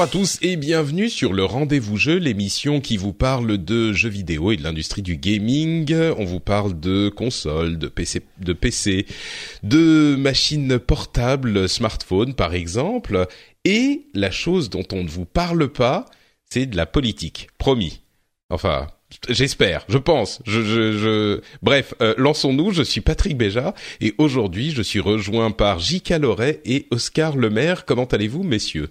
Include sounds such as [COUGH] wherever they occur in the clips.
Bonjour à tous et bienvenue sur le Rendez-vous Jeu, l'émission qui vous parle de jeux vidéo et de l'industrie du gaming. On vous parle de consoles, de PC, de PC, de machines portables, smartphones par exemple. Et la chose dont on ne vous parle pas, c'est de la politique. Promis. Enfin, J'espère, je pense. Je, je. Bref, euh, lançons-nous. Je suis Patrick Béja et aujourd'hui, je suis rejoint par J.K. Loret et Oscar Lemaire. Comment allez-vous, messieurs?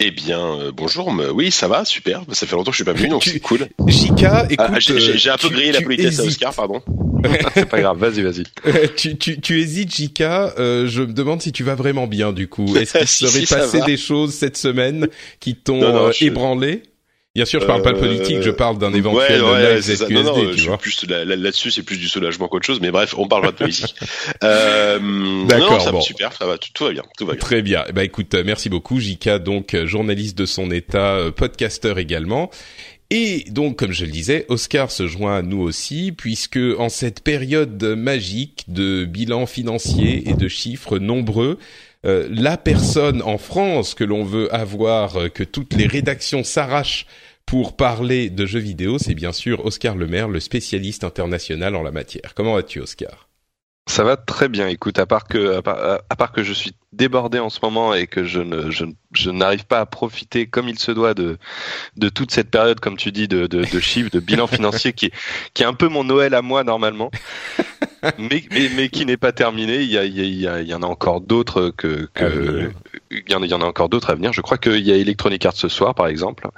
Eh bien, euh, bonjour. Mais oui, ça va, super. Ça fait longtemps que je suis pas venu, donc c'est cool. Jika, écoute, ah, j'ai un peu grillé la politesse à Oscar, pardon. [LAUGHS] c'est pas grave, vas-y, vas-y. [LAUGHS] tu, tu, tu hésites, Jika. Euh, je me demande si tu vas vraiment bien, du coup. Est-ce qu'il [LAUGHS] Si, serait si, passé des choses cette semaine qui t'ont euh, je- ébranlé? Bien sûr, je parle pas de politique, je parle d'un ouais, éventuel ouais, Non, non, je tu vois. plus là- là- là-dessus, c'est plus du soulagement qu'autre chose. Mais bref, on parle pas de politique. [LAUGHS] euh, D'accord, ça va super, ça va, tout, tout va bien, tout va bien. Très bien. Eh ben écoute, euh, merci beaucoup, Jika, donc euh, journaliste de son état, euh, podcasteur également. Et donc, comme je le disais, Oscar se joint à nous aussi, puisque en cette période magique de bilan financier et de chiffres nombreux, euh, la personne en France que l'on veut avoir, euh, que toutes les rédactions s'arrachent pour parler de jeux vidéo, c'est bien sûr Oscar Lemaire, le spécialiste international en la matière. Comment vas-tu, Oscar? Ça va très bien. Écoute, à part que, à part, à part que je suis débordé en ce moment et que je ne, je, je n'arrive pas à profiter comme il se doit de, de toute cette période, comme tu dis, de, de, de chiffres, de bilan financier qui qui est un peu mon Noël à moi normalement, [LAUGHS] mais, mais, mais qui n'est pas terminé. Il y, a, il, y a, il, y en a encore d'autres que, que venir. il y en a, il y en a encore d'autres à venir. Je crois qu'il y a Electronic Arts ce soir, par exemple.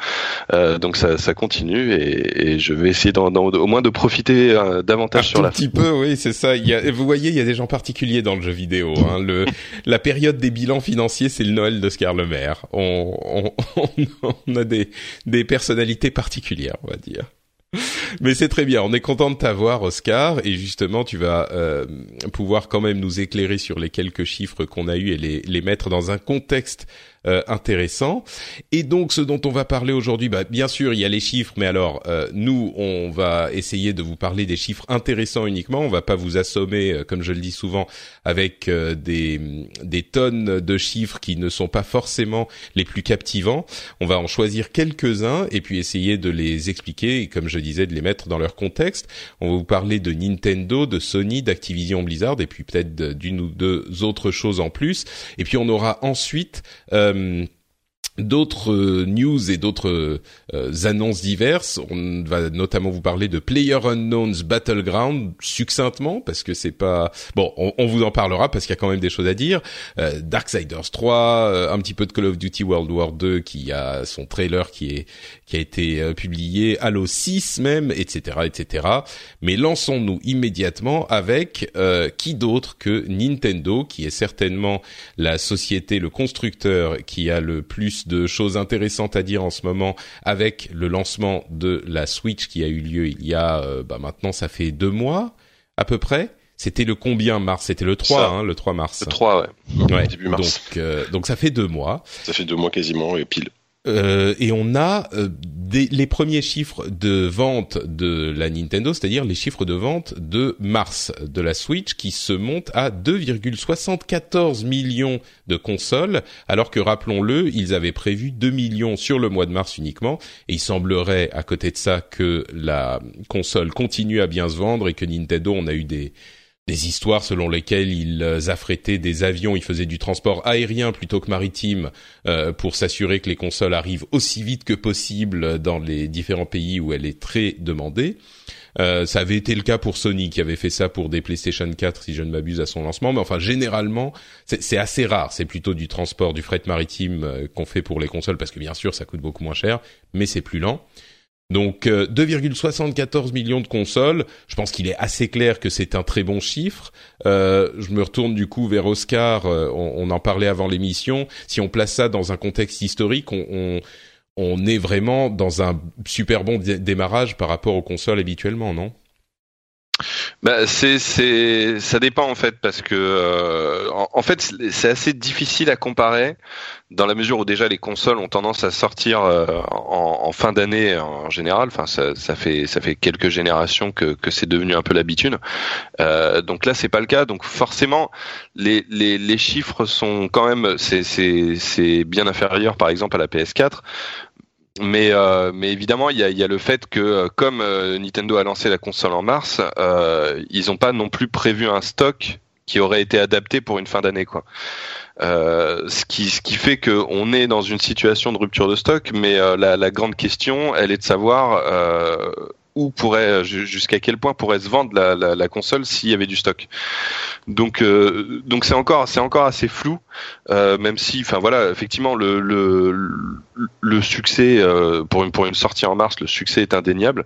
Euh, donc ça, ça continue et, et je vais essayer d'en- d'en- au moins de profiter euh, davantage Un sur tout la petit peu, oui, c'est ça. Il y a, vous voyez, il y a des gens particuliers dans le jeu vidéo. Hein. Le, la période des bilans financiers, c'est le Noël d'Oscar Lemaire. On, on, on a des, des personnalités particulières, on va dire. Mais c'est très bien. On est content de t'avoir, Oscar, et justement, tu vas euh, pouvoir quand même nous éclairer sur les quelques chiffres qu'on a eus et les, les mettre dans un contexte euh, intéressant. Et donc, ce dont on va parler aujourd'hui, bah, bien sûr, il y a les chiffres, mais alors, euh, nous, on va essayer de vous parler des chiffres intéressants uniquement. On va pas vous assommer, euh, comme je le dis souvent, avec euh, des, des tonnes de chiffres qui ne sont pas forcément les plus captivants. On va en choisir quelques-uns et puis essayer de les expliquer et, comme je disais, de les mettre dans leur contexte. On va vous parler de Nintendo, de Sony, d'Activision Blizzard et puis peut-être d'une ou deux autres choses en plus. Et puis on aura ensuite euh, d'autres euh, news et d'autres euh, annonces diverses. On va notamment vous parler de Player Unknown's Battleground succinctement parce que c'est pas bon. On, vous en parlera parce qu'il y a quand même des choses à dire. Euh, Darksiders 3, euh, un petit peu de Call of Duty World War 2 qui a son trailer qui est qui a été euh, publié, Halo 6 même, etc., etc. Mais lançons-nous immédiatement avec euh, qui d'autre que Nintendo, qui est certainement la société, le constructeur qui a le plus de choses intéressantes à dire en ce moment avec le lancement de la Switch qui a eu lieu il y a euh, bah maintenant ça fait deux mois à peu près. C'était le combien mars? C'était le 3, Ça. hein, le 3 mars. Le 3, ouais. Ouais. début mars. Donc, euh, donc ça fait deux mois. Ça fait deux mois quasiment et pile. Euh, et on a euh, les premiers chiffres de vente de la Nintendo, c'est-à-dire les chiffres de vente de mars de la Switch qui se montent à 2,74 millions de consoles, alors que rappelons-le, ils avaient prévu 2 millions sur le mois de mars uniquement, et il semblerait à côté de ça que la console continue à bien se vendre et que Nintendo, on a eu des des histoires selon lesquelles ils euh, affrétaient des avions, ils faisaient du transport aérien plutôt que maritime euh, pour s'assurer que les consoles arrivent aussi vite que possible dans les différents pays où elle est très demandée. Euh, ça avait été le cas pour Sony qui avait fait ça pour des PlayStation 4 si je ne m'abuse à son lancement, mais enfin généralement c'est assez rare, c'est plutôt du transport, du fret maritime qu'on fait pour les consoles parce que bien sûr ça coûte beaucoup moins cher, mais c'est plus lent. Donc 2,74 euh, millions de consoles, je pense qu'il est assez clair que c'est un très bon chiffre. Euh, je me retourne du coup vers Oscar, euh, on, en parlait avant l'émission. Si on place ça dans un contexte historique, on, est vraiment dans un super bon démarrage par rapport aux consoles habituellement, non? Bah, c'est, c'est, ça dépend en fait parce que euh, en, fait c'est assez difficile à comparer dans la mesure où déjà les consoles ont tendance à sortir euh, en, en, fin d'année en général. Enfin, ça, ça, fait ça fait quelques générations que, que c'est devenu un peu l'habitude. Euh, donc là, c'est pas le cas. Donc forcément, les, les, les chiffres sont quand même c'est, c'est, c'est bien inférieur par exemple à la PS4 mais, euh, mais évidemment, il y a, y a, le fait que euh, comme euh, Nintendo a lancé la console en mars, euh, ils n'ont pas non plus prévu un stock qui aurait été adapté pour une fin d'année, quoi. Euh, ce qui ce qui fait que on est dans une situation de rupture de stock, mais la, la, grande question, elle est de savoir où pourrait jusqu'à quel point pourrait se vendre la, console s'il y avait du stock. Donc euh, donc c'est encore c'est encore assez flou, euh, même si enfin voilà effectivement le le, succès euh, pour une pour une sortie en mars le succès est indéniable.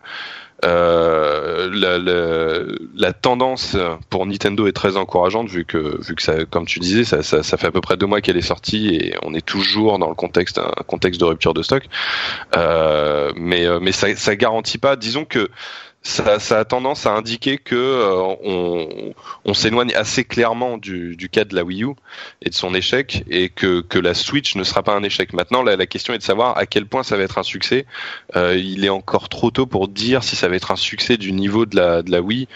Euh, la, la, la, tendance pour Nintendo est très encourageante vu que vu que ça, comme tu disais, ça, ça, ça fait à peu près deux mois qu'elle est sortie et on est toujours dans le contexte un contexte de rupture de stock. Euh, mais mais ça, ça garantit pas. Disons que ça, ça, a tendance à indiquer que euh, on, on s'éloigne assez clairement du, du, cas de la Wii U et de son échec et que, que la Switch ne sera pas un échec. Maintenant, la, question est de savoir à quel point ça va être un succès. Euh, il est encore trop tôt pour dire si ça va être un succès du niveau de la, de la Wii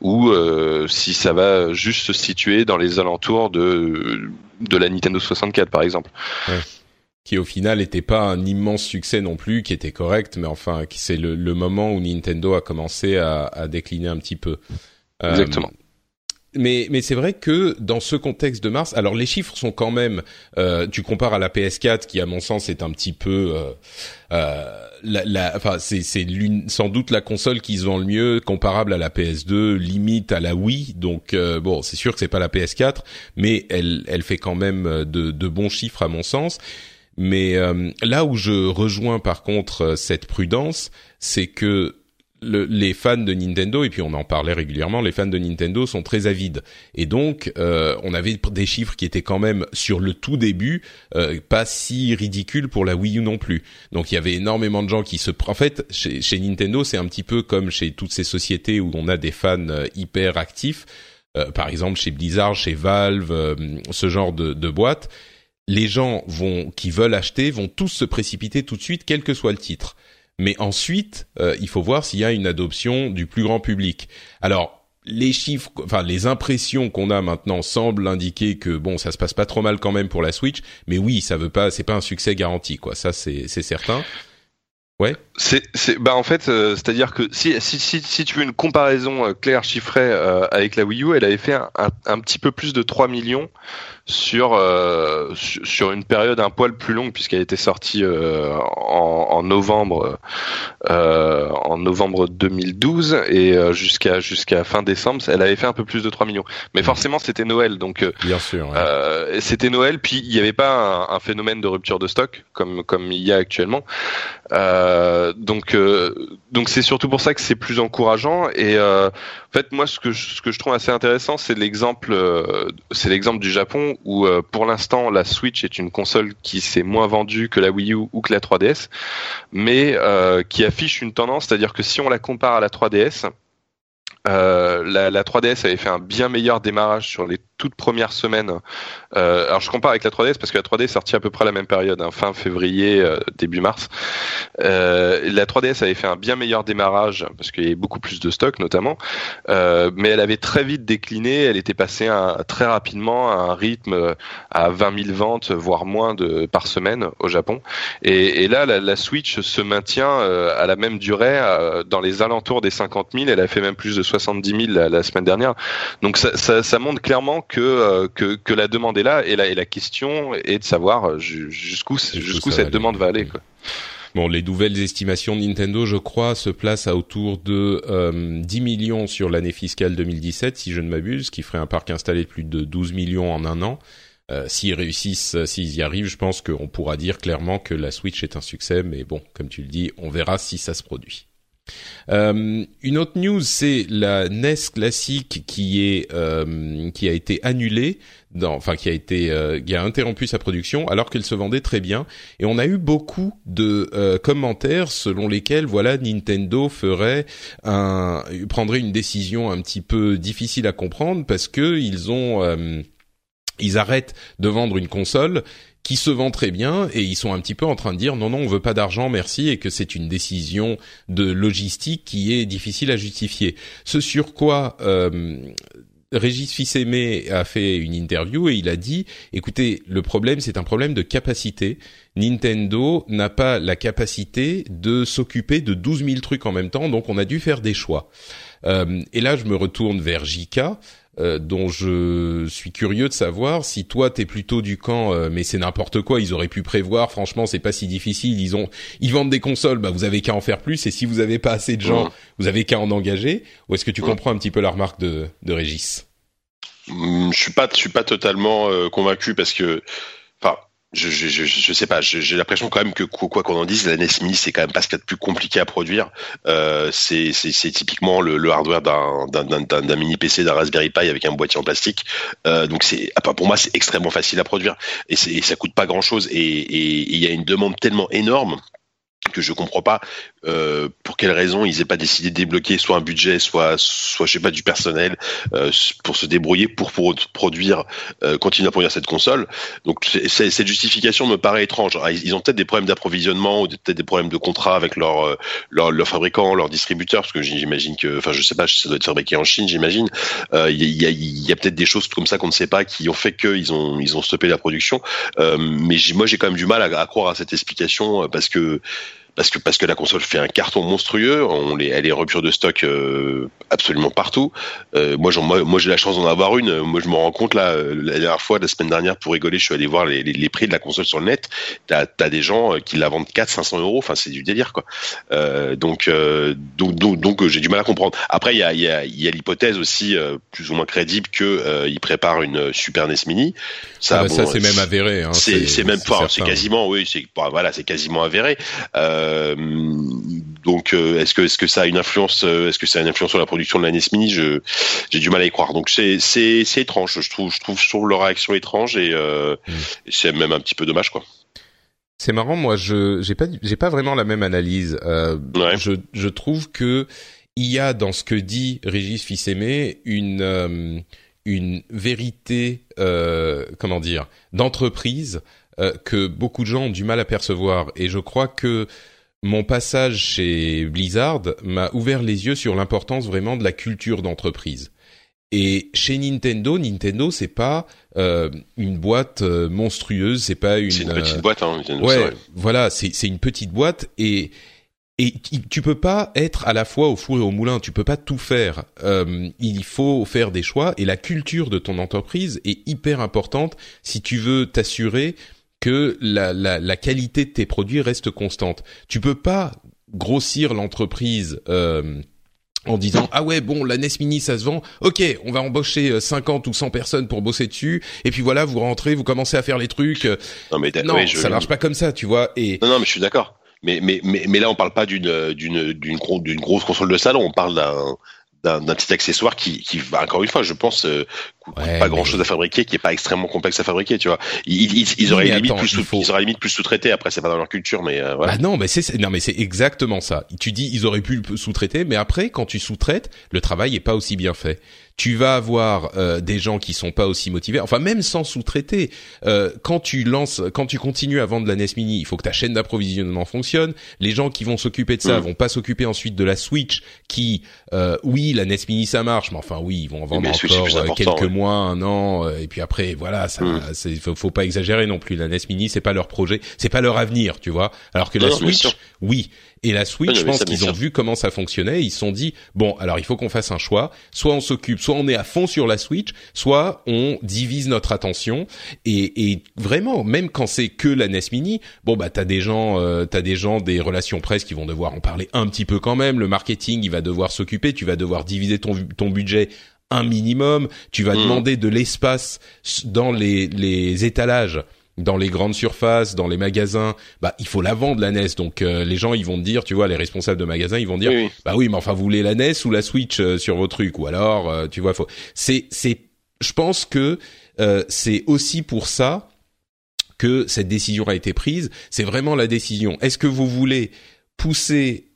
ou euh, si ça va juste se situer dans les alentours de, de la Nintendo 64 par exemple. Qui au final n'était pas un immense succès non plus, qui était correct, mais enfin, qui c'est le, le, moment où Nintendo a commencé à, à décliner un petit peu. Euh, Exactement. mais mais c'est vrai que dans ce contexte de mars, alors les chiffres sont quand même, euh, tu compares à la PS4 qui à mon sens est un petit peu, euh, euh, la, la, enfin c'est c'est sans doute la console qui se vend le mieux, comparable à la PS2, limite à la Wii. Donc euh, bon, c'est sûr que c'est pas la PS4, mais elle elle fait quand même de, de bons chiffres à mon sens. Mais euh, là où je rejoins par contre euh, cette prudence, c'est que le, les fans de Nintendo, et puis on en parlait régulièrement, les fans de Nintendo sont très avides. Et donc, euh, on avait des chiffres qui étaient quand même, sur le tout début, euh, pas si ridicules pour la Wii U non plus. Donc il y avait énormément de gens qui se... En fait, chez, chez Nintendo, c'est un petit peu comme chez toutes ces sociétés où on a des fans hyper actifs. par exemple, chez Blizzard, chez Valve, ce genre de, de boîtes les gens vont qui veulent acheter vont tous se précipiter tout de suite, quel que soit le titre. Mais ensuite, euh, il faut voir s'il y a une adoption du plus grand public. Alors, les chiffres, enfin les impressions qu'on a maintenant semblent indiquer que bon, ça se passe pas trop mal quand même pour la Switch. Mais oui, ça veut pas, c'est pas un succès garanti, quoi. Ça, c'est certain. Ouais. C'est, bah en fait, euh, c'est-à-dire que si, si, si, si, tu veux une comparaison euh, claire chiffrée euh, avec la Wii U, elle avait fait un, un, petit peu plus de 3 millions sur sur une période un poil plus longue puisqu'elle était sortie en, en, novembre en novembre 2012 et jusqu'à jusqu'à fin décembre, elle avait fait un peu plus de 3 millions. Mais forcément, c'était Noël, donc bien sûr. c'était Noël, puis il n'y avait pas un, un, phénomène de rupture de stock comme comme il y a actuellement. Euh, donc euh, donc c'est surtout pour ça que c'est plus encourageant et euh, en fait moi ce que je, ce que je trouve assez intéressant c'est l'exemple c'est l'exemple du Japon où pour l'instant la Switch est une console qui s'est moins vendue que la Wii U ou que la 3DS mais qui affiche une tendance c'est-à-dire que si on la compare à la 3DS euh, la, 3DS avait fait un bien meilleur démarrage sur les toute première semaine. Euh, alors je compare avec la 3DS parce que la 3D est sortie à peu près à la même période, hein, fin février, euh, début mars. Euh, la 3DS avait fait un bien meilleur démarrage parce qu'il y avait beaucoup plus de stock notamment, euh, mais elle avait très vite décliné. Elle était passée à, très rapidement à un rythme à 20 000 ventes, voire moins de par semaine au Japon. Et, là, la, Switch se maintient euh, à la même durée, dans les alentours des 50 000. Elle a fait même plus de 70 000 la, la semaine dernière. Donc ça, ça, ça montre clairement que, que, que la demande est là et la, et la question est de savoir jusqu'où jusqu'où cette demande va aller. Quoi. Bon, les nouvelles estimations de Nintendo, je crois, se placent à autour de euh, 10 millions sur l'année fiscale 2017, si je ne m'abuse, qui ferait un parc installé de plus de 12 millions en un an. Euh, s'ils réussissent, euh, s'ils y arrivent, je pense qu'on pourra dire clairement que la Switch est un succès, mais bon, comme tu le dis, on verra si ça se produit. Euh, une autre news, c'est la NES classique qui est euh, qui a été annulée, dans, enfin qui a été euh, qui a interrompu sa production alors qu'elle se vendait très bien. Et on a eu beaucoup de euh, commentaires selon lesquels voilà Nintendo ferait un prendrait une décision un petit peu difficile à comprendre parce que ils ont euh, ils arrêtent de vendre une console qui se vend très bien et ils sont un petit peu en train de dire non non on veut pas d'argent merci et que c'est une décision de logistique qui est difficile à justifier. Ce sur quoi euh, Régis Fils-Aimé a fait une interview et il a dit écoutez le problème c'est un problème de capacité. Nintendo n'a pas la capacité de s'occuper de 12 000 trucs en même temps donc on a dû faire des choix. Euh, et là je me retourne vers Jika euh, dont je suis curieux de savoir si toi t'es plutôt du camp euh, mais c'est n'importe quoi ils auraient pu prévoir franchement c'est pas si difficile ils ont ils vendent des consoles bah vous avez qu'à en faire plus et si vous avez pas assez de gens vous avez qu'à en engager. Ou est-ce que tu comprends un petit peu la remarque de de Régis? Hum, je suis pas je suis pas totalement euh, convaincu parce que je, je, je, sais pas, j'ai l'impression quand même que quoi qu'on en dise, la NES Mini c'est quand même pas ce qu'il y a de plus compliqué à produire. Euh, c'est typiquement le, le hardware d'un mini PC, d'un Raspberry Pi avec un boîtier en plastique. Euh, donc c'est, ah, pour moi c'est extrêmement facile à produire et, et ça coûte pas grand chose et il y a une demande tellement énorme que je comprends pas euh, pour quelles raisons ils aient pas décidé de débloquer soit un budget, soit soit je sais pas du personnel euh, pour se débrouiller pour, pour produire, euh, continuer à produire cette console. Donc cette justification me paraît étrange. Ils ont peut-être des problèmes d'approvisionnement ou peut-être des problèmes de contrat avec leur, euh, leur leur fabricant, leur distributeur, parce que j'imagine que, enfin je sais pas, ça doit être fabriqué en Chine, j'imagine. Euh, il y a, y a peut-être des choses comme ça qu'on ne sait pas qui ont fait qu'ils ont ils ont stoppé la production. mais moi j'ai quand même du mal à, à croire à cette explication parce que parce que parce que la console fait un carton monstrueux, on les, elle est rupture de stock euh, absolument partout. Euh, moi, moi, moi j'ai la chance d'en avoir une. Moi, je me rends compte là, euh, la dernière fois, la semaine dernière, pour rigoler, je suis allé voir les, les, les prix de la console sur le net. T'as as des gens qui la vendent 4 500 euros. Enfin, c'est du délire quoi. donc, donc, donc, donc j'ai du mal à comprendre. Après, il y a, y a, y a l'hypothèse aussi plus ou moins crédible que ils préparent une Super NES Mini. Ça, ah bah, ça c'est même avéré. Hein, c'est même pas. C'est quasiment, oui, c'est bah, voilà, c'est quasiment avéré. Euh, euh, donc, euh, est-ce que est-ce que ça a une influence euh, Est-ce que ça a une influence sur la production de la NES Mini Je j'ai du mal à y croire. Donc c'est c'est c'est étrange. Je trouve je trouve sur leur réaction étrange et, mm. c'est même un petit peu dommage quoi. C'est marrant, moi, je j'ai pas j'ai pas vraiment la même analyse. Je je trouve que il y a dans ce que dit Régis Fils-Aimé une une vérité, comment dire, d'entreprise que beaucoup de gens ont du mal à percevoir. Et je crois que mon passage chez Blizzard m'a ouvert les yeux sur l'importance vraiment de la culture d'entreprise. Et chez Nintendo, Nintendo c'est pas euh, une boîte euh, monstrueuse, c'est pas une. C'est une petite boîte, hein, Nintendo. Ouais, voilà, c'est c'est une petite boîte et et tu peux pas être à la fois au four et au moulin, tu peux pas tout faire. Euh, il faut faire des choix et la culture de ton entreprise est hyper importante si tu veux t'assurer que la, la, la, qualité de tes produits reste constante. Tu peux pas grossir l'entreprise euh, en disant ah ouais bon la NES Mini ça se vend. Ok on va embaucher 50 euh, ou 100 personnes pour bosser dessus. Et puis voilà vous rentrez vous commencez à faire les trucs. Non mais non je... ça marche pas comme ça tu vois. Et non non mais je suis d'accord. Mais mais mais mais là on parle pas d'une d'une d'une grosse console de salon. On parle d'un d'un petit accessoire qui, qui va encore une fois, je pense, euh, coûte pas grand chose à fabriquer, qui est pas extrêmement complexe à fabriquer, tu vois. Ils, ils, auraient limite plus sous, ils auraient limite plus sous-traité. Après, c'est pas dans leur culture, mais euh, voilà. Bah non, mais c'est non, mais c'est exactement ça. Tu dis ils auraient pu sous-traiter, mais après, quand tu sous-traites, le travail est pas aussi bien fait tu vas avoir euh, des gens qui sont pas aussi motivés. Enfin, même sans sous-traiter, euh, quand tu lances, quand tu continues à vendre la NES Mini, il faut que ta chaîne d'approvisionnement fonctionne. Les gens qui vont s'occuper de ça mm. vont pas s'occuper ensuite de la Switch, qui, euh, oui, la NES Mini ça marche, mais enfin oui, ils vont en vendre encore quelques mois, un an, et puis après, voilà, ça, mm. faut, pas exagérer non plus. La NES Mini, c'est pas leur projet, c'est pas leur avenir, tu vois. Alors que la Switch, oui. Et la Switch, je pense qu'ils ont vu comment ça fonctionnait. Ils se sont dit bon, alors il faut qu'on fasse un choix. Soit on s'occupe, soit on est à fond sur la Switch, soit on divise notre attention. Et, et vraiment, même quand c'est que la NES Mini, bon bah t'as des gens, euh, t'as des gens des relations presse qui vont devoir en parler un petit peu quand même. Le marketing, il va devoir s'occuper. Tu vas devoir diviser ton ton budget un minimum. Tu vas mm. demander de l'espace dans les les étalages dans les grandes surfaces, dans les magasins, bah il faut la vendre la NES. Donc euh, les gens ils vont te dire, tu vois, les responsables de magasins ils vont dire, bah oui, mais enfin vous voulez la NES ou la Switch euh, sur vos trucs? Ou alors euh, tu vois, faut. C'est c'est, je pense que c'est aussi pour ça que cette décision a été prise. C'est vraiment la décision. Est-ce que vous voulez pousser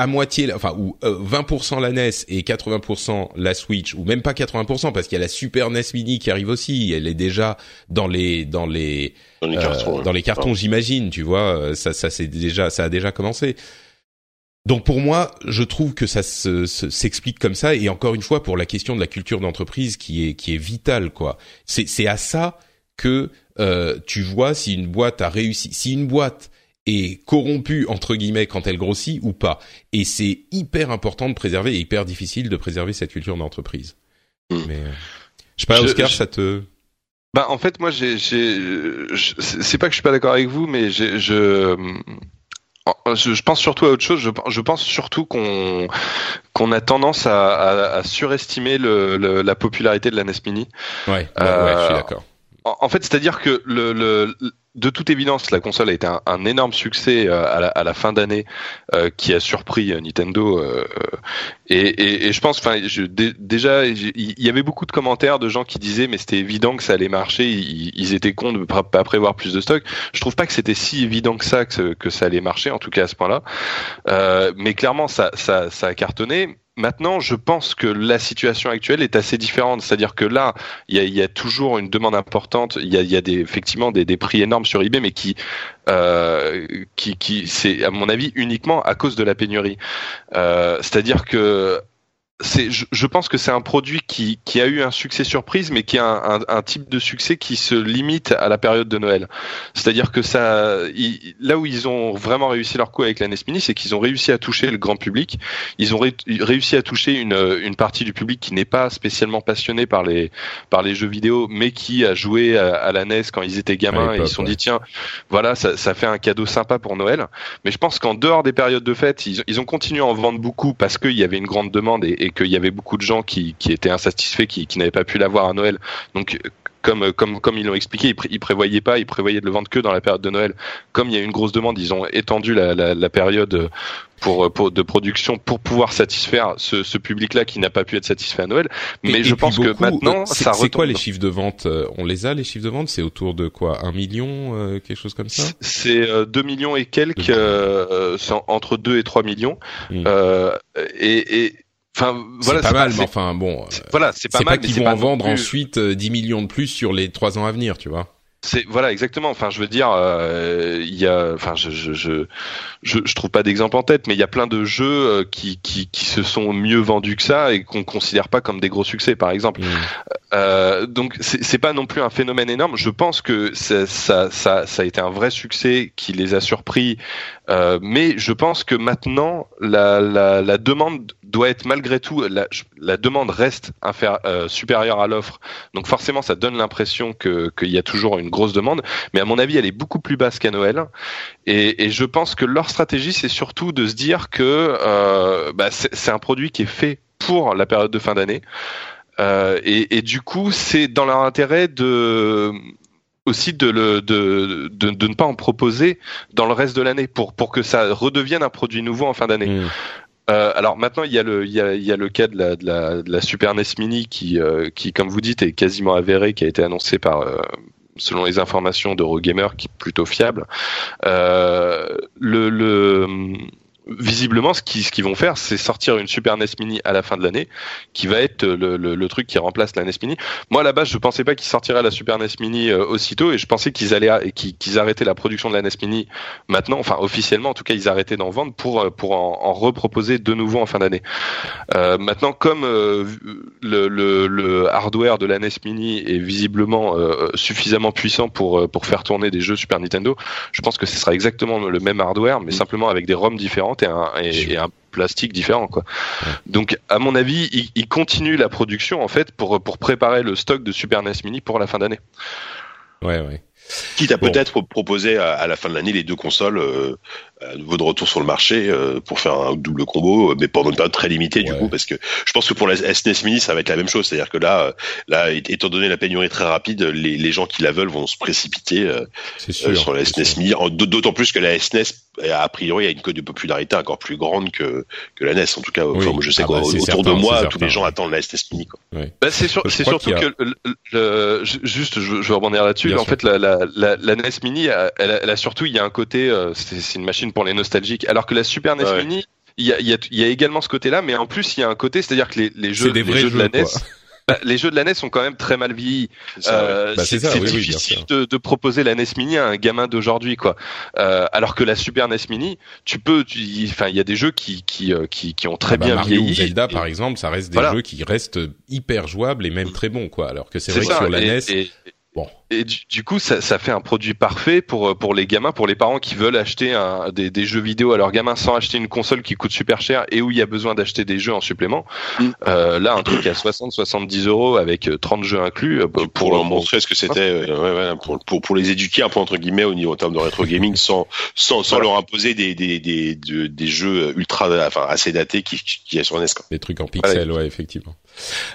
à moitié, enfin ou 20% euh, la NES et 80% la Switch, ou même pas 80% parce qu'il y a la Super NES Mini qui arrive aussi. Elle est déjà dans les dans les dans les cartons, euh, dans les cartons j'imagine. Tu vois, euh, ça ça c'est déjà ça a déjà commencé. Donc pour moi, je trouve que ça s'explique comme ça. Et encore une fois, pour la question de la culture d'entreprise qui est qui est vitale, quoi. C'est c'est à ça que tu vois si une boîte a réussi. Si une boîte est corrompue entre guillemets quand elle grossit ou pas. Et c'est hyper important de préserver et hyper difficile de préserver cette culture d'entreprise. Hmm. Mais euh, je sais pas, Oscar, ça te bah en fait moi j'ai c'est pas que je suis pas d'accord avec vous mais je je pense surtout à autre chose. Je, pense surtout qu'on qu'on a tendance à, à, surestimer le, la popularité de la NES Mini. Ouais, ouais, je suis d'accord. En, fait, c'est-à-dire que le, le, de toute évidence, la console a été un, énorme succès euh, à, la, fin d'année euh, qui a surpris euh, Nintendo. et, je pense, enfin, déjà, il y avait beaucoup de commentaires de gens qui disaient, mais c'était évident que ça allait marcher. Ils, étaient cons de pas prévoir plus de stock. Je trouve pas que c'était si évident que ça que, ça allait marcher, en tout cas à ce point-là. mais clairement, ça, ça, ça a cartonné. Maintenant, je pense que la situation actuelle est assez différente. C'est-à-dire que là, il y a, toujours une demande importante. Il y a, effectivement des, prix énormes sur eBay, mais qui, euh, qui, qui c'est à mon avis uniquement à cause de la pénurie. Euh, c'est-à-dire que c'est, je, pense que c'est un produit qui, qui a eu un succès surprise, mais qui a un, un, type de succès qui se limite à la période de Noël. C'est-à-dire que ça, là où ils ont vraiment réussi leur coup avec la NES Mini, c'est qu'ils ont réussi à toucher le grand public. Ils ont réussi à toucher une, une partie du public qui n'est pas spécialement passionné par les par les jeux vidéo, mais qui a joué à, la NES quand ils étaient gamins et ils se sont dit tiens, voilà, ça, ça fait un cadeau sympa pour Noël. Mais je pense qu'en dehors des périodes de fête, ils, ils ont continué à en vendre beaucoup parce qu'il y avait une grande demande et, et qu'il y avait beaucoup de gens qui, qui étaient insatisfaits, qui, qui n'avaient pas pu l'avoir à Noël. Donc comme comme comme ils l'ont expliqué, ils, prévoyaient pas, ils prévoyaient de le vendre que dans la période de Noël. Comme il y a une grosse demande, ils ont étendu la, la, la période pour, pour de production pour pouvoir satisfaire ce, ce public-là qui n'a pas pu être satisfait à Noël. Mais je pense que maintenant, ça C'est quoi les chiffres de vente euh, On les a les chiffres de vente? C'est autour de quoi? Un million, euh, quelque chose comme ça? C'est euh, 2 millions et quelques, euh, entre 2 et 3 millions. Hmm. et, et Enfin, voilà, c'est pas mal, mais enfin bon. Voilà, c'est pas mal. C'est pas qu'ils vont en vendre ensuite 10 euh, millions de plus sur les trois ans à venir, tu vois. C'est voilà exactement. Enfin, je veux dire, euh, il y a, enfin, je je, je je trouve pas d'exemple en tête, mais il y a plein de jeux euh, qui, qui qui se sont mieux vendus que ça et qu'on considère pas comme des gros succès, par exemple. Mmh. Euh, donc c'est pas non plus un phénomène énorme. Je pense que ça ça ça, ça a été un vrai succès qui les a surpris, euh, mais je pense que maintenant la la, la demande doit être malgré tout la, la demande reste euh, supérieure à l'offre. Donc forcément, ça donne l'impression que qu'il y a toujours une grosse demande, mais à mon avis, elle est beaucoup plus basse qu'à Noël. Et, et, je pense que leur stratégie, c'est surtout de se dire que euh, bah, c'est un produit qui est fait pour la période de fin d'année. Euh, et, et, du coup, c'est dans leur intérêt de aussi de, le, de, de, de, ne pas en proposer dans le reste de l'année pour, pour que ça redevienne un produit nouveau en fin d'année. Mmh. Euh, alors maintenant, il y a le, il y a, il y a le cas de la, de la, de la Super NES Mini qui, euh, qui, comme vous dites, est quasiment avéré, qui a été annoncé par, euh, selon les informations d'Eurogamer, qui est plutôt fiable. Euh, le, le, visiblement, ce qu'ils ce vont faire, c'est sortir une Super NES Mini à la fin de l'année, qui va être le, le, le truc qui remplace la NES Mini. Moi, à la base, je pensais pas qu'ils sortiraient la Super NES Mini euh, aussitôt, et je pensais qu'ils allaient qu'ils arrêtaient la production de la NES Mini maintenant, enfin officiellement, en tout cas, ils arrêtaient d'en vendre pour euh, pour en, en reproposer de nouveau en fin d'année. Euh, maintenant, comme euh, le, hardware de la NES Mini est visiblement suffisamment puissant pour pour faire tourner des jeux Super Nintendo, je pense que ce sera exactement le même hardware, mais simplement avec des ROM différentes et un, et, et un plastique différent quoi. Donc à mon avis, il, il, continue la production en fait pour pour préparer le stock de Super NES Mini pour la fin d'année. Ouais ouais. Quitte à bon. peut-être proposer à, à, la fin de l'année les deux consoles euh, à nouveau de retour sur le marché euh, pour faire un double combo, mais pendant une période très limitée du ouais. coup, parce que je pense que pour la SNES Mini ça va être la même chose, c'est-à-dire que là, euh, là, étant donné la pénurie très rapide, les, les gens qui la veulent vont se précipiter euh, sûr, sur la SNES Mini, d'autant plus que la SNES a priori a une cote de popularité encore plus grande que que la NES en tout cas. Oui. Enfin, moi, je sais ah bah, autour certain, de moi, tous les gens attendent la SNES Mini. Quoi. Oui. Bah, c'est sur, surtout que le, le, juste, je, je vais rebondir là-dessus. En fait, la, la, la, la, NES Mini, elle, elle, a surtout, il y a un côté, c'est une machine pour les nostalgiques alors que la Super NES ouais. Mini, il y a, y, a, y a, également ce côté-là, mais en plus il y a un côté, c'est-à-dire que les, les jeux, des les jeux de la NES. Bah, les jeux de la NES sont quand même très mal vieillis. C'est euh, bah, oui, difficile oui, de, de, proposer la NES Mini à un gamin d'aujourd'hui, quoi. Euh, alors que la Super NES Mini, tu peux, enfin, il y a des jeux qui qui, euh, qui, qui ont très ah bah, bien Mario vieilli. Ou Zelda, et, par exemple, ça reste des voilà. jeux qui restent hyper jouables et même très bons, quoi. Alors que c'est vrai ça, que sur la et, NES. Et, Bon. Et du, du, coup, ça, ça, fait un produit parfait pour pour les gamins, pour les parents qui veulent acheter un, des, des, jeux vidéo à leurs gamins sans acheter une console qui coûte super cher et où il y a besoin d'acheter des jeux en supplément. Mm. Euh, là, un truc à 60-70 euros avec 30 jeux inclus. Euh, pour, pour leur montrer ce que c'était, euh, ouais, pour, pour, pour, les éduquer un peu entre guillemets au niveau en termes de rétro gaming, sans sans, sans voilà. leur imposer des des, des, des, des jeux ultra, enfin assez datés qui qui est sur NES. Quoi. Des trucs en pixels, voilà. ouais, effectivement.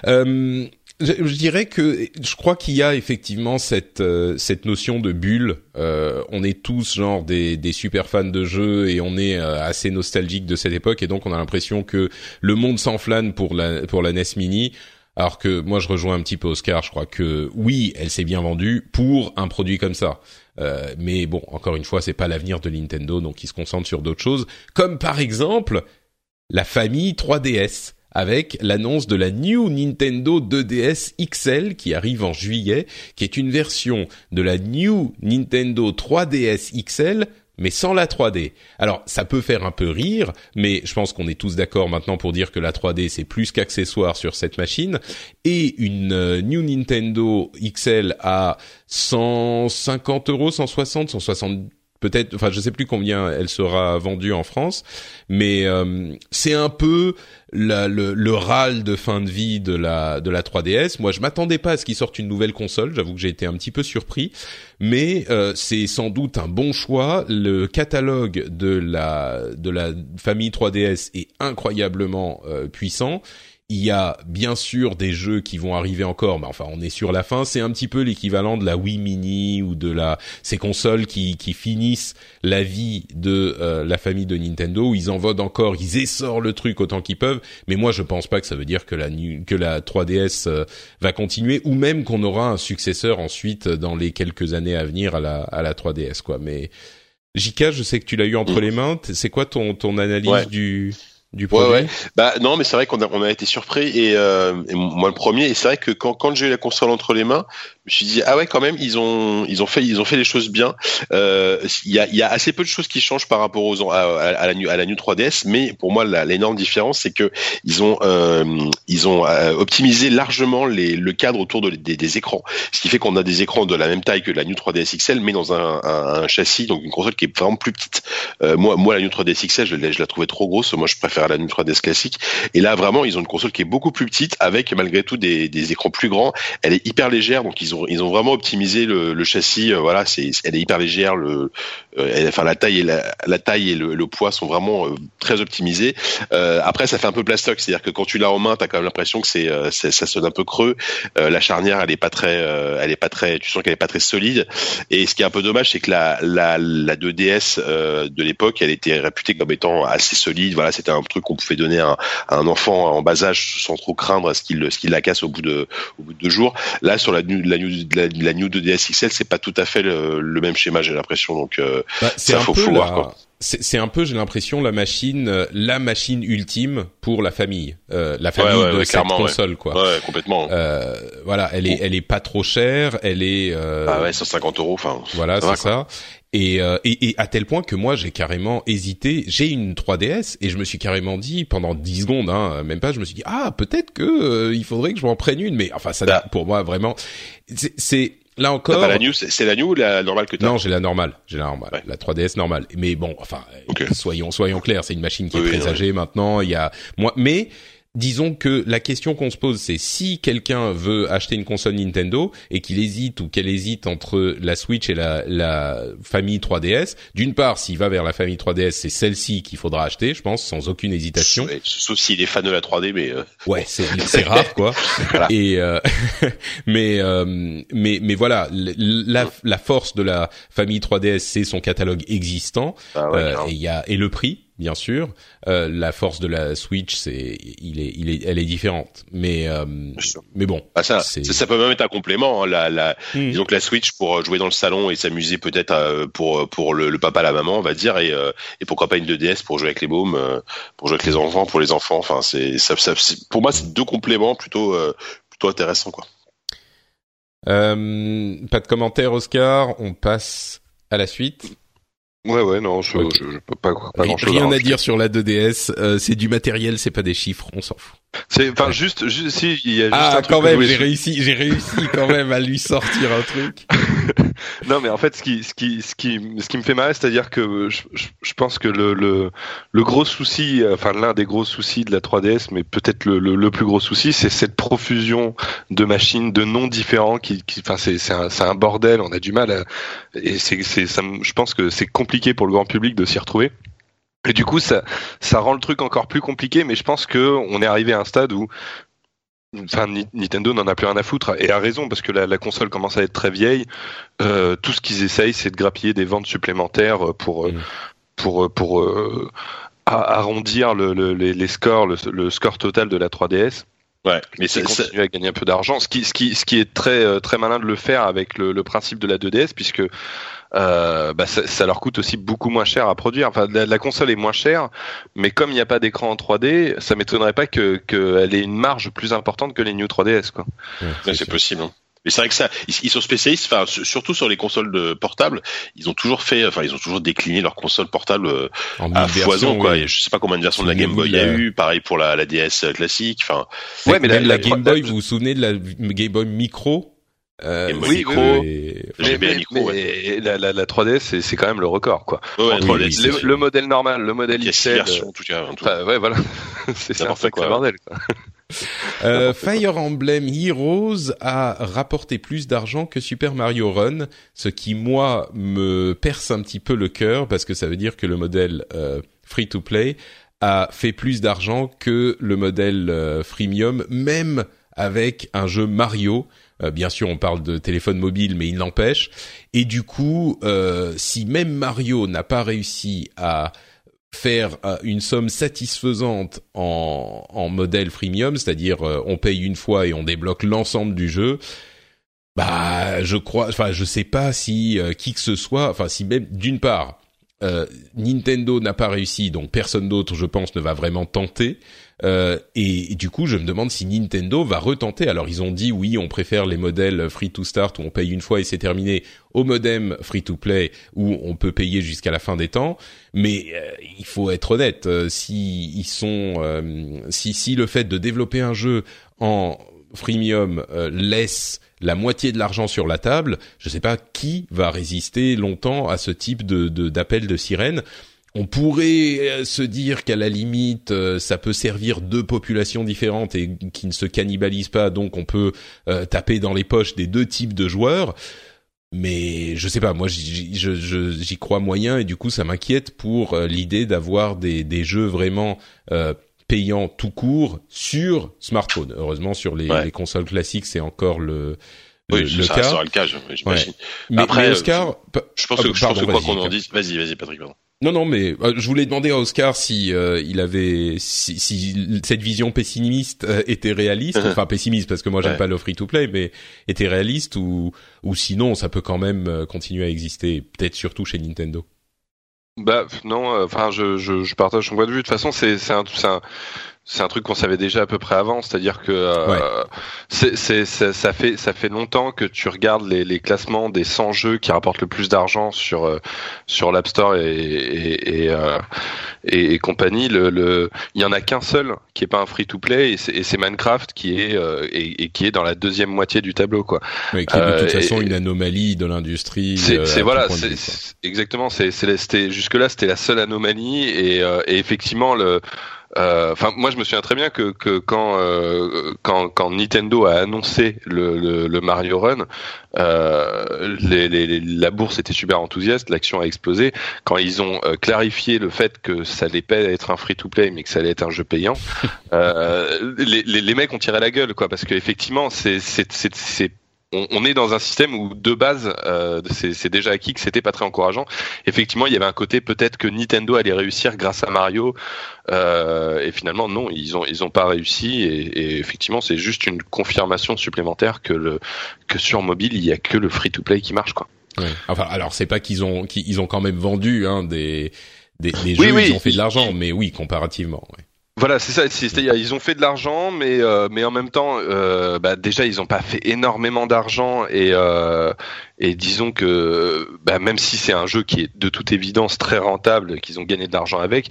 Euh, je, je, dirais que je crois qu'il y a effectivement cette euh, cette notion de bulle. Euh, on est tous genre des des super fans de jeux et on est euh, assez nostalgique de cette époque et donc on a l'impression que le monde s'enflamme pour la pour la NES Mini. Alors que moi je rejoins un petit peu Oscar. Je crois que oui, elle s'est bien vendue pour un produit comme ça. Euh, mais bon, encore une fois, c'est pas l'avenir de Nintendo, donc ils se concentrent sur d'autres choses, comme par exemple la famille 3DS avec l'annonce de la New Nintendo 2DS XL qui arrive en juillet, qui est une version de la New Nintendo 3DS XL mais sans la 3D. Alors, ça peut faire un peu rire, mais je pense qu'on est tous d'accord maintenant pour dire que la 3D c'est plus qu'accessoire sur cette machine. Et une euh, New Nintendo XL à 150 euros, 160, 160 peut-être, enfin je sais plus combien elle sera vendue en France, mais euh, c'est un peu la, le, le râle de fin de vie de la de la 3DS. Moi, je m'attendais pas à ce qu'ils sortent une nouvelle console. J'avoue que j'ai été un petit peu surpris, mais euh, c'est sans doute un bon choix. Le catalogue de la de la famille 3DS est incroyablement euh, puissant il y a bien sûr des jeux qui vont arriver encore, mais enfin on est sur la fin. C'est un petit peu l'équivalent de la Wii Mini ou de la ces consoles qui qui finissent la vie de euh, la famille de Nintendo. Où ils en votent encore, ils essorent le truc autant qu'ils peuvent. Mais moi je pense pas que ça veut dire que la que la 3DS euh, va continuer ou même qu'on aura un successeur ensuite dans les quelques années à venir à la à la 3DS quoi. Mais Jika, je sais que tu l'as eu entre les mains. C'est quoi ton ton analyse ouais. du du produit. Ouais, ouais. Bah non, mais c'est vrai qu'on a, on a été surpris et, euh, et moi le premier. Et c'est vrai que quand, quand j'ai eu la console entre les mains, me suis dit ah ouais quand même ils ont ils ont fait ils ont fait les choses bien. Il euh, y a il y a assez peu de choses qui changent par rapport aux à, à, la à la New 3DS, mais pour moi l'énorme différence c'est que ils ont euh, ils ont euh, optimisé largement les, le cadre autour de, des, des écrans, ce qui fait qu'on a des écrans de la même taille que la New 3DS XL, mais dans un, un, un châssis donc une console qui est vraiment plus petite. Euh, moi moi la New 3DS XL je, je la trouvais trop grosse, moi je préfère la New 3DS classique. Et là, vraiment, ils ont une console qui est beaucoup plus petite, avec malgré tout des, des écrans plus grands. Elle est hyper légère, donc ils ont ils ont vraiment optimisé le, châssis. Euh, voilà, c'est elle est hyper légère. Le euh, enfin la taille et la, taille et le, poids sont vraiment euh, très optimisés. Après, ça fait un peu plastoc, c'est-à-dire que quand tu l'as en main, t'as quand même l'impression que c'est ça sonne un peu creux. la charnière, elle est pas très, elle est pas très, tu sens qu'elle est pas très solide. Et ce qui est un peu dommage, c'est que la la, la 2DS de l'époque, elle était réputée comme étant assez solide. Voilà, c'était un truc qu'on pouvait donner à, un enfant en bas âge sans trop craindre ce qu'il ce qu'il la casse au bout de au bout de deux jours. Là, sur la la new, la, la new 2DS XL, c'est pas tout à fait le, même schéma, j'ai l'impression. Donc, euh, bah, ça faut, faut voir. C'est un peu, j'ai l'impression, la machine, euh, la machine ultime pour la famille, euh, la famille de cette console, quoi. Ouais, complètement. Euh, voilà, elle est, elle est pas trop chère, elle est. Euh, ah ouais, 150 euros, enfin. Voilà, c'est ça. Et, euh, et, et, à tel point que moi j'ai carrément hésité. J'ai une 3DS et je me suis carrément dit pendant 10 secondes, hein, même pas, je me suis dit ah peut-être que il faudrait que je m'en prenne une, mais enfin ça bah. pour moi vraiment c'est Là encore. Pas la new, c'est la new ou la normale que tu Non, j'ai la normale, j'ai la normale, la 3DS normale. Mais bon, enfin, soyons soyons clairs, c'est une machine qui est très âgée maintenant. Il y a moi, mais disons que la question qu'on se pose, c'est si quelqu'un veut acheter une console Nintendo et qu'il hésite ou qu'elle hésite entre la Switch et la, la famille 3DS. D'une part, s'il va vers la famille 3DS, c'est celle-ci qu'il faudra acheter, je pense, sans aucune hésitation. Sauf s'il est fan de la 3D, mais euh... ouais, c'est rare quoi. [LAUGHS] Et euh... [LAUGHS] mais euh, mais mais voilà, la, la force de la famille 3DS, c'est son catalogue existant. Ah ouais, euh, et y a et le prix bien sûr. Euh, la force de la Switch, c'est, il est, il est, elle est différente. Mais, euh, mais bon. Ah, ça, ça, peut même être un complément. Hein, la, la, hmm. Disons que la Switch pour jouer dans le salon et s'amuser peut-être euh, pour pour le, le, papa, la maman, on va dire, et, euh, et pourquoi pas une 2DS pour jouer avec les mômes, euh, pour jouer avec les enfants, pour les enfants. Enfin, c'est, ça, ça pour moi, c'est deux compléments plutôt plutôt intéressants, quoi. pas de commentaires, Oscar. On passe à la suite. Ouais, ouais, non, je, je, je peux pas, pas grand chose. Rien à, dire sur la 2DS. Euh, c'est du matériel, c'est pas des chiffres, on s'en fout. C'est, enfin, juste, juste, si, il y a juste ah, un quand même, j'ai réussi, j'ai réussi quand même à lui sortir un truc. [LAUGHS] [LAUGHS] non, mais en fait, ce qui, ce qui, ce qui, ce qui me fait mal, c'est-à-dire que je, je, pense que le, le, le gros souci, enfin, l'un des gros soucis de la 3DS, mais peut-être le, le, plus gros souci, c'est cette profusion de machines, de noms différents qui, qui enfin, c'est, un, un bordel, on a du mal à, et c'est, je pense que c'est compliqué pour le grand public de s'y retrouver. Et du coup, ça, ça rend le truc encore plus compliqué, mais je pense que on est arrivé à un stade où Enfin, Nintendo n'en a plus rien à foutre et a raison parce que la, la console commence à être très vieille. Euh, tout ce qu'ils essayent, c'est de grappiller des ventes supplémentaires pour mm. pour pour, euh, arrondir le, le, les, scores, le, score total de la 3DS. Ouais, mais c'est continuer à gagner un peu d'argent, ce qui, ce qui, ce qui est très, euh, très malin de le faire avec le, le principe de la 2DS, puisque euh, bah ça, ça, leur coûte aussi beaucoup moins cher à produire. Enfin, la, console est moins chère, mais comme il n'y a pas d'écran en 3D, ça m'étonnerait pas que qu'elle ait une marge plus importante que les New 3DS, quoi. c'est possible. Hein. Mais c'est vrai que ça, ils, sont spécialistes, enfin surtout sur les consoles de portables, ils ont toujours fait, enfin ils ont toujours décliné leurs consoles portables euh, à foison quoi. Je sais pas combien de versions de la Game Boy il y a eu, pareil pour la, la DS classique. Enfin. Ouais, mais la, la Game Boy, vous vous souvenez de la Game Boy Micro? Euh, oui, micro, mais, la, la, la 3DS c'est quand même le record quoi. le, modèle normal, le modèle XL. en tout cas. ouais voilà, [LAUGHS] c'est un sacré bordel. Quoi. [LAUGHS] Euh, Fire Emblem Heroes a rapporté plus d'argent que Super Mario Run, ce qui moi me perce un petit peu le cœur parce que ça veut dire que le modèle euh, free to play a fait plus d'argent que le modèle euh, freemium, même avec un jeu Mario euh, bien sûr, on parle de téléphone mobile, mais il n'empêche. Et du coup, euh, si même Mario n'a pas réussi à faire euh, une somme satisfaisante en, en modèle freemium, c'est-à-dire on paye une fois et on débloque l'ensemble du jeu, bah je crois, enfin je sais pas si qui que ce soit, enfin si même d'une part Nintendo n'a pas réussi, donc personne d'autre je pense ne va vraiment tenter. Euh, et, du coup, je me demande si Nintendo va retenter. Alors, ils ont dit oui, on préfère les modèles free to start où on paye une fois et c'est terminé, au modem free to play où on peut payer jusqu'à la fin des temps. Mais euh, il faut être honnête, euh, si ils sont, si si le fait de développer un jeu en freemium laisse la moitié de l'argent sur la table, je ne sais pas qui va résister longtemps à ce type de d'appel de sirène on pourrait euh, se dire qu'à la limite, euh, ça peut servir deux populations différentes et qui ne se cannibalisent pas, donc on peut euh, taper dans les poches des deux types de joueurs. Mais je sais pas, moi j'y crois moyen et du coup ça m'inquiète pour l'idée d'avoir des, jeux vraiment payants tout court sur smartphone. Heureusement sur les, consoles classiques c'est encore le, oui, le, ça cas. sera le cas, j'imagine. Mais, Après, Oscar, je, pense que, je pense que quoi qu'on en dise, vas-y, vas-y, Patrick. Pardon. Non, non, mais euh, je voulais demander à Oscar si euh, il avait, si, si, cette vision pessimiste euh, était réaliste, [LAUGHS] enfin pessimiste parce que moi j'aime Ouais. pas le free-to-play, mais était réaliste ou ou sinon ça peut quand même euh, continuer à exister, peut-être surtout chez Nintendo. Bah non, euh, enfin je, je, je partage son point de vue. De toute façon, c'est c'est un c'est un c'est un truc qu'on savait déjà à peu près avant, c'est-à-dire que euh, Ouais. c'est ça, ça fait ça fait longtemps que tu regardes les, les classements des 100 jeux qui rapportent le plus d'argent sur euh, sur l'App Store et et et, euh, et, et compagnie. Le le il y en a qu'un seul qui est pas un free to play et c'est Minecraft qui est euh, et, qui est dans la deuxième moitié du tableau quoi. Mais qui est de Euh, toute façon et- une anomalie de l'industrie. C'est euh, voilà, c'est exactement. C'est c'est- c'était jusque là c'était la seule anomalie et, euh, et effectivement le. Euh, Enfin, moi, je me souviens très bien que, que quand, euh, quand quand Nintendo a annoncé le, le, le Mario Run, euh, les, les- les- la bourse était super enthousiaste, l'action a explosé. Quand ils ont clarifié le fait que ça allait pas être un free-to-play, mais que ça allait être un jeu payant, [LAUGHS] les, les, mecs ont tiré la gueule, quoi, parce c'est c'est c'est on, on est dans un système où de base, euh, c'est déjà acquis que c'était pas très encourageant. Effectivement, il y avait un côté peut-être que Nintendo allait réussir grâce à Mario, euh, et finalement non, ils ont ils ont pas réussi. Et, et effectivement, c'est juste une confirmation supplémentaire que le que sur mobile il y a que le free-to-play qui marche quoi. Ouais. Enfin, alors c'est pas qu'ils ont qu'ils ils ont quand même vendu hein, des des, des Oui, jeux, oui, ils ont fait de l'argent, mais oui, comparativement. Ouais. Voilà, c'est ça. c'est- C'est-à-dire, ils ont fait de l'argent, mais euh, mais en même temps, euh, bah, déjà, ils ont pas fait énormément d'argent et euh, et disons que bah, même si c'est un jeu qui est de toute évidence très rentable, qu'ils ont gagné de l'argent avec,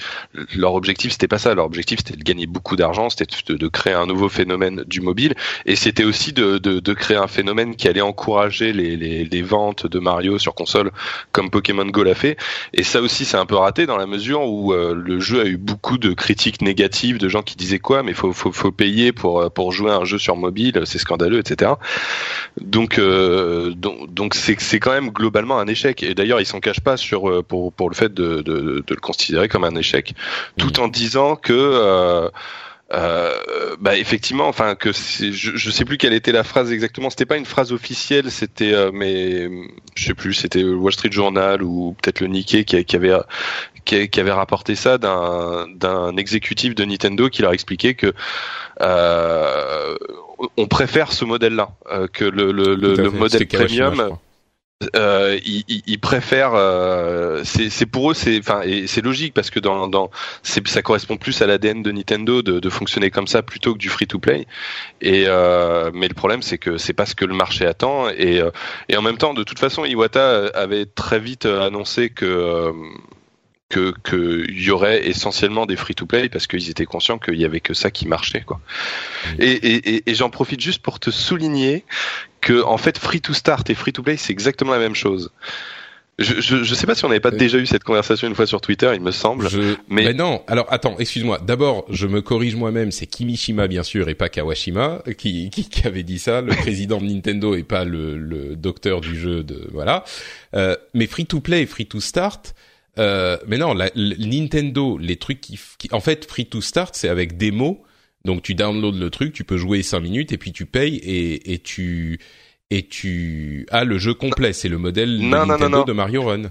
leur objectif c'était pas ça. Leur objectif c'était de gagner beaucoup d'argent, c'était de, créer un nouveau phénomène du mobile et c'était aussi de, de de créer un phénomène qui allait encourager les les, les ventes de Mario sur console comme Pokémon Go l'a fait. Et ça aussi, c'est un peu raté dans la mesure où euh, le jeu a eu beaucoup de critiques négatives, de gens qui disaient quoi, mais faut faut, faut payer pour pour jouer un jeu sur mobile, c'est scandaleux, etc. Donc euh, donc donc c'est c'est quand même globalement un échec. Et d'ailleurs, ils s'en cachent pas sur euh, pour pour le fait de de, de le considérer comme un échec, tout en disant que euh, euh, bah effectivement, enfin que je, je sais plus quelle était la phrase exactement. C'était pas une phrase officielle, c'était euh, mais je sais plus, c'était le Wall Street Journal ou peut-être le Nikkei qui, qui avait qui, avait rapporté ça d'un d'un exécutif de Nintendo qui leur expliquait que euh, on préfère ce modèle-là euh, que le le, le, le modèle premium. Euh, ils, préfèrent. euh, c'est pour eux, c'est enfin et c'est logique parce que dans dans ça correspond plus à l'ADN de Nintendo de, de fonctionner comme ça plutôt que du free to play. Et euh, mais le problème c'est que c'est pas ce que le marché attend et euh, et en même temps de toute façon Iwata avait très vite euh, annoncé que euh, que qu'il y aurait essentiellement des free to play parce qu'ils étaient conscients qu'il y avait que ça qui marchait quoi. Et, et, et, et j'en profite juste pour te souligner que en fait free to start et free to play c'est exactement la même chose. Je, je, je sais pas si on n'avait pas Oui. déjà eu cette conversation une fois sur Twitter, il me semble. Je... mais- Mais non. Alors attends, excuse-moi. D'abord, je me corrige moi-même. C'est Kimishima bien sûr et pas Kawashima qui, qui, qui avait dit ça, le [LAUGHS] président de Nintendo et pas le, le docteur du jeu de voilà. Euh, mais free to play, free to start. Euh, mais non, la, le- Nintendo, les trucs qui, qui, en fait, free to start, c'est avec démo. Donc tu downloads le truc, tu peux jouer 5 minutes et puis tu payes et, et tu et tu as le jeu complet. C'est le modèle de Non, non, non, Nintendo non. de Mario Run.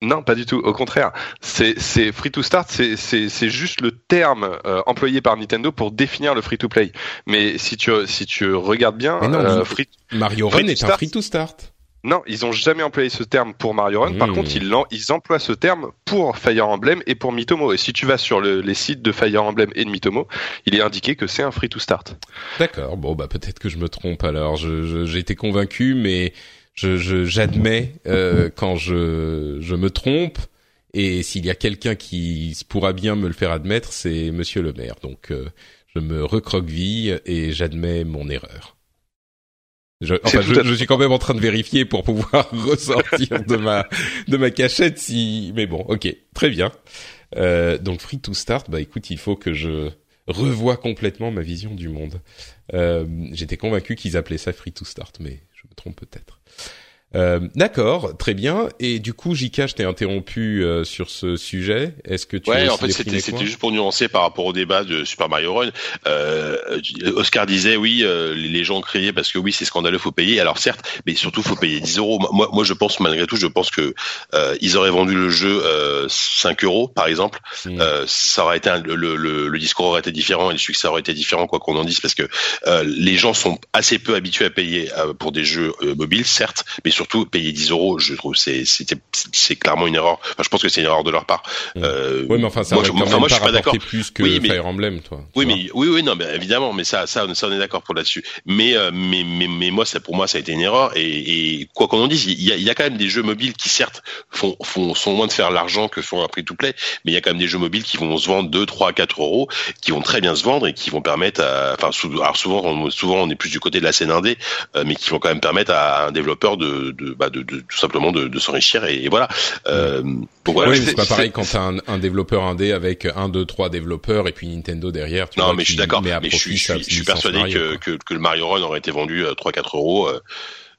Non, pas du tout. Au contraire, c'est c'est free to start, c'est c'est c'est juste le terme euh, employé par Nintendo pour définir le free to play. Mais si tu si tu regardes bien, euh, free Mario Run est un free to start. Non, ils ont jamais employé ce terme pour Mario Run. Par contre, ils, ils emploient ce terme pour Fire Emblem et pour Mitomo. Et si tu vas sur le- les sites de Fire Emblem et de Mitomo, il est indiqué que c'est un free to start. D'accord. Bon, bah peut-être que je me trompe. Alors, j'ai été convaincu, mais je, je- j'admets euh, [LAUGHS] quand je, je me trompe. Et s'il y a quelqu'un qui pourra bien me le faire admettre, c'est Monsieur le Maire. Donc, euh, je me recroqueville et j'admets mon erreur. Je, enfin, je, je suis quand même en train de vérifier pour pouvoir [LAUGHS] ressortir de ma de ma cachette. Si, mais bon, ok, très bien. Euh, donc free to start, bah écoute, il faut que je revoie complètement ma vision du monde. Euh, J'étais convaincu qu'ils appelaient ça free to start, mais je me trompe peut-être. Euh, D'accord, très bien. Et du coup, Jika, je t'ai interrompu euh, sur ce sujet. Est-ce que tu Ouais, en fait, c'était juste pour nuancer par rapport au débat de Super Mario Run. Euh, Oscar disait oui, euh, les gens criaient parce que oui, c'est scandaleux, faut payer. Alors certes, mais surtout faut payer 10 euros. Moi, moi, je pense malgré tout, je pense que euh, ils auraient vendu le jeu 5 euros, par exemple. Mm. ça aurait été un, le, le, le, discours aurait été différent et le succès aurait été différent, quoi qu'on en dise, parce que les gens sont assez peu habitués à payer pour des jeux mobiles, certes, mais surtout payer 10 euros, je trouve c'est c'était c'est clairement une erreur. Enfin, je pense que c'est une erreur de leur part. Mmh. Euh, oui, mais enfin ça moi, je, enfin, moi, je suis pas d'accord plus que oui, mais, Fire Emblem, toi. Oui, mais oui, oui, non, mais évidemment, mais ça, ça, ça on est d'accord pour là-dessus. Mais, euh, mais, mais, mais moi, ça pour moi, ça a été une erreur. Et, et quoi qu'on en dise, il y a, y a quand même des jeux mobiles qui certes font, font sont loin de faire l'argent que font un prix to play, mais il y a quand même des jeux mobiles qui vont se vendre 2, 3, 4 euros, qui vont très bien se vendre et qui vont permettre, à, enfin, alors souvent, on, souvent, on est plus du côté de la scène indé, euh, mais qui vont quand même permettre à un développeur de, de, bah, de, de, tout simplement de, de s'enrichir et, voilà. Euh, donc voilà. Oui, c'est pas pareil quand t'as un, un développeur indé avec un, deux, trois développeurs et puis Nintendo derrière. Tu non, mais je suis d'accord. Mais, je, suis, je, suis persuadé que, que, que, le Mario Run aurait été vendu à 3-4 euros.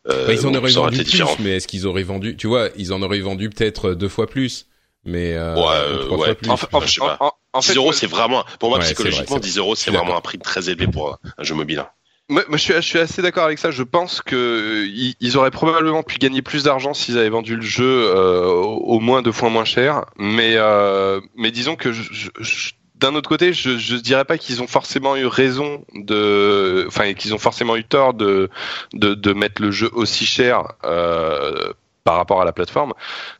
Euh, bah, ils en auraient vendu plus, mais est-ce qu'ils auraient vendu Tu vois, ils en auraient vendu peut-être deux fois plus, mais euh, ouais, trois ouais. fois plus. En, je sais pas. En, en 10 euros, c'est vraiment, pour moi psychologiquement, vrai, 10 euros, c'est vraiment un prix très élevé pour un jeu mobile. Moi, je, suis, je suis assez d'accord avec ça. Je pense que euh, ils auraient probablement pu gagner plus d'argent s'ils avaient vendu le jeu euh, au moins deux fois moins cher. Mais, euh, mais disons que je, d'un autre côté, je, je dirais pas qu'ils ont forcément eu raison de, enfin, qu'ils ont forcément eu tort de, de, de mettre le jeu aussi cher. Euh, par rapport à la plateforme,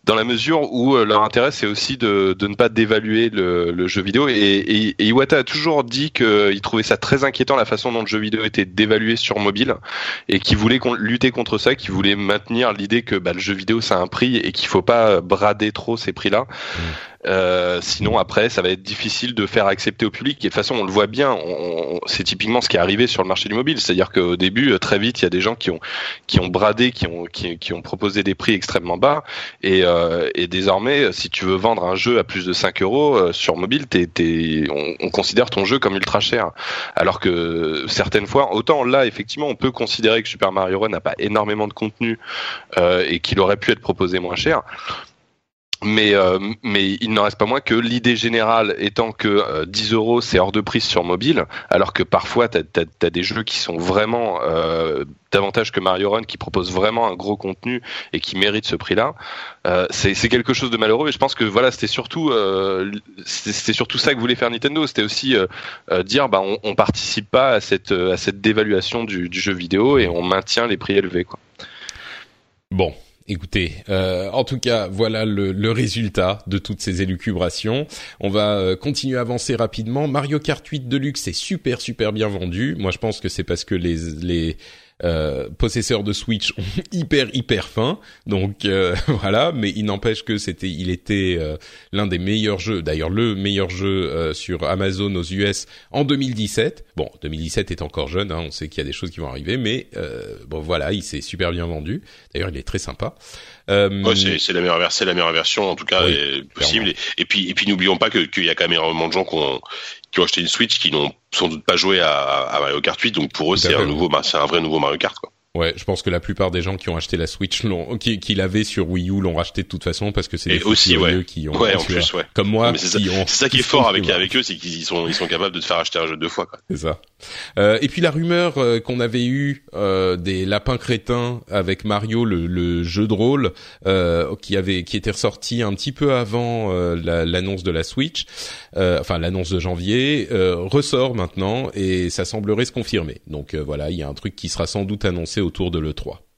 dans la mesure où euh, leur intérêt c'est aussi de, ne pas dévaluer le, jeu vidéo. Et, Iwata a toujours dit qu'il trouvait ça très inquiétant la façon dont le jeu vidéo était dévalué sur mobile et qu'il voulait lutter contre ça, qu'il voulait maintenir l'idée que bah, le jeu vidéo ça a un prix et qu'il faut pas brader trop ces prix-là. Mmh. Euh, sinon, après, ça va être difficile de faire accepter au public. Et de toute façon, on le voit bien. c'est typiquement ce qui est arrivé sur le marché du mobile. C'est-à-dire qu'au début, euh, très vite, il y a des gens qui ont qui ont bradé, qui ont qui, qui ont proposé des prix extrêmement bas. Et, euh, et désormais, si tu veux vendre un jeu à plus de 5 euros euh, sur mobile, on, on, considère ton jeu comme ultra cher. Alors que certaines fois, autant là, effectivement, on peut considérer que Super Mario Run n'a pas énormément de contenu euh, et qu'il aurait pu être proposé moins cher mais euh, mais il n'en reste pas moins que l'idée générale étant que euh, 10 euros c'est hors de prise sur mobile, alors que parfois tu as, des jeux qui sont vraiment euh, davantage que Mario Run qui propose vraiment un gros contenu et qui mérite ce prix-là. Euh, c'est quelque chose de malheureux et je pense que voilà c'était surtout euh, c'était surtout ça que voulait faire Nintendo, c'était aussi euh, dire bah on, on participe pas à cette à cette dévaluation du, du jeu vidéo et on maintient les prix élevés quoi. Bon, écoutez, euh, en tout cas, voilà le, résultat de toutes ces élucubrations. On va euh, continuer à avancer rapidement. Mario Kart 8 Deluxe est super super bien vendu. Moi, je pense que c'est parce que les les euh, possesseurs de Switch ont [LAUGHS] hyper hyper faim. Donc euh, [LAUGHS] voilà, mais il n'empêche que c'était, il était euh, l'un des meilleurs jeux, d'ailleurs le meilleur jeu sur Amazon aux US en 2017. Bon, 2017 est encore jeune, hein, on sait qu'il y a des choses qui vont arriver, mais bon voilà, il s'est super bien vendu. D'ailleurs, il est très sympa. Euh, c'est la meilleure version, la meilleure version en tout cas possible. Et, puis et puis n'oublions pas qu'il y a quand même énormément de gens qui ont, qui ont acheté une Switch qui n'ont sans doute pas joué à, à Mario Kart 8, donc pour eux c'est un nouveau, c'est un vrai nouveau Mario Kart quoi. Ouais, je pense que la plupart des gens qui ont acheté la Switch, l'ont, qui, qui l'avaient sur Wii U, l'ont racheté de toute façon parce que c'est des aussi, ouais. qui ont. Ouais, en plus, ouais. Comme moi. c'est ça, qui est [LAUGHS] fort avec avec eux, c'est qu'ils sont ils sont capables de te faire acheter un jeu deux fois. Quoi. C'est ça. Euh, et puis la rumeur euh, qu'on avait eu euh, des lapins crétins avec Mario, le, jeu de rôle, qui avait qui était ressorti un petit peu avant l'annonce de la Switch, enfin l'annonce de janvier, ressort maintenant et ça semblerait se confirmer. Donc voilà, il y a un truc qui sera sans doute annoncé autour de le 3.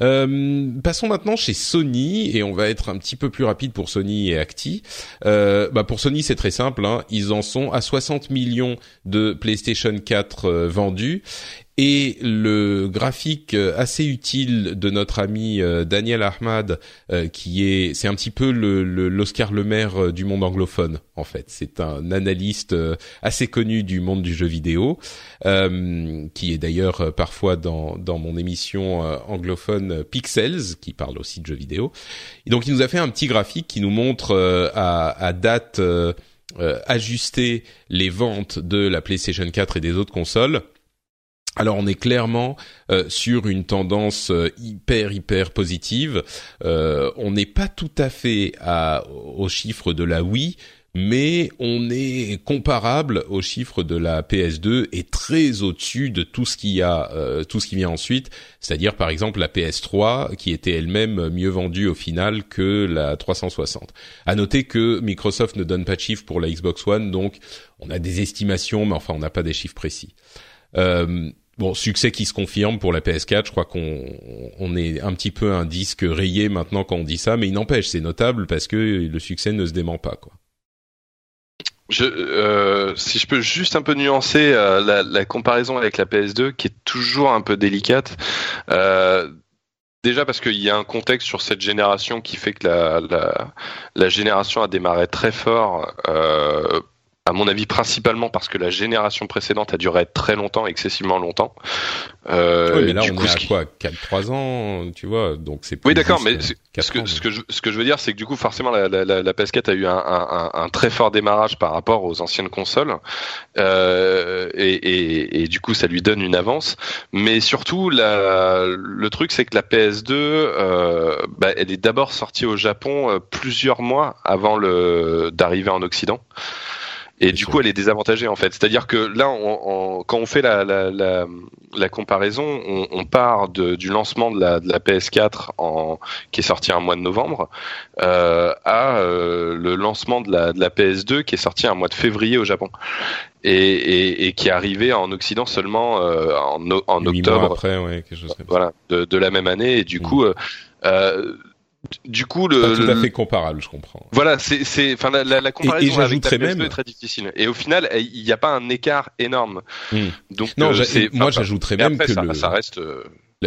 Euh, passons maintenant chez Sony et on va être un petit peu plus rapide pour Sony et Acti. Euh, bah pour Sony c'est très simple, hein. ils en sont à 60 millions de PlayStation 4 euh, vendus et le graphique euh, assez utile de notre ami euh, Daniel Ahmad, euh, qui est, c'est un petit peu l'Oscar Le Maire du monde anglophone en fait. C'est un analyste assez connu du monde du jeu vidéo, qui est d'ailleurs parfois dans dans mon émission anglophone Pixels, qui parle aussi de jeux vidéo. Et donc il nous a fait un petit graphique qui nous montre à, à date ajustée les ventes de la PlayStation 4 et des autres consoles alors on est clairement euh, sur une tendance euh, hyper hyper positive. Euh, on n'est pas tout à fait à, aux chiffres de la Wii, mais on est comparable aux chiffres de la PS2 et très au-dessus de tout ce qui a tout ce qui vient ensuite, c'est-à-dire par exemple la PS3 qui était elle-même mieux vendue au final que la 360. À noter que Microsoft ne donne pas de chiffres pour la Xbox One, donc on a des estimations, mais enfin on n'a pas des chiffres précis. Bon, succès qui se confirme pour la PS4. Je crois qu'on on est un petit peu un disque rayé maintenant quand on dit ça, mais il n'empêche, c'est notable parce que le succès ne se dément pas, quoi. Je, euh, si je peux juste un peu nuancer euh, la, comparaison avec la PS2, qui est toujours un peu délicate. Euh, déjà parce qu'il y a un contexte sur cette génération qui fait que la, la, la génération a démarré très fort. Euh, à mon avis, principalement parce que la génération précédente a duré très longtemps, excessivement longtemps. Euh, oui, mais là, on est à quoi? 4-3 ans, tu vois, donc c'est Oui, d'accord, mais ce que, ce, que je, ce que je veux dire, c'est que du coup, forcément, la, la, la, PS4 a eu un, un, un, très fort démarrage par rapport aux anciennes consoles, euh, et, et, et, du coup, ça lui donne une avance. Mais surtout, la, le truc, c'est que la PS2, euh, bah, elle est d'abord sortie au Japon euh, plusieurs mois avant le d'arriver en Occident. Et du coup, elle est désavantagée en fait. C'est-à-dire que là, on, quand on fait la, la, la, la comparaison, on, on part de, du lancement de la, de la PS4 en, qui est sorti un mois de novembre euh, à euh, le lancement de la, de la PS2 qui est sorti un mois de février au Japon. Et, et, et qui est arrivé en Occident seulement euh, en, en octobre. après, ouais, quelque chose comme voilà, de, de, la même année. Et du mm. coup, euh, euh du coup, le, pas tout à fait comparable, je comprends. Voilà, c'est, c'est, enfin, la, la, comparaison avec la PS2 est très difficile. Et au final, il n'y a pas un écart énorme. Hmm. Donc, non, euh, c'est, moi, j'ajouterais même que ça, le... ça reste. Euh,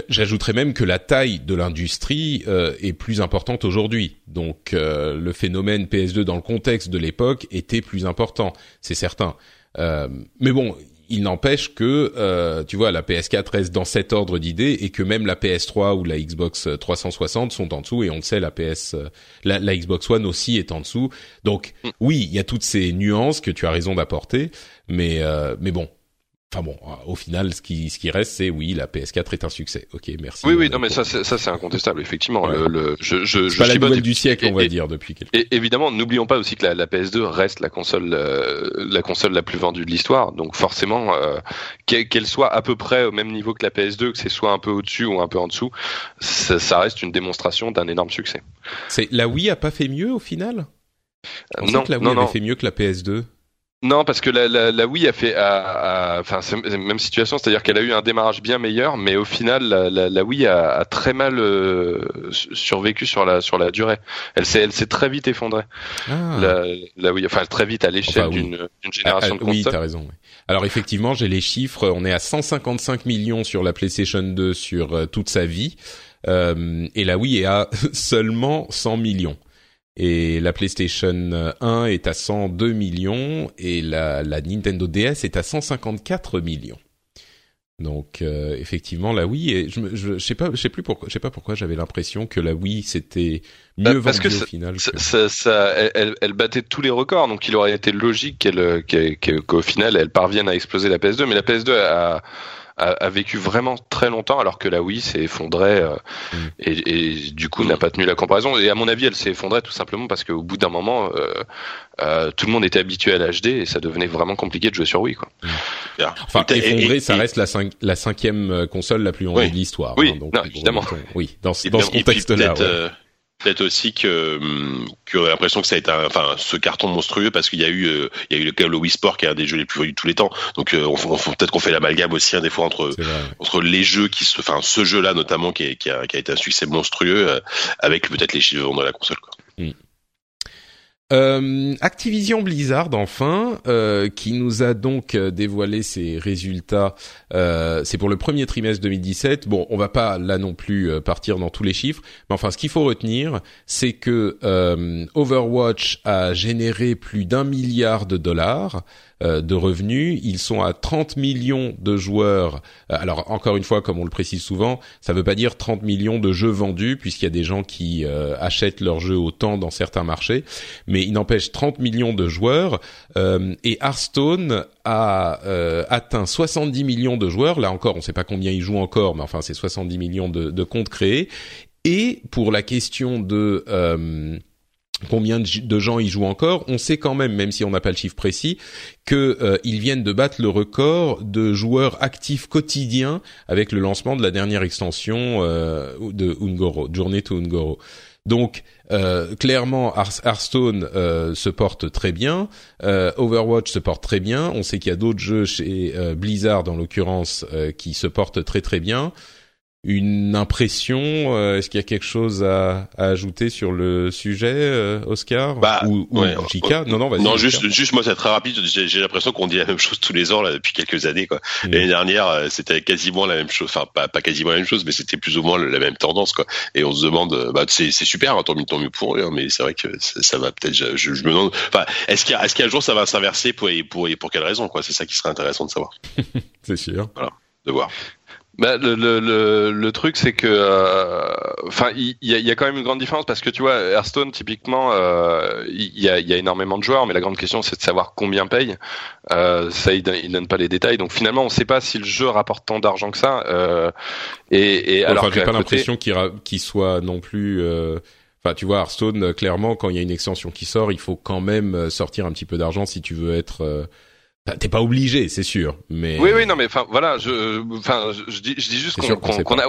j'ajouterais même que la taille de l'industrie euh, est plus importante aujourd'hui. Donc, euh, le phénomène PS2 dans le contexte de l'époque était plus important, c'est certain. Euh, mais bon, il n'empêche que euh, tu vois la PS4 reste dans cet ordre d'idées et que même la PS3 ou la Xbox 360 sont en dessous et on le sait la PS la, la Xbox One aussi est en dessous. Donc mm. oui, il y a toutes ces nuances que tu as raison d'apporter, mais euh, mais bon, Enfin bon, au final, ce qui ce qui reste, c'est oui, la PS4 est un succès. Ok, merci. Oui, oui, non, mais ça, c'est, ça, c'est incontestable, effectivement. Le, le, je, je, je pas la nouvelle du siècle, on va dire, depuis quelques. Et évidemment, n'oublions pas aussi que la, la PS2 reste la console, euh, la console la plus vendue de l'histoire. Donc forcément, euh, qu'elle soit à peu près au même niveau que la PS2, que c'est soit un peu au-dessus ou un peu en dessous, ça, ça reste une démonstration d'un énorme succès. C'est la Wii a pas fait mieux au final? non, que la Wii non, avait non. fait mieux que la PS2. Non, parce que la, la, la Wii a fait, enfin, c'est la même situation, c'est-à-dire qu'elle a eu un démarrage bien meilleur, mais au final, la, la, la Wii a, a, très mal euh, survécu sur la sur la durée. Elle s'est, elle s'est très vite effondrée. Ah. La, la Wii, enfin, très vite à l'échelle enfin, oui. d'une, génération ah, ah, de Oui, consoles. t'as raison. Oui. Alors effectivement, j'ai les chiffres. On est à 155 millions sur la PlayStation 2 sur euh, toute sa vie, euh, et la Wii est à [LAUGHS] seulement 100 millions et la PlayStation 1 est à 102 millions et la, la Nintendo DS est à 154 millions. Donc euh, effectivement la Wii et je, je, je sais pas je sais plus pourquoi je sais pas pourquoi j'avais l'impression que la Wii c'était mieux bah, parce vendu que au final. Que... ça, ça elle, elle, battait tous les records donc il aurait été logique qu'elle qu'au qu final elle parvienne à exploser la PS2 mais la PS2 a a, a, vécu vraiment très longtemps alors que la Wii s'est effondrée euh, mm. et, et, du coup n'a pas tenu la comparaison et à mon avis elle s'est effondrée tout simplement parce qu'au bout d'un moment euh, euh, tout le monde était habitué à l'HD et ça devenait vraiment compliqué de jouer sur Wii quoi. Mm. Enfin effondrée ça reste la, cinq, la cinquième console la plus vendue oui. de l'histoire. Oui, hein, donc, non, évidemment. Oui, dans, dans ce contexte-là. Ouais peut-être aussi que que l'impression que ça a été un, enfin ce carton monstrueux parce qu'il y a eu euh, il y a eu le, le Wii Sport qui est un des jeux les plus vendus de tous les temps donc euh, on, on, peut-être qu'on fait l'amalgame aussi hein, des fois entre entre les jeux qui se enfin ce jeu là notamment qui, est, qui, a, qui a été un succès monstrueux euh, avec peut-être les chiffres de la console quoi. Mm. Euh, Activision Blizzard enfin, euh, qui nous a donc euh, dévoilé ses résultats. C'est pour le premier trimestre 2017. Bon, on va pas là non plus partir dans tous les chiffres, mais enfin, ce qu'il faut retenir, c'est que Overwatch a généré plus d'un milliard de dollars. Euh, de revenus. Ils sont à 30 millions de joueurs. Euh, alors encore une fois, comme on le précise souvent, ça ne veut pas dire 30 millions de jeux vendus puisqu'il y a des gens qui euh, achètent leurs jeux autant dans certains marchés. Mais il n'empêche 30 millions de joueurs et Hearthstone a atteint 70 millions de joueurs. Là encore, on ne sait pas combien ils jouent encore, mais enfin c'est 70 millions de, de comptes créés. Et pour la question de combien de gens y jouent encore, on sait quand même, même si on n'a pas le chiffre précis, que euh, ils viennent de battre le record de joueurs actifs quotidiens avec le lancement de la dernière extension euh, de Ungoro, Journey to Ungoro. Donc euh, clairement, Hearthstone se porte très bien, Overwatch se porte très bien. On sait qu'il y a d'autres jeux chez Blizzard, en l'occurrence, qui se portent très très bien une impression euh, Est-ce qu'il y a quelque chose à, à, ajouter sur le sujet, euh, Oscar bah, ou, ou ouais, Non, non, vas-y. Non, juste, juste moi, c'est très rapide. J'ai l'impression qu'on dit la même chose tous les ans là depuis quelques années. Quoi. Mm. L'année dernière, euh, c'était quasiment la même chose. Enfin, pas, pas quasiment la même chose, mais c'était plus ou moins la même tendance. Quoi. Et on se demande, bah, c'est super, hein, tant mieux, tant mieux pour eux, hein, mais c'est vrai que ça, ça va peut-être. Je, je, me demande. Enfin, est-ce qu'il y a, est-ce qu'un jour ça va s'inverser pour, pour, pour quelle raison Quoi, c'est ça qui serait intéressant de savoir. [LAUGHS] c'est sûr. Voilà, de voir. Bah, le, le, le, le, truc, c'est que, euh, enfin, il y, a, y, a, quand même une grande différence parce que tu vois, Hearthstone, typiquement, euh, il y, a, y, a, énormément de joueurs, mais la grande question, c'est de savoir combien paye. Euh, ça, il, il donne pas les détails, donc finalement, on ne sait pas si le jeu rapporte tant d'argent que ça. Euh, et, et enfin, alors, j'ai pas l'impression qu'il soit non plus. Euh, enfin, tu vois, Hearthstone, clairement, quand il y a une extension qui sort, il faut quand même sortir un petit peu d'argent si tu veux être T'es pas obligé, c'est sûr, mais. Oui, oui, non, mais enfin, voilà, je, enfin, je, dis, je dis juste qu'on qu qu a,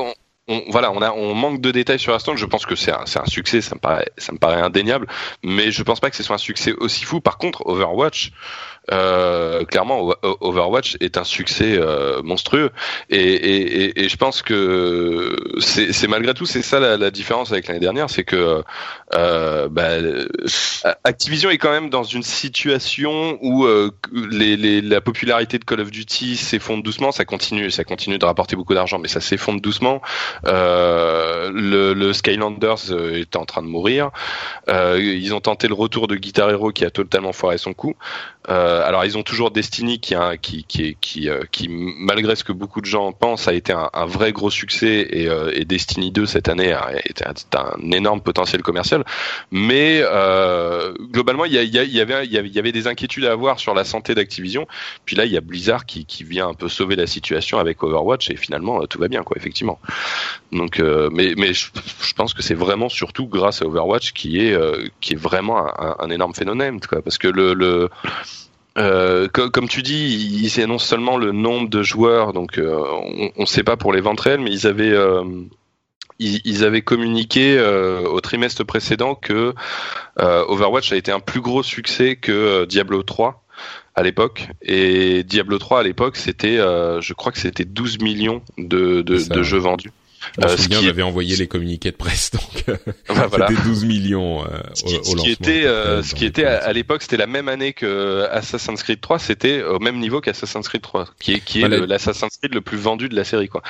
on, voilà, on a, on manque de détails sur Hearthstone. Je pense que c'est un, c'est un succès, ça me paraît, ça me paraît indéniable, mais je pense pas que ce soit un succès aussi fou. Par contre, Overwatch, euh, clairement, Overwatch est un succès euh, monstrueux, et, et, et, je pense que c'est malgré tout c'est ça la, la, différence avec l'année dernière, c'est que euh, bah, Activision est quand même dans une situation où euh, les, les, la popularité de Call of Duty s'effondre doucement, ça continue, ça continue de rapporter beaucoup d'argent, mais ça s'effondre doucement. Euh, le, le, Skylanders est en train de mourir. ils ont tenté le retour de Guitar Hero qui a totalement foiré son coup. Euh, alors ils ont toujours Destiny qui, qui, qui, qui, euh, qui, malgré ce que beaucoup de gens pensent, a été un, vrai gros succès et, euh, Destiny 2 cette année a été un, énorme potentiel commercial. Mais euh, globalement, il y, y, y, avait, y avait des inquiétudes à avoir sur la santé d'Activision. Puis là, il y a Blizzard qui, vient un peu sauver la situation avec Overwatch et finalement tout va bien, quoi, effectivement. Donc, mais, mais je, pense que c'est vraiment surtout grâce à Overwatch qui est, qui est vraiment un, énorme phénomène, quoi, parce que le euh, comme tu dis, ils annoncent seulement le nombre de joueurs, donc euh, on ne sait pas pour les ventes réelles, mais ils avaient euh, ils, ils, avaient communiqué euh, au trimestre précédent que euh, Overwatch a été un plus gros succès que Diablo 3 à l'époque et Diablo 3 à l'époque c'était je crois que c'était 12 millions de, de, de jeux vendus. Je me souviens, j'avais envoyé les communiqués de presse, [LAUGHS] donc euh, voilà. c'était 12 millions euh, au, ce qui était, euh, ce qui était à, l'époque, c'était la même année que Assassin's Creed 3, c'était au même niveau qu'Assassin's Creed 3, qui est qui est voilà. l'Assassin's Creed le plus vendu de la série, quoi.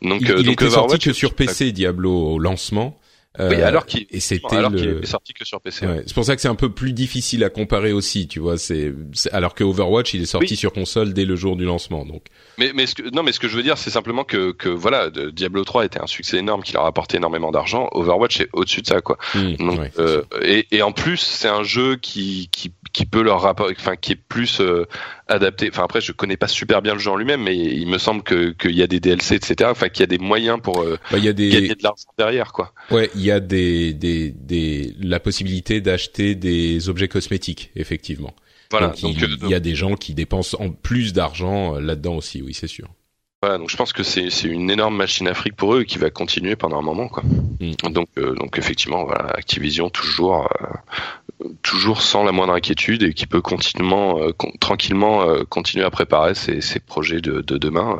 Donc, il, il donc était sorti que sur PC, Diablo au lancement. Euh, oui, alors qu'il et c'était alors qu'il est sorti que sur PC. Ouais. C'est pour ça que c'est un peu plus difficile à comparer aussi, tu vois. C'est alors que Overwatch, il est sorti oui. sur console dès le jour du lancement, donc. Mais mais ce que, non, mais ce que je veux dire, c'est simplement que que voilà, Diablo 3 était un succès énorme qui leur a apporté énormément d'argent. Overwatch est au-dessus de ça, quoi. Mmh, donc ouais, euh, et et en plus, c'est un jeu qui qui qui peut leur rapporter, enfin qui est plus euh, adapté. Enfin après, je connais pas super bien le jeu en lui-même, mais il me semble que qu'il y a des DLC, etc. Enfin qu'il y a des moyens pour euh, bah, y a des... gagner de l'argent derrière, quoi. Ouais, y a des des des la possibilité d'acheter des objets cosmétiques, effectivement. Voilà. Donc, donc il, euh, il y a des gens qui dépensent en plus d'argent là-dedans aussi, oui, c'est sûr. Voilà, donc je pense que c'est c'est une énorme machine à fric pour eux qui va continuer pendant un moment quoi. Mm. Donc euh, donc effectivement voilà Activision toujours euh, toujours sans la moindre inquiétude et qui peut continuellement euh, con, tranquillement euh, continuer à préparer ses, ses projets de, de demain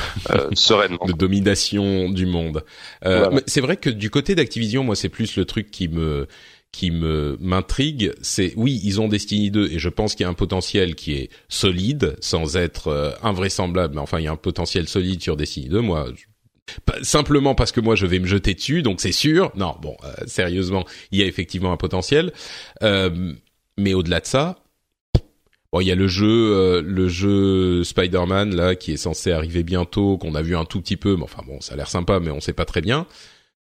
[LAUGHS] sereinement. de domination du monde. Voilà. C'est vrai que du côté d'Activision, moi c'est plus le truc qui me qui me m'intrigue, c'est oui, ils ont Destiny 2 et je pense qu'il y a un potentiel qui est solide sans être euh, invraisemblable, mais enfin il y a un potentiel solide sur Destiny 2. Moi, je, simplement parce que moi je vais me jeter dessus, donc c'est sûr. Non, bon, euh, sérieusement, il y a effectivement un potentiel, euh, mais au-delà de ça, Bon, il y a le jeu, le jeu Spider-Man là qui est censé arriver bientôt, qu'on a vu un tout petit peu, mais enfin bon, ça a l'air sympa, mais on sait pas très bien.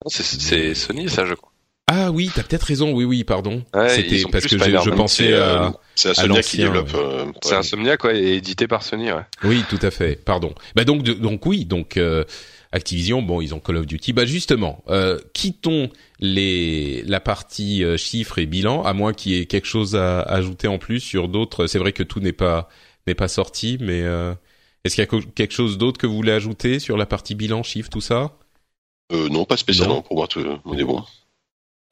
C'est Sony ça, je crois. Ah oui, t'as peut-être raison. Oui, oui, pardon. C'était parce que je, pensais à. C'est Insomniac qui développe. Euh, c'est Insomniac, quoi, et édité par Sony, ouais. Oui, tout à fait. Pardon. Bah donc, donc oui, donc euh, Activision, bon, ils ont Call of Duty. Bah justement, euh, quittons les la partie euh, chiffres et bilan, à moins qu'il y ait quelque chose à ajouter en plus sur d'autres. C'est vrai que tout n'est pas n'est pas sorti, mais est-ce qu'il y a quelque chose d'autre que vous voulez ajouter sur la partie bilan, chiffres, tout ça? Non, pas spécialement. Pour voir, tout, on est bon.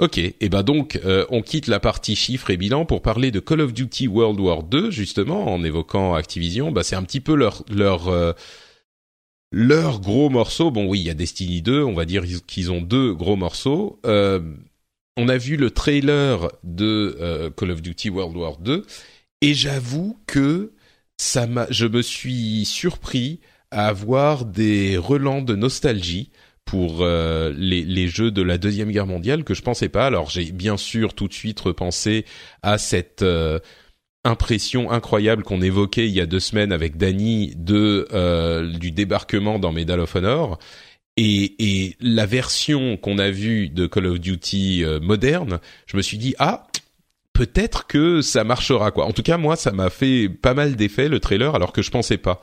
Ok, et ben donc euh, on quitte la partie chiffres et bilan pour parler de Call of Duty World War 2 justement en évoquant Activision. Bah c'est un petit peu leur leur euh, leur gros morceau. Bon oui, il y a Destiny 2, on va dire qu'ils ont deux gros morceaux. Euh, on a vu le trailer de Call of Duty World War 2 et j'avoue que ça m'a, je me suis surpris à avoir des relents de nostalgie pour euh, les, les, jeux de la deuxième guerre mondiale que je pensais pas. Alors j'ai bien sûr tout de suite repensé à cette euh, impression incroyable qu'on évoquait il y a deux semaines avec Danny de euh, du débarquement dans Medal of Honor. Et, et la version qu'on a vue de Call of Duty moderne, je me suis dit ah peut-être que ça marchera quoi. En tout cas moi ça m'a fait pas mal d'effet le trailer alors que je pensais pas.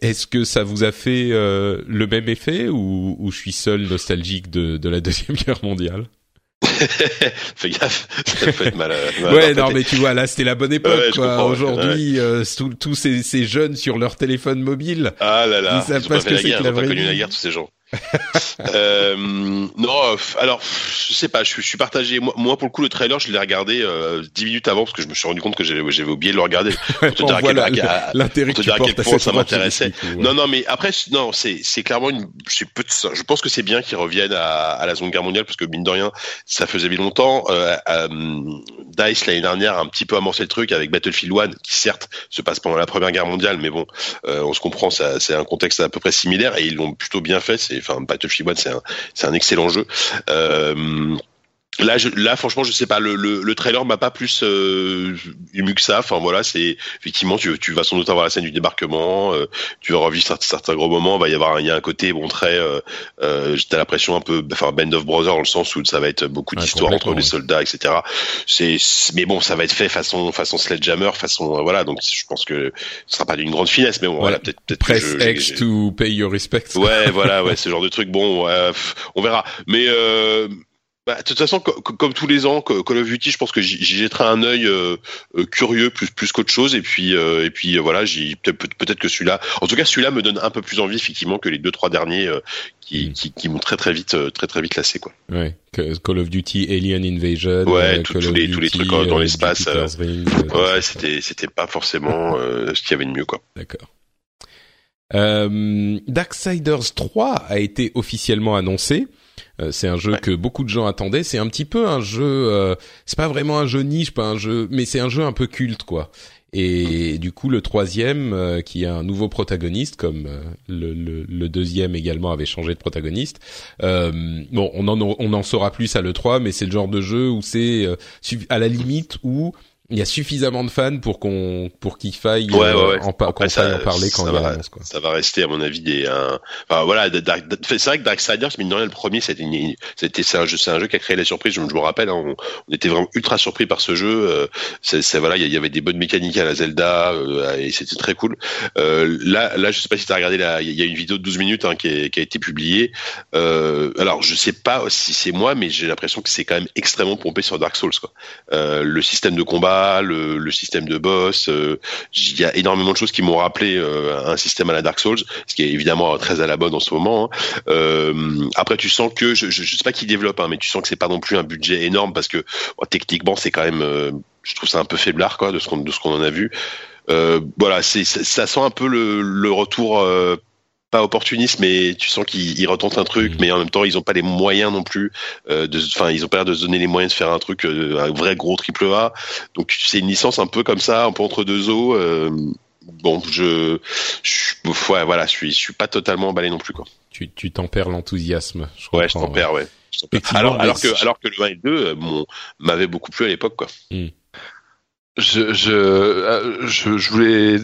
Est-ce que ça vous a fait euh, le même effet ou, ou, je suis seul nostalgique de, de la [LAUGHS] deuxième guerre mondiale? [LAUGHS] Fais gaffe, ça peut être mal. mal ouais, non, mais tu vois, là, c'était la bonne époque. quoi. Aujourd'hui, euh, tous ces, ces, jeunes sur leur téléphone mobile, ah là là, ils savent pas, ce que c'est que la vraie connu la guerre, tous ces gens. [LAUGHS] euh, non, alors je sais pas, je, suis partagé. Moi, moi, pour le coup, le trailer, je l'ai regardé euh, 10 minutes avant parce que je me suis rendu compte que j'avais oublié de le regarder. [LAUGHS] Pour te dire à quel, point ça m'intéressait. Non, non, mais après, non, c'est c'est clairement une. Je, je pense que c'est bien qu'ils reviennent à, à, la Seconde Guerre mondiale parce que mine de rien, ça faisait bien longtemps. Euh, euh, Dice l'année dernière a un petit peu amorcé le truc avec Battlefield 1 qui certes se passe pendant la Première Guerre mondiale, mais bon, euh, on se comprend, c'est un contexte à peu près similaire et ils l'ont plutôt bien fait. C'est enfin Battlefield 1 c'est un un excellent jeu. Euh, Là, je, là, franchement, je sais pas. Le, le, le trailer m'a pas plus euh, ému que ça. Enfin voilà, c'est effectivement, tu, tu vas sans doute avoir la scène du débarquement. Euh, tu vas revivre certains, certains, gros moments. Il va y avoir, il y a un côté bon très. Euh, euh, l'impression un peu, enfin Band of Brothers dans le sens où ça va être beaucoup d'histoires entre les soldats, etc. C'est, mais bon, ça va être fait façon façon Sledgehammer, façon euh, voilà. Donc je pense que ce sera pas d'une grande finesse, mais bon, voilà, peut-être peut-être. Press X to pay your respects. Ouais, voilà, ouais, [LAUGHS] ce genre de truc. Bon, ouais, on verra. Mais euh, bah, de toute façon, comme tous les ans, Call of Duty, je pense que j'y jetterai un œil euh, euh, curieux plus plus qu'autre chose. Et puis euh, et puis voilà, peut-être que celui-là, en tout cas celui-là me donne un peu plus envie effectivement que les deux trois derniers qui, mm. qui, qui m'ont très très vite très très vite lassé quoi. Ouais, Call of Duty Alien Invasion. Ouais, tous les tous les trucs dans l'espace. ouais, c'était c'était pas forcément ce qu'il y avait de mieux quoi. D'accord. Darksiders 3 a été officiellement annoncé. Euh, c'est un jeu que beaucoup de gens attendaient. C'est un petit peu un jeu. Euh, c'est pas vraiment un jeu niche, pas un jeu, mais c'est un jeu un peu culte, quoi. Et du coup, le troisième, euh, qui a un nouveau protagoniste, comme le, le, le, deuxième également avait changé de protagoniste. bon, on en on en saura plus à le 3, mais c'est le genre de jeu où c'est à la limite où il y a suffisamment de fans pour qu'on pour qu'il faille Ouais, ouais, ouais. euh, en, faille parler quand ça il y a va- l'annonce quoi. Ça va rester, à mon avis, des. un- Enfin voilà, c'est vrai que Darksiders, mine de rien, le premier, c'était, une- c'était, c'est un jeu, c'est un jeu qui a créé la surprise. Je, me rappelle, hein, on, on était vraiment ultra surpris par ce jeu. euh, c'est, voilà, il y, avait des bonnes mécaniques à la Zelda euh, et c'était très cool. Euh, là, là, je sais pas si t'as regardé la, il y a une vidéo de 12 minutes hein, qui, est- qui a été publiée. Euh, alors, je sais pas si c'est moi, mais j'ai l'impression que c'est quand même extrêmement pompé sur Dark Souls. Quoi. Euh, le système de combat, le, système de boss, euh, il y a énormément de choses qui m'ont rappelé euh, un système à la Dark Souls, ce qui est évidemment très à la mode en ce moment. hein. Euh, après, tu sens que je, je, sais pas qui développe, hein, mais tu sens que c'est pas non plus un budget énorme parce que techniquement, c'est quand même, je trouve ça un peu faiblard quoi de ce qu'on de ce qu'on en a vu. Voilà, ça, sent un peu le, retour. Pas opportuniste, mais tu sens qu'ils ils retentent un truc, Mhm. mais en même temps ils ont pas les moyens non plus. euh, de, enfin, ils ont pas l'air de se donner les moyens de faire un truc, euh, un vrai gros triple A. Donc c'est une licence un peu comme ça, un peu entre deux eaux. euh, bon, je, je, ouais, voilà, je suis, je suis pas totalement emballé non plus quoi. Tu tu tempères l'enthousiasme. Je Ouais, je perds, ouais. Je. Effectivement, Alors, alors que, alors que le 1 et le 2 euh, m'avaient beaucoup plu à l'époque quoi. Je, je, euh, je, je voulais.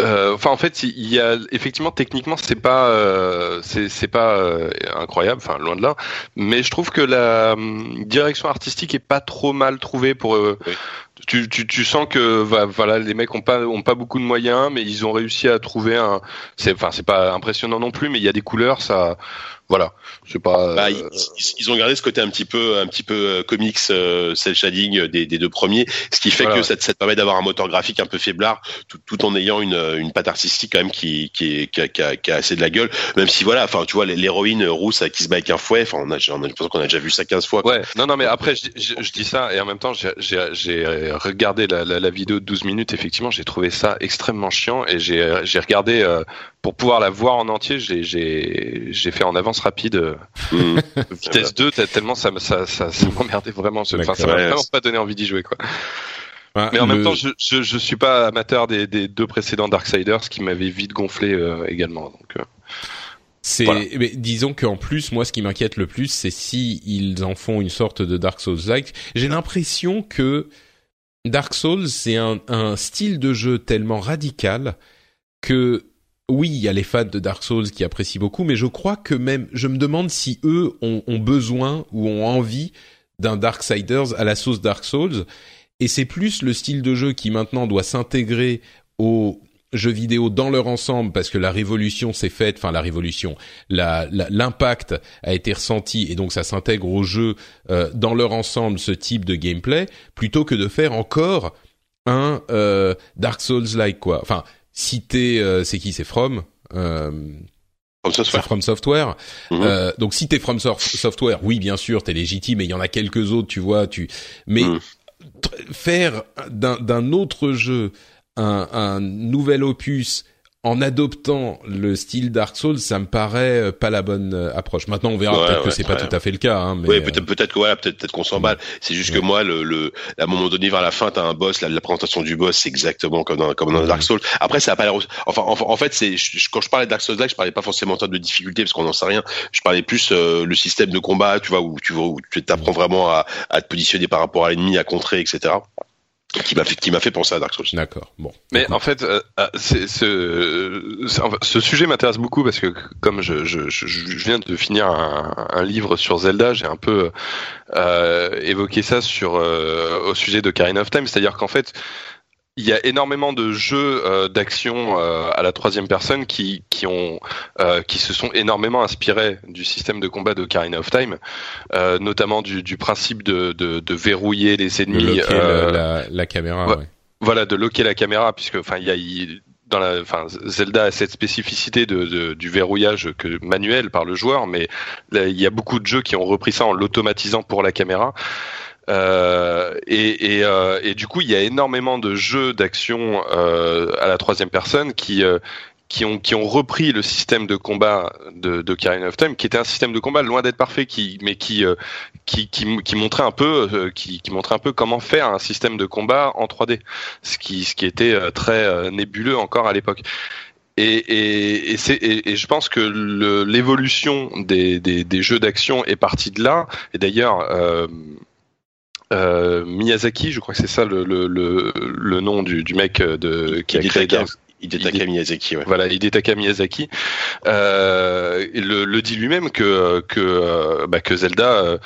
Euh, Enfin, en fait, il y a effectivement techniquement, c'est pas, euh, c'est pas euh, incroyable, enfin loin de là. Mais je trouve que la hum, direction artistique est pas trop mal trouvée pour. euh, Oui. Tu, tu, tu sens que voilà, les mecs ont pas ont pas beaucoup de moyens, mais ils ont réussi à trouver un. C'est enfin, c'est pas impressionnant non plus, mais il y a des couleurs, ça. Voilà, c'est pas. Bah, euh, ils, ont gardé ce côté un petit peu, un petit peu euh, comics, euh, cel shading des, des deux premiers, ce qui fait Voilà, que ça, te- ça te permet d'avoir un moteur graphique un peu faiblard, tout, tout en ayant une, une patte artistique quand même qui, qui, qui, a, qui, a, qui a assez de la gueule. Même si voilà, enfin tu vois l'héroïne rousse qui se bat avec un fouet, enfin on a, on a l'impression qu'on a déjà vu ça 15 fois. quoi. Ouais, non, non, mais après, je, je, je dis ça, et en même temps, j'ai regardé la, la, la vidéo de 12 minutes, effectivement, j'ai trouvé ça extrêmement chiant, et j'ai j'ai regardé, euh, pour pouvoir la voir en entier, j'ai- j'ai j'ai fait en avance rapide, euh, Mhm. [LAUGHS] vitesse 2, t- tellement ça, me- ça, ça, ça m'emmerdait vraiment, enfin, ça m'a vraiment pas donné envie d'y jouer, quoi. Ah, Mais en le- même temps, je, je, je suis pas amateur des, des deux précédents Darksiders, qui m'avaient vite gonflé euh, également, donc... euh, C'est, Voilà. mais disons qu'en plus, moi, ce qui m'inquiète le plus, c'est si ils en font une sorte de Dark Souls-like. J'ai l'impression que Dark Souls, c'est un, style de jeu tellement radical que oui, il y a les fans de Dark Souls qui apprécient beaucoup, mais je crois que même, je me demande si eux ont, ont besoin ou ont envie d'un Darksiders à la sauce Dark Souls. Et c'est plus le style de jeu qui maintenant doit s'intégrer aux jeux vidéo dans leur ensemble parce que la révolution s'est faite, enfin la révolution, la- la- l'impact a été ressenti et donc ça s'intègre au jeu euh, dans leur ensemble ce type de gameplay plutôt que de faire encore un euh, Dark Souls like quoi. Enfin, citer euh, c'est qui? C'est From euh, c'est soit. From Software. Mhm. Euh, donc si t'es From Sof- Software, oui bien sûr t'es légitime, mais il y en a quelques autres, tu vois, tu. Mais tr- faire d'un d'un autre jeu un, un nouvel opus en adoptant le style Dark Souls, ça me paraît euh, pas la bonne euh, approche. Maintenant, on verra Ouais, peut-être que c'est pas ouais. tout à fait le cas. Hein, mais Oui, euh, peut-être, peut-être que voilà, peut-être, peut-être qu'on s'emballe. C'est juste que moi, le, le, à un moment donné, vers la fin, t'as un boss, la, la présentation du boss, c'est exactement comme dans, comme dans Mhm. Dark Souls. Après, ça a pas l'air, enfin, en, en fait, c'est, quand je parlais de Dark Souls, là, je parlais pas forcément en termes de difficulté, parce qu'on n'en sait rien. Je parlais plus, euh, le système de combat, tu vois, où tu, où tu t'apprends vraiment à, à te positionner par rapport à l'ennemi, à contrer, etc. Qui m'a fait, qui m'a fait penser à Dark Souls. D'accord. Bon. Mais en fait, euh, euh, c'est- ce, c'est- enfin, ce sujet m'intéresse beaucoup parce que comme je, je, je, je viens de finir un, un livre sur Zelda, j'ai un peu euh, évoqué ça sur euh, au sujet de Karine of Time, c'est-à-dire qu'en fait, il y a énormément de jeux euh, d'action euh, à la troisième personne qui qui ont euh, qui se sont énormément inspirés du système de combat de Karina of Time, euh, notamment du, du principe de, de, de verrouiller les de ennemis. loquer euh, la, la, la caméra. ouais. ouais. voilà de loquer la caméra puisque enfin il y a dans la enfin Zelda a cette spécificité de, de- du verrouillage que manuel par le joueur mais il y a beaucoup de jeux qui ont repris ça en l'automatisant pour la caméra euh, euh, et du coup il y a énormément de jeux d'action euh, à la troisième personne qui qui ont qui ont repris le système de combat de, de Karina of Time qui était un système de combat loin d'être parfait mais qui qui, qui, montrait un peu qui, montrait un peu comment faire un système de combat en 3D ce qui ce qui était très nébuleux encore à l'époque et, et, c'est, et, je pense que l'évolution des, des, jeux d'action est partie de là. Et d'ailleurs, euh, Miyazaki, je crois que c'est ça le, le, le, le nom du, du mec euh, de qui a créé Hidetaka, Dark- Hidetaka Hide- Miyazaki, ouais. Voilà, Hidetaka Miyazaki euh, il le, le dit lui-même que que euh, bah, que Zelda, euh,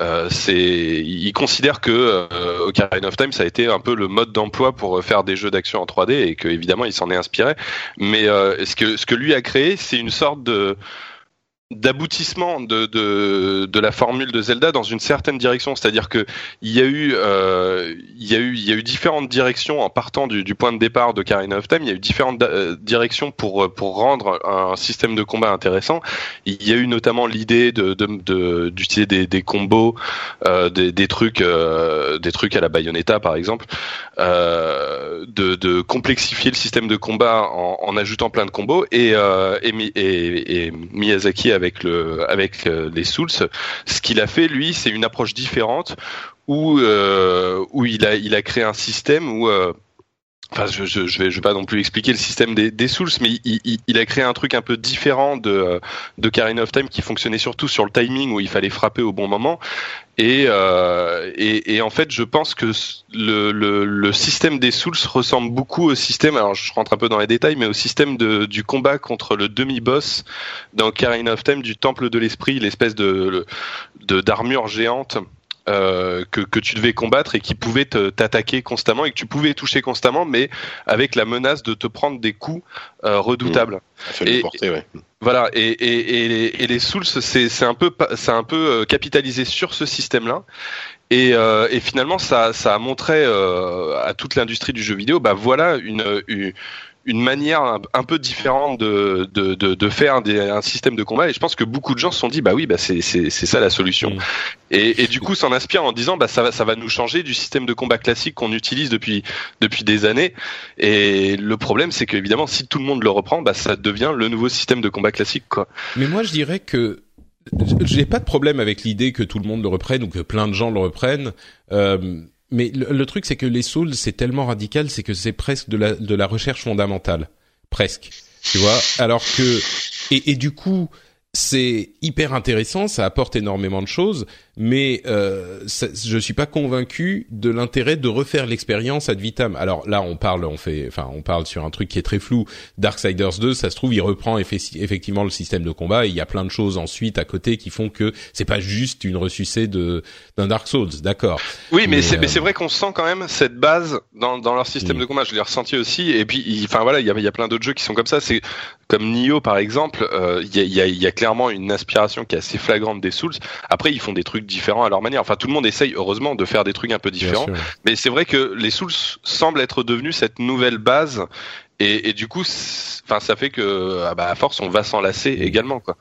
euh, c'est il considère que euh, Ocarina of Time ça a été un peu le mode d'emploi pour faire des jeux d'action en 3D et que évidemment il s'en est inspiré. Mais euh, ce que ce que lui a créé, c'est une sorte de d'aboutissement de, de, de la formule de Zelda dans une certaine direction. C'est-à-dire que il y a eu euh, il y a eu il y a eu différentes directions en partant du, du point de départ de Karina of Time. Il y a eu différentes euh, directions pour pour rendre un système de combat intéressant. Il y a eu notamment l'idée de de- de- d'utiliser des, des combos, euh, des, des trucs euh, des trucs à la Bayonetta par exemple, euh, de, complexifier le système de combat en, en ajoutant plein de combos et euh, et, et, et Miyazaki avec le avec euh, les Souls, ce qu'il a fait lui, c'est une approche différente où euh, il a il créé un système où euh, Enfin, je, vais, pas non plus expliquer le système des, Souls, mais il, a créé un truc un peu différent de, euh, de Karina of Time qui fonctionnait surtout sur le timing où il fallait frapper au bon moment. Et, euh, en fait, je pense que le, système des Souls ressemble beaucoup au système, alors je rentre un peu dans les détails, mais au système du combat contre le demi-boss dans Karina of Time du Temple de l'Esprit, l'espèce de- d'armure géante euh, que, que tu devais combattre et qui pouvait te- t'attaquer constamment et que tu pouvais toucher constamment, mais avec la menace de te prendre des coups euh, redoutables. Et- porter, ouais. Voilà, et, et, et, les, et les Souls, c'est c'est un peu, un peu euh, capitalisé sur ce système-là. Et, euh, et finalement, ça, ça a montré euh, à toute l'industrie du jeu vidéo, bah voilà une, une, une manière un, un peu différente de, de, de, de faire des, un système de combat. Et je pense que beaucoup de gens se sont dit, bah oui, bah c'est ça la solution. Mm. Et, et du coup, s'en inspire en disant, bah ça va, ça va nous changer du système de combat classique qu'on utilise depuis depuis des années. Et le problème, c'est qu'évidemment, si tout le monde le reprend, bah ça devient le nouveau système de combat classique, quoi. Mais moi, je dirais que j'ai pas de problème avec l'idée que tout le monde le reprenne ou que plein de gens le reprennent. Euh, mais le, truc, c'est que les Souls, c'est tellement radical, c'est que c'est presque de la, de la recherche fondamentale, presque. Tu vois, alors que et du coup, c'est hyper intéressant, ça apporte énormément de choses, mais euh, ça, je suis pas convaincu de l'intérêt de refaire l'expérience ad vitam. Alors là, on parle, on fait, enfin, on parle sur un truc qui est très flou. Darksiders 2, ça se trouve, il reprend effe- effectivement le système de combat. Et il y a plein de choses ensuite à côté qui font que c'est pas juste une ressucée de d'un Dark Souls, d'accord. Oui, mais, Mais, c'est euh, mais c'est vrai qu'on sent quand même cette base dans, dans leur système de combat. Je l'ai ressenti aussi. Et puis, enfin voilà, il y a, il y a plein d'autres jeux qui sont comme ça. C'est comme Nioh par exemple. euh, Il y, a, y, a, il y a clairement une inspiration qui est assez flagrante des Souls. Après, ils font des trucs différents à leur manière. Enfin, tout le monde essaye heureusement de faire des trucs un peu différents. Mais c'est vrai que les Souls semblent être devenus cette nouvelle base. Et, et du coup, enfin, ça fait que, ah bah, à force, on va s'en lasser également, quoi.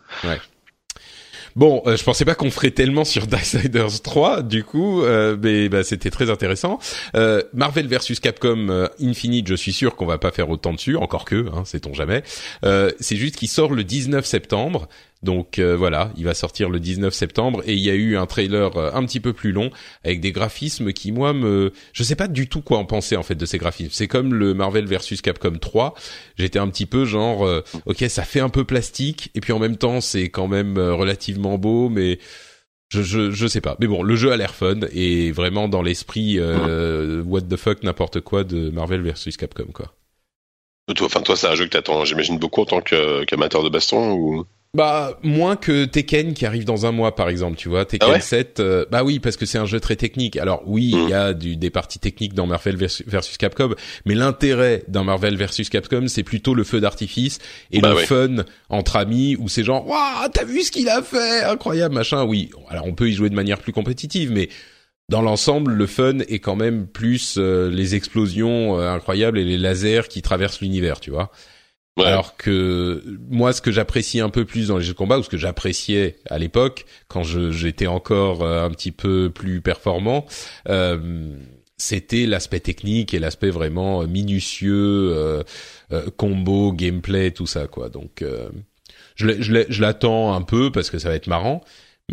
Bon, euh, je pensais pas qu'on ferait tellement sur [LAUGHS] Darksiders 3, du coup, euh, mais bah, c'était très intéressant. Euh, Marvel versus Capcom euh, Infinite, je suis sûr qu'on va pas faire autant dessus, encore que, hein, sait-on jamais. Euh, c'est juste qu'il sort le 19 septembre, donc euh, voilà, il va sortir le 19 septembre et il y a eu un trailer euh, un petit peu plus long avec des graphismes qui moi me, je sais pas du tout quoi en penser en fait de ces graphismes. C'est comme le Marvel versus Capcom 3, j'étais un petit peu genre, euh, ok, ça fait un peu plastique et puis en même temps c'est quand même euh, relativement beau, mais je, je je sais pas. Mais bon, le jeu a l'air fun et vraiment dans l'esprit what the fuck n'importe quoi de Marvel versus Capcom quoi. Toi, enfin, toi, c'est un jeu que t'attends, j'imagine, beaucoup en tant qu'amateur de baston ou? Bah moins que Tekken qui arrive dans un mois par exemple, tu vois. Tekken Ah ouais 7, euh, bah oui parce que c'est un jeu très technique. Alors oui, il Mhm. y a du, des parties techniques dans Marvel versus, versus Capcom, mais l'intérêt d'un Marvel versus Capcom, c'est plutôt le feu d'artifice et Bah le ouais. fun entre amis où c'est genre waouh t'as vu ce qu'il a fait, incroyable machin. Oui, alors on peut y jouer de manière plus compétitive, mais dans l'ensemble, le fun est quand même plus euh, les explosions euh, incroyables et les lasers qui traversent l'univers, tu vois. Alors que moi, ce que j'apprécie un peu plus dans les jeux de combat, ou ce que j'appréciais à l'époque, quand j'étais encore euh, un petit peu plus performant, euh, c'était l'aspect technique et l'aspect vraiment minutieux, euh, euh, combo, gameplay, tout ça, quoi. Donc, je l'attends un peu parce que ça va être marrant.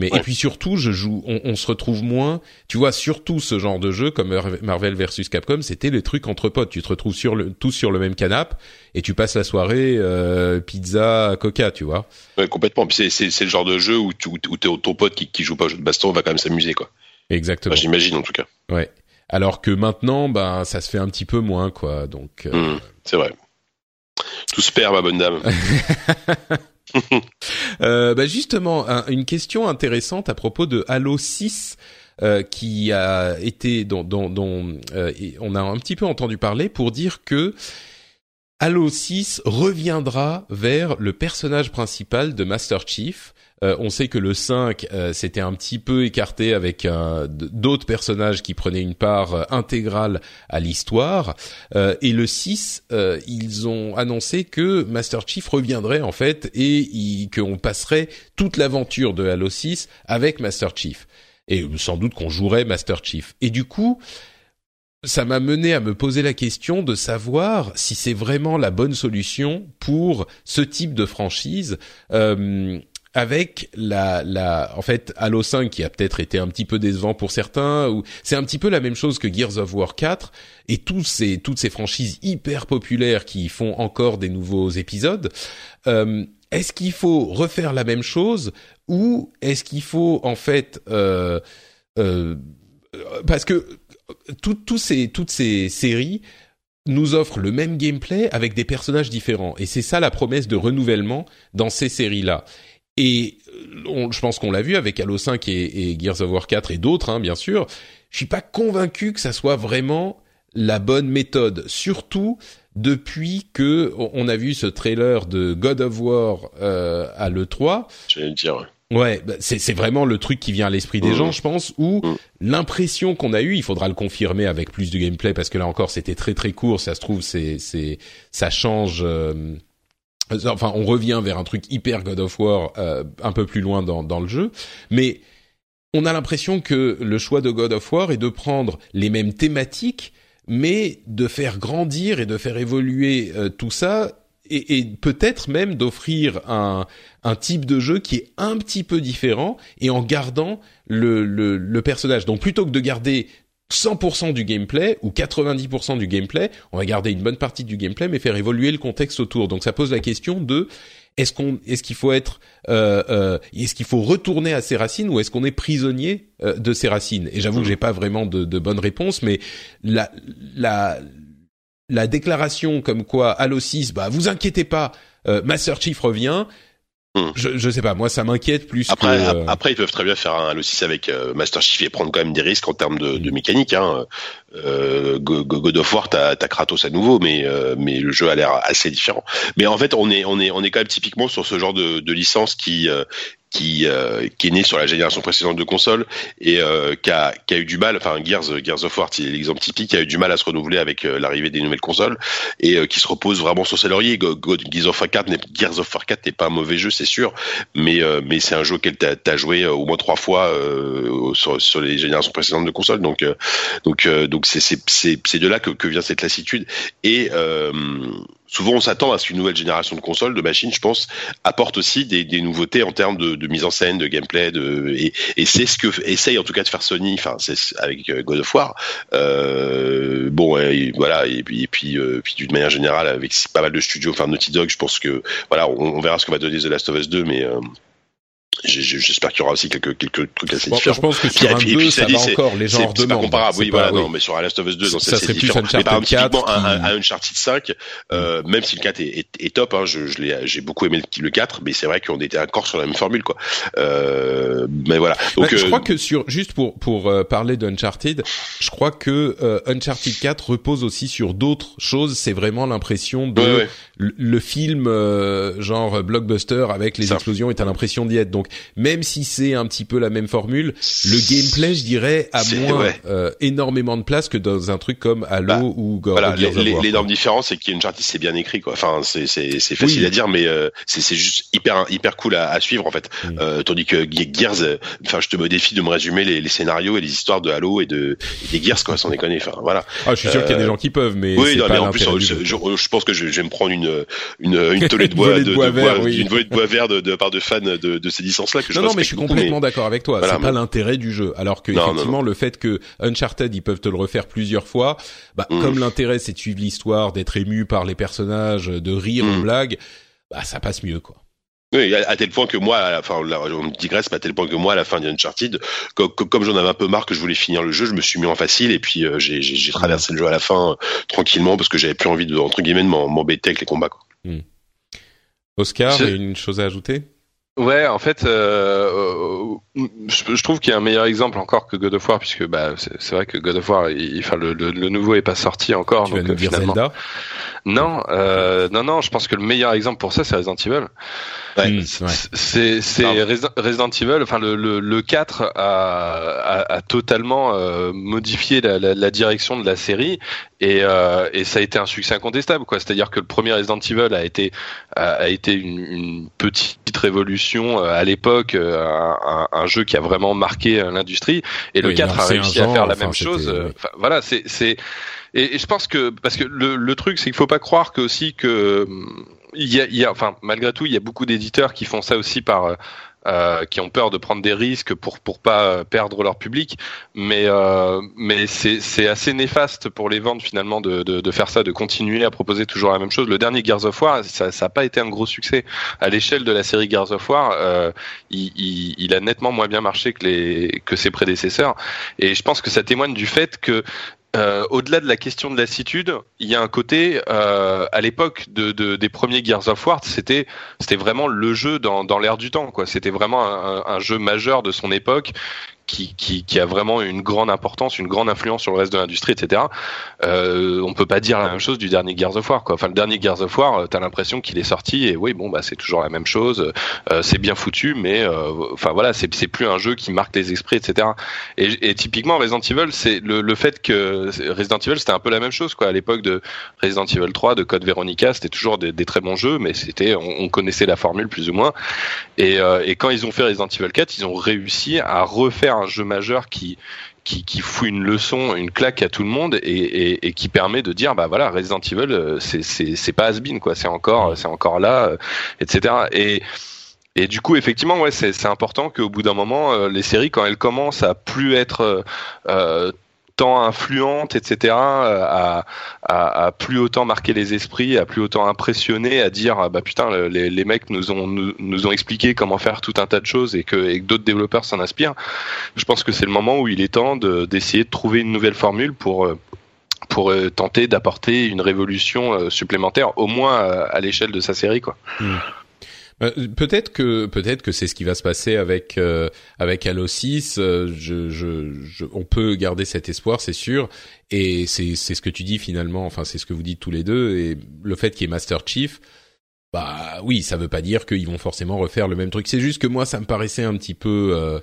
Mais Ouais. et puis surtout, je joue, on, on se retrouve moins. Tu vois, surtout ce genre de jeu comme Mar- Marvel versus Capcom, c'était les trucs entre potes. Tu te retrouves sur le, tous sur le même canapé et tu passes la soirée euh, pizza, coca, tu vois. Ouais, complètement. C'est, c'est, c'est le genre de jeu où, tu, où ton pote qui, qui joue pas au jeu de baston va quand même s'amuser, quoi. Exactement. Enfin, J'imagine en tout cas. Ouais. Alors que maintenant, ben, ça se fait un petit peu moins, quoi. Donc, euh, Hmm, c'est vrai. Tout se perd, ma bonne dame. [LAUGHS] Euh, bah justement, un- une question intéressante à propos de Halo 6 euh, qui a été dont, euh, on a un petit peu entendu parler pour dire que Halo 6 reviendra vers le personnage principal de Master Chief. Euh, on sait que le 5 euh, s'était un petit peu écarté avec euh, d'autres personnages qui prenaient une part euh, intégrale à l'histoire. Et le 6, euh, ils ont annoncé que Master Chief reviendrait en fait et qu'on passerait toute l'aventure de Halo 6 avec Master Chief. Et sans doute qu'on jouerait Master Chief. Et du coup, ça m'a mené à me poser la question de savoir si c'est vraiment la bonne solution pour ce type de franchise. Euh, avec la, la, en fait, Halo 5 qui a peut-être été un petit peu décevant pour certains, ou c'est un petit peu la même chose que Gears of War 4 et tous ces, toutes ces franchises hyper populaires qui font encore des nouveaux épisodes. Euh, est-ce qu'il faut refaire la même chose ou est-ce qu'il faut en fait, euh, euh, parce que ces, toutes ces séries nous offrent le même gameplay avec des personnages différents. Et c'est ça la promesse de renouvellement dans ces séries-là. Et euh, je pense qu'on l'a vu avec Halo 5 et, Gears of War 4 et d'autres, hein, bien sûr. Je suis pas convaincu que ça soit vraiment la bonne méthode, surtout depuis que on- a vu ce trailer de God of War euh, à l'E3. J'allais le dire. Ouais. Bah, c'est c'est vraiment le truc qui vient à l'esprit des Mhm. gens, je pense, où Mhm. l'impression qu'on a eue, il faudra le confirmer avec plus de gameplay parce que là encore c'était très très court, ça se trouve c'est c'est ça change. euh, enfin, on revient vers un truc hyper God of War euh, un peu plus loin dans dans le jeu, mais on a l'impression que le choix de God of War est de prendre les mêmes thématiques, mais de faire grandir et de faire évoluer euh, tout ça, et, et peut-être même d'offrir un, un type de jeu qui est un petit peu différent, et en gardant le, le, le personnage. Donc plutôt que de garder 100% du gameplay ou 90% du gameplay, on va garder une bonne partie du gameplay, mais faire évoluer le contexte autour. Donc ça pose la question de est-ce qu'on est-ce qu'il faut être euh, euh, est-ce qu'il faut retourner à ses racines ou est-ce qu'on est prisonnier euh, de ses racines? Et j'avoue que j'ai pas vraiment de, de bonne réponse, mais la la la déclaration comme quoi Halo 6, bah vous inquiétez pas, euh, Master Chief revient. Hmm. Je, je sais pas, moi ça m'inquiète plus Après, que. euh, ap- après, ils peuvent très bien faire un Halo 6 avec euh, Master Chief et prendre quand même des risques en termes de, de mécanique. Hein. Euh, Go- Go- God of War, t'as Kratos à nouveau, mais mais le jeu a l'air assez différent. Mais en fait, on est on est on est quand même typiquement sur ce genre de, de licence qui euh, qui euh, qui est né sur la génération précédente de consoles et euh, qui a qui a eu du mal. Enfin, Gears Gears of War, c'est l'exemple typique, qui a eu du mal à se renouveler avec euh, l'arrivée des nouvelles consoles et euh, qui se repose vraiment sur ses lauriers. Gears of War 4 n'est Gears of War 4 n'est pas un mauvais jeu, c'est sûr, mais euh, mais c'est un jeu auquel t'as as joué euh, au moins trois fois euh, sur, sur les générations précédentes de consoles donc euh, donc euh, donc c'est c'est de là que, que vient cette lassitude et euh, souvent on s'attend à ce qu'une nouvelle génération de consoles de machines je pense apporte aussi des, des nouveautés en termes de, de mise en scène de gameplay de et, et c'est ce que essaye en tout cas de faire Sony enfin avec euh, God of War. Euh, bon et voilà et puis et puis euh, puis d'une manière générale avec pas mal de studios enfin Naughty Dog je pense que voilà on, on verra ce que va donner The Last of Us 2 mais euh, J'espère qu'il y aura aussi quelques, quelques trucs assez bon, différents. je pense que Puis, sur un puis- 2, puis, ça dit, va encore, les gens c'est- pas comparable, oui, C'est voilà, pas- oui. non, mais sur un Last of Us 2, non, Ça c'est plus différent. Mais par exemple, Uncharted typiquement, 4 un, qui- un, un Uncharted 5, euh, même si le 4 est, est, est top, hein, je, je l'ai, j'ai beaucoup aimé le, le 4, mais c'est vrai qu'on était encore sur la même formule, quoi. Euh, mais voilà. Donc, Ouais, je euh, crois que sur juste pour pour euh, parler d'Uncharted, je crois que euh, Uncharted 4 repose aussi sur d'autres choses. C'est vraiment l'impression de ouais, ouais. le, le film genre blockbuster avec les Ça. explosions et t'as l'impression d'y être. Donc même si c'est un petit peu la même formule, le gameplay, je dirais, a moins ouais. euh, énormément de place que dans un truc comme Halo Bah, ou Go- Voilà, l'énorme différence, c'est qu'Uncharted c'est bien écrit, quoi. Enfin, c'est facile Oui. à dire, mais euh, c'est c'est juste hyper hyper cool à, à suivre en fait. Mm. Euh, tandis que Ge- Gears, euh, enfin, je te me défie de me résumer les, les scénarios et les histoires de Halo et de et des Gears, quoi, sans déconner. Enfin, voilà. Ah, je suis sûr qu'il y a des euh, gens qui peuvent, mais Oui, non, pas mais en plus, du je, jeu, je, pense que je, je vais me prendre une une une [LAUGHS] tollée de Une bois, volée de, de de bois vert, oui. une volée de bois vert de, de part de fans de, de ces licences-là que je non, non, mais je suis complètement d'accord avec toi. Voilà, c'est pas l'intérêt du jeu. Alors que Non, non, effectivement, le fait que Uncharted ils peuvent te le refaire plusieurs fois, bah Mm. comme l'intérêt c'est de suivre l'histoire, d'être ému par les personnages, de rire Mm. aux blagues, bah ça passe mieux quoi. Oui, à, à tel point que moi, à la fin, là, on digresse, mais à tel point que moi, à la fin d'Uncharted, co- co- comme, j'en avais un peu marre que je voulais finir le jeu, je me suis mis en facile et puis euh, j'ai traversé le jeu à la fin euh, tranquillement parce que j'avais plus envie de entre guillemets de m'embêter avec les combats. Quoi. Oscar, Je- une chose à ajouter? Ouais, en fait, euh, euh, je, je trouve qu'il y a un meilleur exemple encore que God of War, puisque bah, c'est c'est vrai que God of War, il, enfin, le, le, le nouveau est pas sorti encore. Tu vas donc, nous euh, dire finalement- Zelda Non, euh, non, non. Je pense que le meilleur exemple pour ça, c'est Resident Evil. Ouais. Hmm, C'est- ouais. C'est c'est Pardon. Resi- Resident Evil. Enfin, le, le, le 4 a, a, a totalement euh, modifié la, la, la direction de la série et, euh, et ça a été un succès incontestable. quoi. C'est-à-dire que le premier Resident Evil a été a, a été une, une petite révolution euh, à l'époque, euh, un, un- jeu qui a vraiment marqué euh, l'industrie. Et le Oui, 4 a réussi à faire la enfin, même chose. Enfin, voilà, c'est c'est et, et je pense que parce que le, le truc c'est qu'il faut pas croire que aussi que hum, il y a, il y a enfin malgré tout il y a beaucoup d'éditeurs qui font ça aussi par euh, qui ont peur de prendre des risques pour pour pas perdre leur public. Mais euh, mais c'est c'est assez néfaste pour les ventes finalement de, de de faire ça de continuer à proposer toujours la même chose. Le dernier Gears of War ça ça a pas été un gros succès. À l'échelle de la série Gears of War euh, il, il, il a nettement moins bien marché que les que ses prédécesseurs. Et je pense que ça témoigne du fait que euh, au-delà de la question de lassitude, il y a un côté euh, à l'époque de, de- des premiers Gears of War, c'était vraiment le jeu dans, dans l'air du temps quoi. C'était vraiment un jeu majeur de son époque qui, a vraiment une grande importance, une grande influence sur le reste de l'industrie, etc. Euh, on peut pas dire la même chose du dernier Gears of War quoi. Enfin le dernier Gears of War, euh, t'as l'impression qu'il est sorti et oui bon bah c'est toujours la même chose. Euh, c'est bien foutu mais euh, enfin voilà c'est plus un jeu qui marque les esprits, etc. Et, typiquement Resident Evil, c'est le, le fait que Resident Evil c'était un peu la même chose quoi à l'époque de Resident Evil 3, de Code Veronica, c'était toujours des, très bons jeux, mais c'était on, on connaissait la formule plus ou moins. Et, euh, et quand ils ont fait Resident Evil 4, ils ont réussi à refaire un jeu majeur qui qui, qui fout une leçon, une claque à tout le monde et, et, et qui permet de dire bah voilà Resident Evil euh, c'est pas has quoi, c'est encore c'est encore là, euh, etc. Et et du coup, effectivement, ouais, c'est c'est important qu'au bout d'un moment, euh, les séries, quand elles commencent à plus être euh, tant influentes, etc., euh, à, plus autant marquer les esprits, à plus autant impressionner, à dire ah bah putain, le- les, mecs nous ont nous, ont expliqué comment faire tout un tas de choses et que, d'autres développeurs s'en inspirent. Je pense que c'est le moment où il est temps de- d'essayer de, trouver une nouvelle formule pour euh, pour euh, tenter d'apporter une révolution supplémentaire, au moins à l'échelle de sa série, quoi. Euh, peut-être que peut-être que c'est ce qui va se passer avec euh, avec Halo 6. euh, je, je, je, on peut garder cet espoir, c'est sûr. Et c'est c'est ce que tu dis finalement. Enfin, c'est ce que vous dites tous les deux. Et le fait qu'il y ait Master Chief, bah oui, ça veut pas dire qu'ils vont forcément refaire le même truc. C'est juste que moi, ça me paraissait un petit peu euh,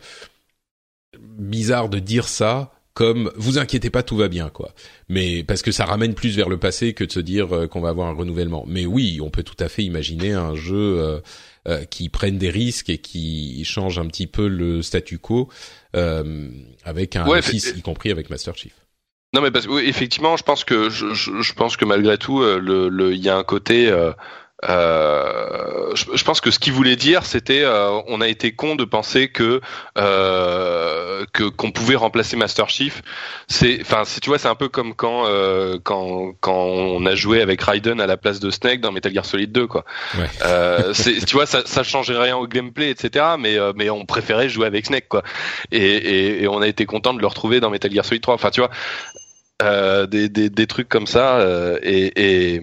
bizarre de dire ça. Comme vous inquiétez pas, tout va bien quoi. Mais parce que ça ramène plus vers le passé que de se dire euh, qu'on va avoir un renouvellement. Mais oui, on peut tout à fait imaginer un jeu euh, euh, qui prenne des risques et qui change un petit peu le statu quo euh, avec un Ouais, office, fait- y compris avec Master Chief. Non mais parce que oui, effectivement, je pense que je, je, je pense que malgré tout, euh, le le il y a un côté. Euh, je, je pense que ce qu'il voulait dire, c'était euh, on a été con de penser que euh, que qu'on pouvait remplacer Master Chief. C'est enfin c'est tu vois c'est un peu comme quand euh, quand quand on a joué avec Raiden à la place de Snake dans Metal Gear Solid 2 quoi. Ouais. Euh, tu vois ça ça changeait rien au gameplay etc. Mais euh, mais on préférait jouer avec Snake quoi. Et, et, et on a été content de le retrouver dans Metal Gear Solid 3. Enfin tu vois euh, des, des, des trucs comme ça euh, et, et,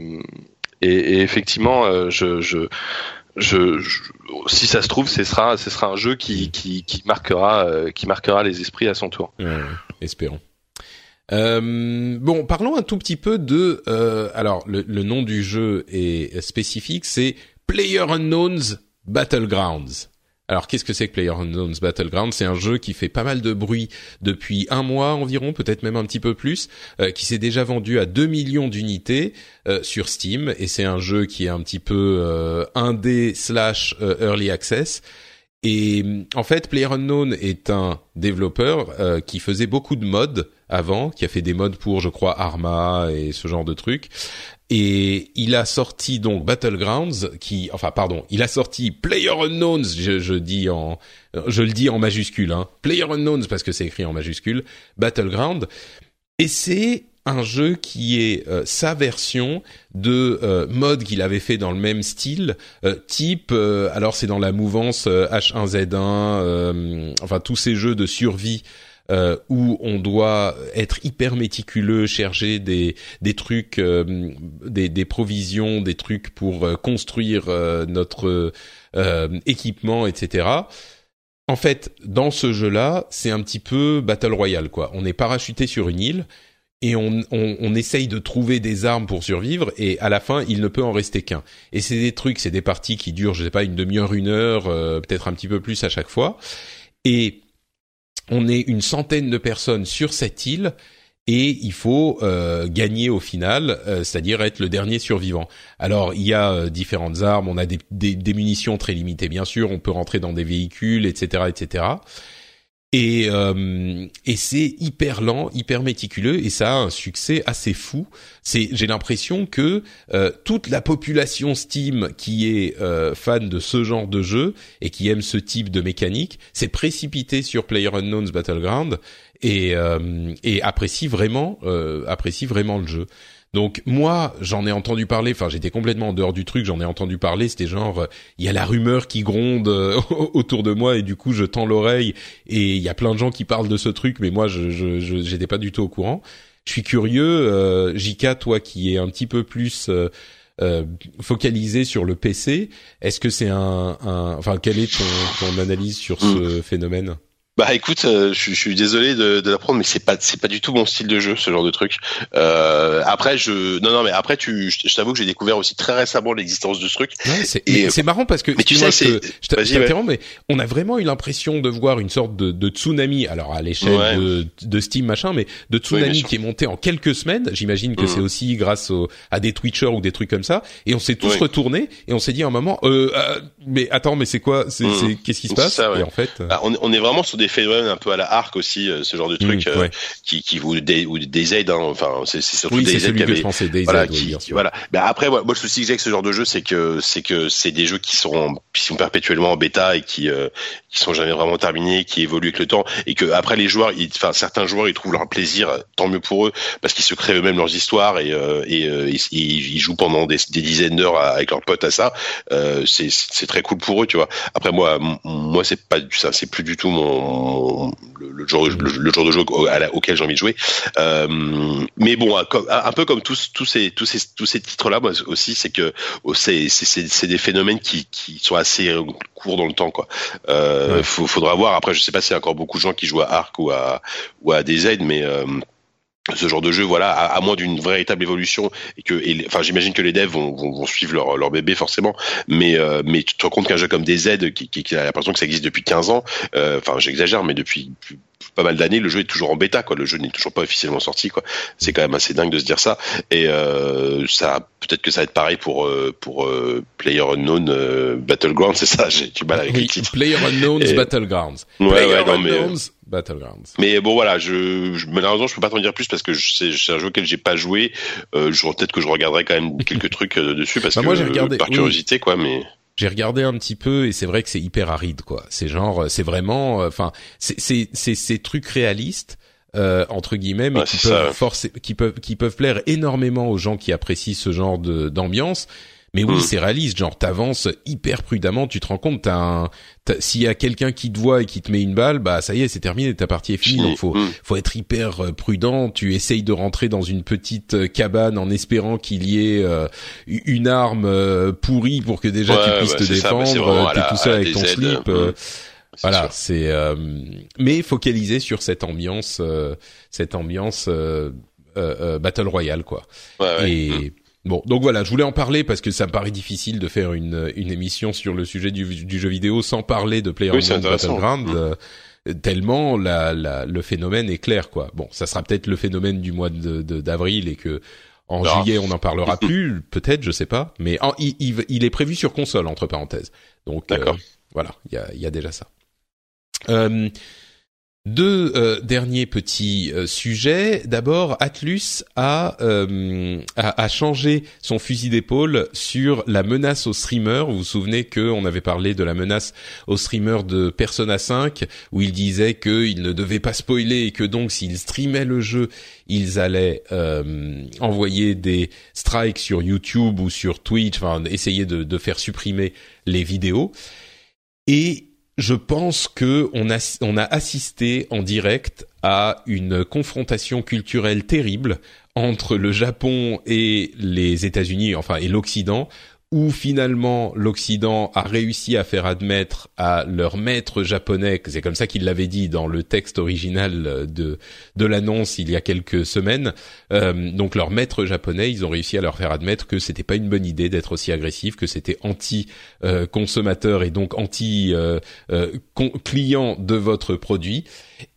et, effectivement euh, si ça se trouve ce sera un jeu euh, qui marquera les esprits à son tour espérons. Euh, bon, parlons un tout petit peu de. alors, le, le nom du jeu est spécifique, c'est Player Unknowns Battlegrounds. Alors, qu'est-ce que c'est que Player Unknowns Battlegrounds C'est un jeu qui fait pas mal de bruit depuis un mois environ, peut-être même un petit peu plus, euh, qui s'est déjà vendu à 2 millions d'unités euh, sur Steam, et c'est un jeu qui est un petit peu euh, indé slash euh, early access. Et en fait, PlayerUnknown est un développeur euh, qui faisait beaucoup de mods avant, qui a fait des mods pour, je crois, Arma et ce genre de trucs. Et il a sorti donc Battlegrounds, qui, enfin, pardon, il a sorti PlayerUnknowns, je, je dis en, je le dis en majuscule, hein, PlayerUnknowns parce que c'est écrit en majuscule, Battleground. Et c'est un jeu qui est euh, sa version de euh, mode qu'il avait fait dans le même style, euh, type alors c'est dans la mouvance H1Z1, enfin tous ces jeux de survie où on doit être hyper méticuleux, chercher des des trucs, des, des provisions, des trucs pour construire notre équipement, etc. En fait, dans ce jeu-là, c'est un petit peu battle royale, quoi. On est parachuté sur une île et on, on, on, essaye de trouver des armes pour survivre et à la fin il ne peut en rester qu'un. Et c'est des trucs, c'est des parties qui durent, je sais pas, une demi-heure, une heure, euh, peut-être un petit peu plus à chaque fois. Et on est une centaine de personnes sur cette île et il faut euh, gagner au final, euh, c'est-à-dire être le dernier survivant. Alors il y a différentes armes, on a des, des, des, munitions très limitées bien sûr, on peut rentrer dans des véhicules, etc., etc. Et, euh, et c'est hyper lent, hyper méticuleux, et ça a un succès assez fou. C'est, j'ai l'impression que euh, toute la population Steam qui est euh, fan de ce genre de jeu et qui aime ce type de mécanique, s'est précipité sur PlayerUnknown's Battleground et, et apprécie vraiment, apprécie vraiment le jeu. Donc moi, j'en ai entendu parler. Enfin, j'étais complètement en dehors du truc. J'en ai entendu parler. C'était genre, euh, il y a la rumeur qui gronde euh, [LAUGHS] autour de moi et du coup, je tends l'oreille et il y a plein de gens qui parlent de ce truc, mais moi, je, j'étais pas du tout au courant. Je suis curieux, euh, Jika, toi qui es un petit peu plus euh, focalisé sur le PC, est-ce que c'est un, un, enfin, quelle est ton, ton analyse sur ce phénomène? Bah écoute, euh, je, je, suis désolé de, de l'apprendre, mais c'est pas c'est pas du tout mon style de jeu ce genre de truc. Euh, après je non non mais après tu je, t'avoue que j'ai découvert aussi très récemment l'existence de ce truc. Ouais, c'est c'est marrant parce que mais tu sais c'est je t'interromps mais on a vraiment eu l'impression de voir une sorte de, de tsunami alors à l'échelle de, de, Steam machin mais de tsunami qui est monté en quelques semaines. J'imagine que mmh. c'est aussi grâce au, à des Twitchers ou des trucs comme ça et on s'est tous retournés et on s'est dit à un moment euh, euh, mais attends mais c'est quoi? C'est mmh. qu'est-ce qui se passe? ça, et en fait bah, on, on est vraiment sur des des phénomènes un peu à la arc aussi, euh, ce genre de truc mmh, euh, qui, qui vous des, ou des aides. Hein, enfin, c'est surtout oui, des aides qui avaient, pensais, voilà, qui, voilà. Mais après, moi, moi, le souci que j'ai avec ce genre de jeu, c'est que c'est que c'est des jeux qui sont qui sont perpétuellement en bêta et qui euh, qui sont jamais vraiment terminés, qui évoluent avec le temps, et que après les joueurs, enfin certains joueurs, ils trouvent leur plaisir, tant mieux pour eux, parce qu'ils se créent eux-mêmes leurs histoires et et ils, ils, jouent pendant des, des dizaines d'heures avec leurs potes à ça. Euh, c'est c'est très cool pour eux, tu vois. Après moi, moi c'est pas ça, c'est plus du tout mon le, le, genre, le, genre de jeu auquel j'ai envie de jouer. Euh, mais bon, un peu comme tous, tous ces, tous ces, tous ces titres-là, moi aussi, c'est que oh, c'est, c'est, c'est des phénomènes qui, qui sont assez courts dans le temps, quoi. Euh, faudra voir. Après, je sais pas s'il y a encore beaucoup de gens qui jouent à Arc ou à, ou à DZ, mais euh, ce genre de jeu, voilà, à, moins d'une véritable évolution et que, enfin, j'imagine que les devs vont, suivre leur, leur, bébé forcément, mais euh, mais tu te rends compte qu'un jeu comme DZ, qui, qui, qui a l'impression que ça existe depuis 15 ans, euh, enfin, j'exagère, mais depuis pas mal d'années, le jeu est toujours en bêta, quoi. Le jeu n'est toujours pas officiellement sorti, quoi. C'est quand même assez dingue de se dire ça. Et euh, ça, peut-être que ça va être pareil pour euh, pour euh, Player Unknown euh, Battlegrounds, c'est ça. J'ai du mal avec oui, le titre. Player Unknown's Battlegrounds. Ouais, Player ouais, non, mais, Battlegrounds. Mais bon voilà, je, je malheureusement je peux pas t'en dire plus parce que c'est un jeu auquel j'ai pas joué. Euh, peut-être que je regarderai quand même quelques [LAUGHS] trucs dessus parce bah, que moi, j'ai regardé, par curiosité quoi. Mais j'ai regardé un petit peu et c'est vrai que c'est hyper aride quoi. C'est genre, c'est vraiment, enfin, c'est c'est c'est ces trucs réalistes. Euh, entre guillemets, mais ouais, qui peuvent forcer, qui peuvent, qui peuvent plaire énormément aux gens qui apprécient ce genre de d'ambiance. Mais oui, Mm. c'est réaliste. Genre, t'avances hyper prudemment. Tu te rends compte, t'as un, t'as- s'il y a quelqu'un qui te voit et qui te met une balle, bah ça y est, c'est terminé. Ta partie est finie. Fini. Donc faut, Mm. faut être hyper euh, prudent. Tu essayes de rentrer dans une petite euh, cabane en espérant qu'il y ait euh, une arme euh, pourrie pour que déjà Ouais, tu puisses ouais, te défendre. T'es tout seul avec ton DZ, slip. euh, euh, voilà, c'est euh, mais focalisé sur cette ambiance, euh, cette ambiance euh, battle royale quoi. Ouais, ouais. Et. Bon, donc voilà, je voulais en parler parce que ça me paraît difficile de faire une une émission sur le sujet du, du jeu vidéo sans parler de Oui, PlayerUnknown's c'est intéressant. Battleground. Euh, tellement la, la, le phénomène est clair quoi. Bon, ça sera peut-être le phénomène du mois de de- d'avril et que en verra. juillet on n'en parlera [LAUGHS] plus, peut-être, je sais pas. Mais en- il, il, il est prévu sur console entre parenthèses. Donc euh, voilà, il y a, il y a déjà ça. Euh, Deux euh, derniers petits euh, sujets. D'abord, Atlus a, euh, a, changé son fusil d'épaule sur la menace aux streamers. Vous vous souvenez qu'on avait parlé de la menace aux streamers de Persona 5, où il disait qu'ils ne devaient pas spoiler et que donc s'ils streamaient le jeu, ils allaient envoyer des strikes sur YouTube ou sur Twitch, enfin essayer de, de faire supprimer les vidéos. Et je pense que on a, on a assisté en direct à une confrontation culturelle terrible entre le Japon et les États-Unis, enfin et l'Occident, où finalement l'Occident a réussi à faire admettre à leur maître japonais, c'est comme ça qu'il l'avait dit dans le texte original de de l'annonce il y a quelques semaines. Euh, donc leur maître japonais, ils ont réussi à leur faire admettre que c'était pas une bonne idée d'être aussi agressif, que c'était anti euh, consommateur et donc anti euh, euh client de votre produit.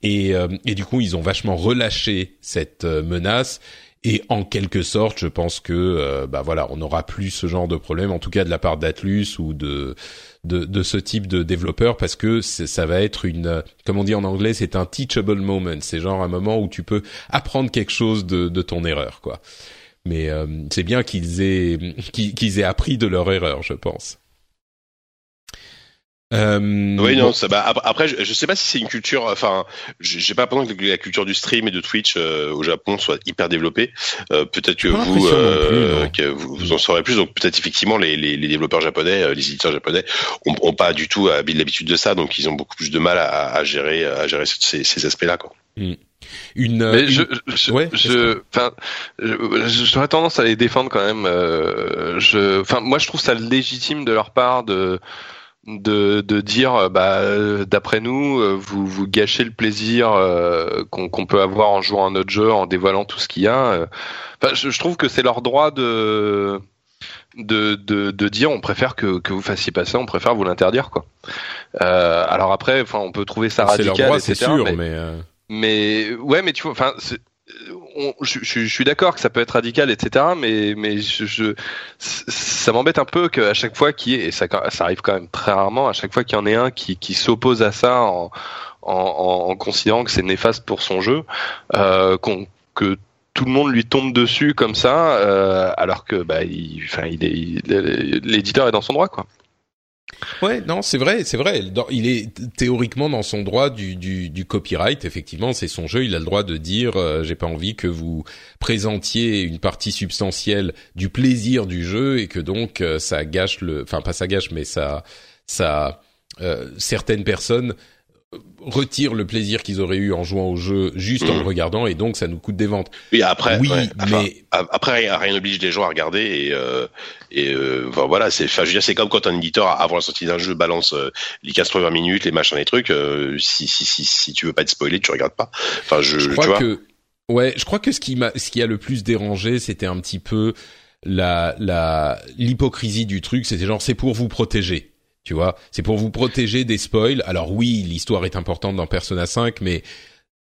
Et, euh, et du coup, ils ont vachement relâché cette menace et en quelque sorte, je pense que euh, bah voilà, on n'aura plus ce genre de problème, en tout cas de la part d'Atlus ou de, de, de ce type de développeur, parce que ça va être une, comme on dit en anglais, c'est un teachable moment. C'est genre un moment où tu peux apprendre quelque chose de, de ton erreur, quoi. Mais euh, c'est bien qu'ils aient qu'ils aient appris de leur erreur, je pense. Euh, oui, non, ça, bah, après, je, je sais pas si c'est une culture, enfin, j'ai pas l'impression que la culture du stream et de Twitch euh, au Japon soit hyper développée. Euh, peut-être que vous, euh, que vous, vous, en saurez plus. Donc peut-être effectivement les, les, les, développeurs japonais, euh, les éditeurs japonais, ont, ont pas du tout l'habitude de ça, donc ils ont beaucoup plus de mal à, à gérer, à gérer ces, ces aspects-là, quoi. Mm. Une, Mais je, je, ouais, je, enfin, j'aurais tendance à les défendre quand même. je, enfin, moi, je trouve ça légitime de leur part de de, de dire euh, bah d'après nous euh, vous vous gâchez le plaisir euh, qu'on peut avoir en jouant à notre jeu en dévoilant tout ce qu'il y a enfin, je, je, trouve que c'est leur droit de de, de, de dire on préfère que, que vous fassiez pas ça on préfère vous l'interdire quoi. Euh, alors après enfin on peut trouver ça radical leur droit, etc sûr, mais, mais, mais ouais mais tu vois enfin je, suis d'accord que ça peut être radical, etc. Mais, ça m'embête un peu qu'à chaque fois qu'il y et ça, arrive quand même très rarement, à chaque fois qu'il y en ait un qui, s'oppose à ça en, considérant que c'est néfaste pour son jeu, euh, que tout le monde lui tombe dessus comme ça, euh, alors que bah, enfin, il est, l'éditeur est dans son droit, quoi. Ouais, non, c'est vrai, c'est vrai. Il est théoriquement dans son droit du, du, copyright. Effectivement, c'est son jeu. Il a le droit de dire euh, j'ai pas envie que vous présentiez une partie substantielle du plaisir du jeu et que donc euh, ça gâche le, enfin pas ça gâche, mais ça, ça euh, certaines personnes retirent le plaisir qu'ils auraient eu en jouant au jeu juste en le mmh. regardant et donc ça nous coûte des ventes. Oui, après, oui, ouais, enfin, mais après rien n'oblige les gens à regarder et euh, et euh, enfin, voilà, c'est enfin, je veux dire c'est comme quand un éditeur avant la sortie d'un jeu balance euh, les 80 minutes, les machins les trucs euh, si, si si si tu veux pas être spoilé, tu regardes pas. Enfin, je, je crois tu vois. que ouais, je crois que ce qui m'a ce qui a le plus dérangé, c'était un petit peu la la l'hypocrisie du truc, c'était genre c'est pour vous protéger tu vois, c'est pour vous protéger des spoils. Alors oui, l'histoire est importante dans Persona 5, mais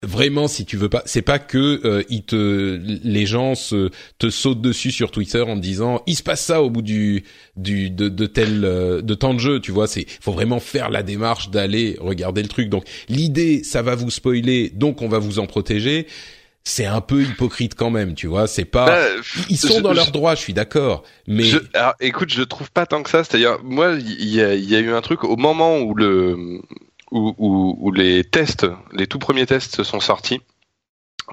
vraiment si tu veux pas c'est pas que euh, ils te les gens se te sautent dessus sur Twitter en te disant il se passe ça au bout du du de, de tel euh, de temps de jeu tu vois c'est faut vraiment faire la démarche d'aller regarder le truc donc l'idée ça va vous spoiler donc on va vous en protéger c'est un peu hypocrite quand même, tu vois. C'est pas, bah, ils sont je, dans leur droit, je suis d'accord. Mais je, alors, écoute, je trouve pas tant que ça. C'est-à-dire, moi, il y a, y a, eu un truc au moment où le, où, où, où les tests, les tout premiers tests sont sortis.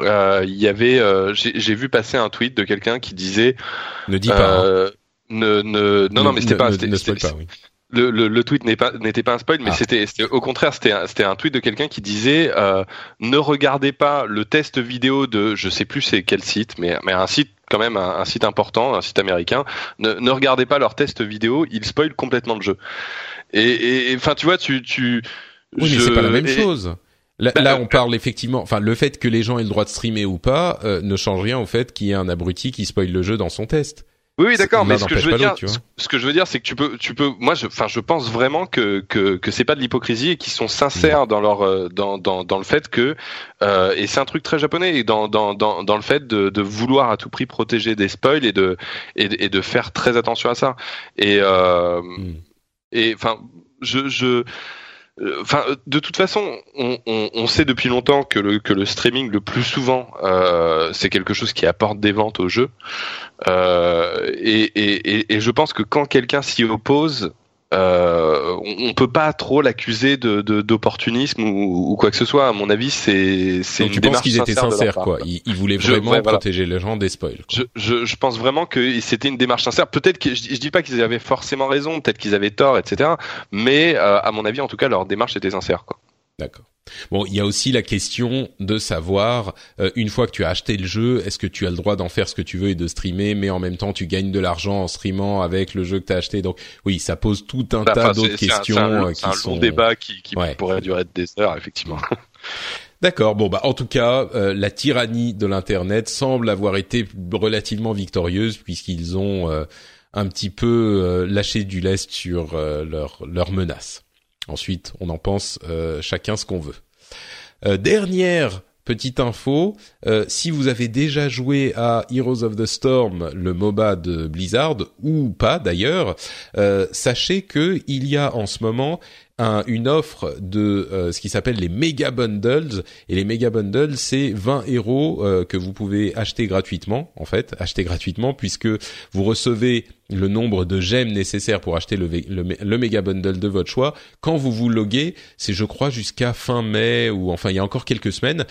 Euh, il y avait, euh, j'ai vu passer un tweet de quelqu'un qui disait, ne dis pas. Hein. Euh, ne, ne, non, non, mais c'était pas, ne, ne pas, oui le, le, le, tweet pas n'était pas un spoil, mais ah. c'était au contraire c'était un, tweet de quelqu'un qui disait euh, ne regardez pas le test vidéo de je sais plus c'est quel site, mais mais un site quand même un, un site important, un site américain. Ne, ne, regardez pas leur test vidéo, ils spoilent complètement le jeu. Et enfin tu vois tu tu oui je, mais c'est pas la même et, chose. Là, bah, là, on parle effectivement, enfin, le fait que les gens aient le droit de streamer ou pas euh, ne change rien au fait qu'il y ait un abruti qui spoil le jeu dans son test. Oui, oui d'accord, mais ce que je veux dire, ce que je veux dire, c'est que tu peux, tu peux, moi, je, enfin, je pense vraiment que que que c'est pas de l'hypocrisie et qu'ils sont sincères dans leur euh, dans dans dans le fait que euh, et c'est un truc très japonais et dans dans dans dans le fait de de vouloir à tout prix protéger des spoils et de et, et de faire très attention à ça. Et euh, mmh. et enfin, je je enfin, de toute façon, on, sait depuis longtemps que le, streaming, le plus souvent, euh, c'est quelque chose qui apporte des ventes au jeu. Euh, et, je pense que quand quelqu'un s'y oppose, euh, on, peut pas trop l'accuser de, d'opportunisme ou, ou, quoi que ce soit. À mon avis, c'est c'est une tu penses qu'ils étaient sincères, quoi. Ils, ils, voulaient vraiment protéger les gens des spoils. Je, je, je, pense vraiment que c'était une démarche sincère. Peut-être que je, je dis pas qu'ils avaient forcément raison, peut-être qu'ils avaient tort, etc. Mais euh, à mon avis, en tout cas, leur démarche était sincère, quoi. D'accord. Bon, il y a aussi la question de savoir, euh, une fois que tu as acheté le jeu, est-ce que tu as le droit d'en faire ce que tu veux et de streamer, mais en même temps tu gagnes de l'argent en streamant avec le jeu que tu as acheté. Donc oui, ça pose tout un tas d'autres questions un, euh, qui un sont... long débat qui, qui ouais. pourrait durer des heures, effectivement. [LAUGHS] D'accord. Bon bah en tout cas, euh, la tyrannie de l'internet semble avoir été relativement victorieuse puisqu'ils ont euh, un petit peu euh, lâché du lest sur leurs leur menaces. Ensuite, on en pense euh, chacun ce qu'on veut. Euh, dernière petite info, euh, si vous avez déjà joué à Heroes of the Storm, le MOBA de Blizzard, ou pas d'ailleurs, sachez que il y a en ce moment un, une offre de euh, ce qui s'appelle les méga bundles. Et les méga bundles c'est 20 héros euh, que vous pouvez acheter gratuitement en fait acheter gratuitement puisque vous recevez le nombre de gemmes nécessaires pour acheter le, le, le méga bundle de votre choix. Quand vous vous loguez c'est je crois jusqu'à fin mai ou enfin il y a encore quelques semaines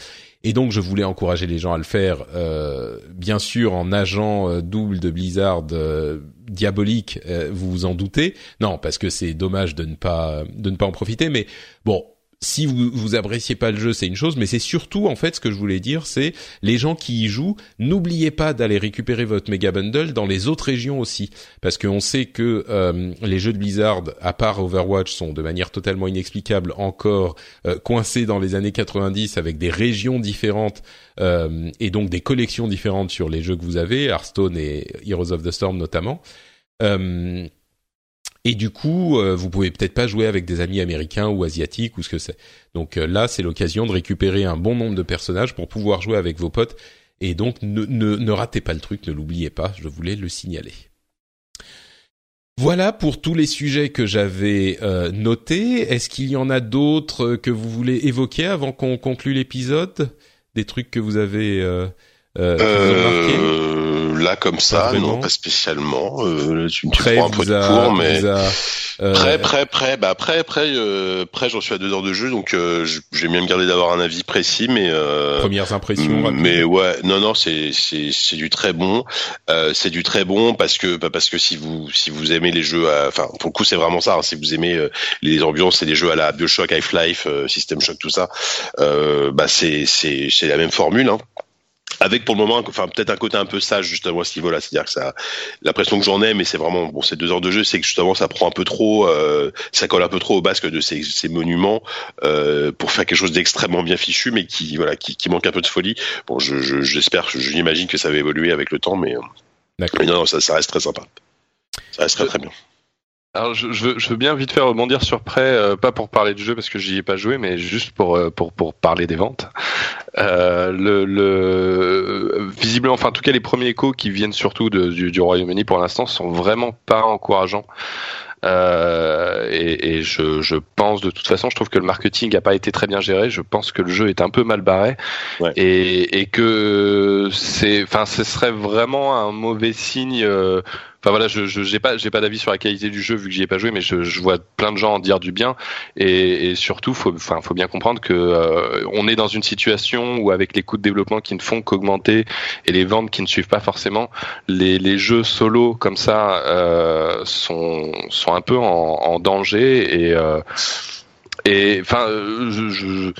et donc je voulais encourager les gens à le faire, euh, bien sûr en agent euh, double de Blizzard euh, diabolique, vous vous en doutez. Non, parce que c'est dommage de ne pas de ne pas en profiter. Mais bon, si vous vous appréciez pas le jeu, c'est une chose, mais c'est surtout en fait ce que je voulais dire, c'est les gens qui y jouent, n'oubliez pas d'aller récupérer votre méga bundle dans les autres régions aussi, parce qu'on sait que euh, les jeux de Blizzard, à part Overwatch, sont de manière totalement inexplicable encore euh, coincés dans les années 90 avec des régions différentes euh, et donc des collections différentes sur les jeux que vous avez, Hearthstone et Heroes of the Storm notamment. Euh, et du coup, euh, vous pouvez peut-être pas jouer avec des amis américains ou asiatiques ou ce que c'est. Donc euh, là, c'est l'occasion de récupérer un bon nombre de personnages pour pouvoir jouer avec vos potes. Et donc, ne, ratez pas le truc, ne l'oubliez pas, je voulais le signaler. Voilà pour tous les sujets que j'avais euh, notés. Est-ce qu'il y en a d'autres que vous voulez évoquer avant qu'on conclue l'épisode? Des trucs que vous avez, euh, euh, là comme ça, pas non, pas spécialement. Euh, tu, tu prends un peu de cours, mais euh... prêt, prêt, prêt. Bah après, prêt, euh, prêt, j'en suis à deux heures de jeu, donc euh, j'ai bien me garder d'avoir un avis précis, mais euh, premières impressions. Mais ouais, non, non, c'est c'est c'est du très bon. Euh, c'est du très bon parce que bah, parce que si vous si vous aimez les jeux, enfin pour le coup c'est vraiment ça. Hein, si vous aimez euh, les ambiances, c'est des jeux à la BioShock, Half-Life, System Shock, tout ça. bah c'est c'est c'est la même formule. Hein avec pour le moment enfin peut-être un côté un peu sage justement à ce niveau-là. C'est-à-dire que ça l'impression que j'en ai mais c'est vraiment bon ces deux heures de jeu c'est que justement ça prend un peu trop euh, ça colle un peu trop au basque de ces, ces monuments euh, pour faire quelque chose d'extrêmement bien fichu mais qui voilà qui, qui, manque un peu de folie. Bon je j'espère je, j'imagine que ça va évoluer avec le temps mais, mais non, non ça, ça reste très sympa. Ça reste très très bien alors je, je, veux, je veux bien vite faire rebondir sur prêt, euh, pas pour parler du jeu parce que j'y ai pas joué, mais juste pour euh, pour pour parler des ventes. Euh, le, le visiblement, enfin en tout cas les premiers échos qui viennent surtout de, du, du Royaume-Uni pour l'instant sont vraiment pas encourageants. Euh, et, et je, je, pense de toute façon, je trouve que le marketing n'a pas été très bien géré. Je pense que le jeu est un peu mal barré ouais. et, et que c'est, enfin, ce serait vraiment un mauvais signe. Euh, Enfin voilà, je j'ai pas j'ai pas d'avis sur la qualité du jeu vu que j'y ai pas joué, mais je, je vois plein de gens en dire du bien. Et, et surtout faut enfin faut bien comprendre que euh, on est dans une situation où avec les coûts de développement qui ne font qu'augmenter et les ventes qui ne suivent pas forcément, les, les jeux solo comme ça euh, sont sont un peu en, en danger. Et euh, et enfin je, je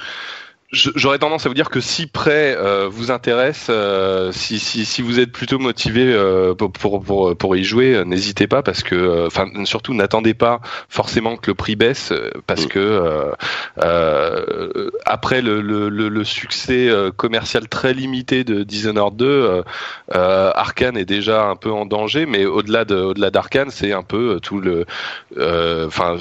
J'aurais tendance à vous dire que si prêt euh, vous intéresse, euh, si, si, si vous êtes plutôt motivé euh, pour, pour, pour y jouer, euh, n'hésitez pas parce que, euh, enfin surtout n'attendez pas forcément que le prix baisse parce que après le, le, le, succès commercial très limité de Dishonored 2, Arkane est déjà un peu en danger, mais au-delà de au-delà d'Arkane, c'est un peu tout le, enfin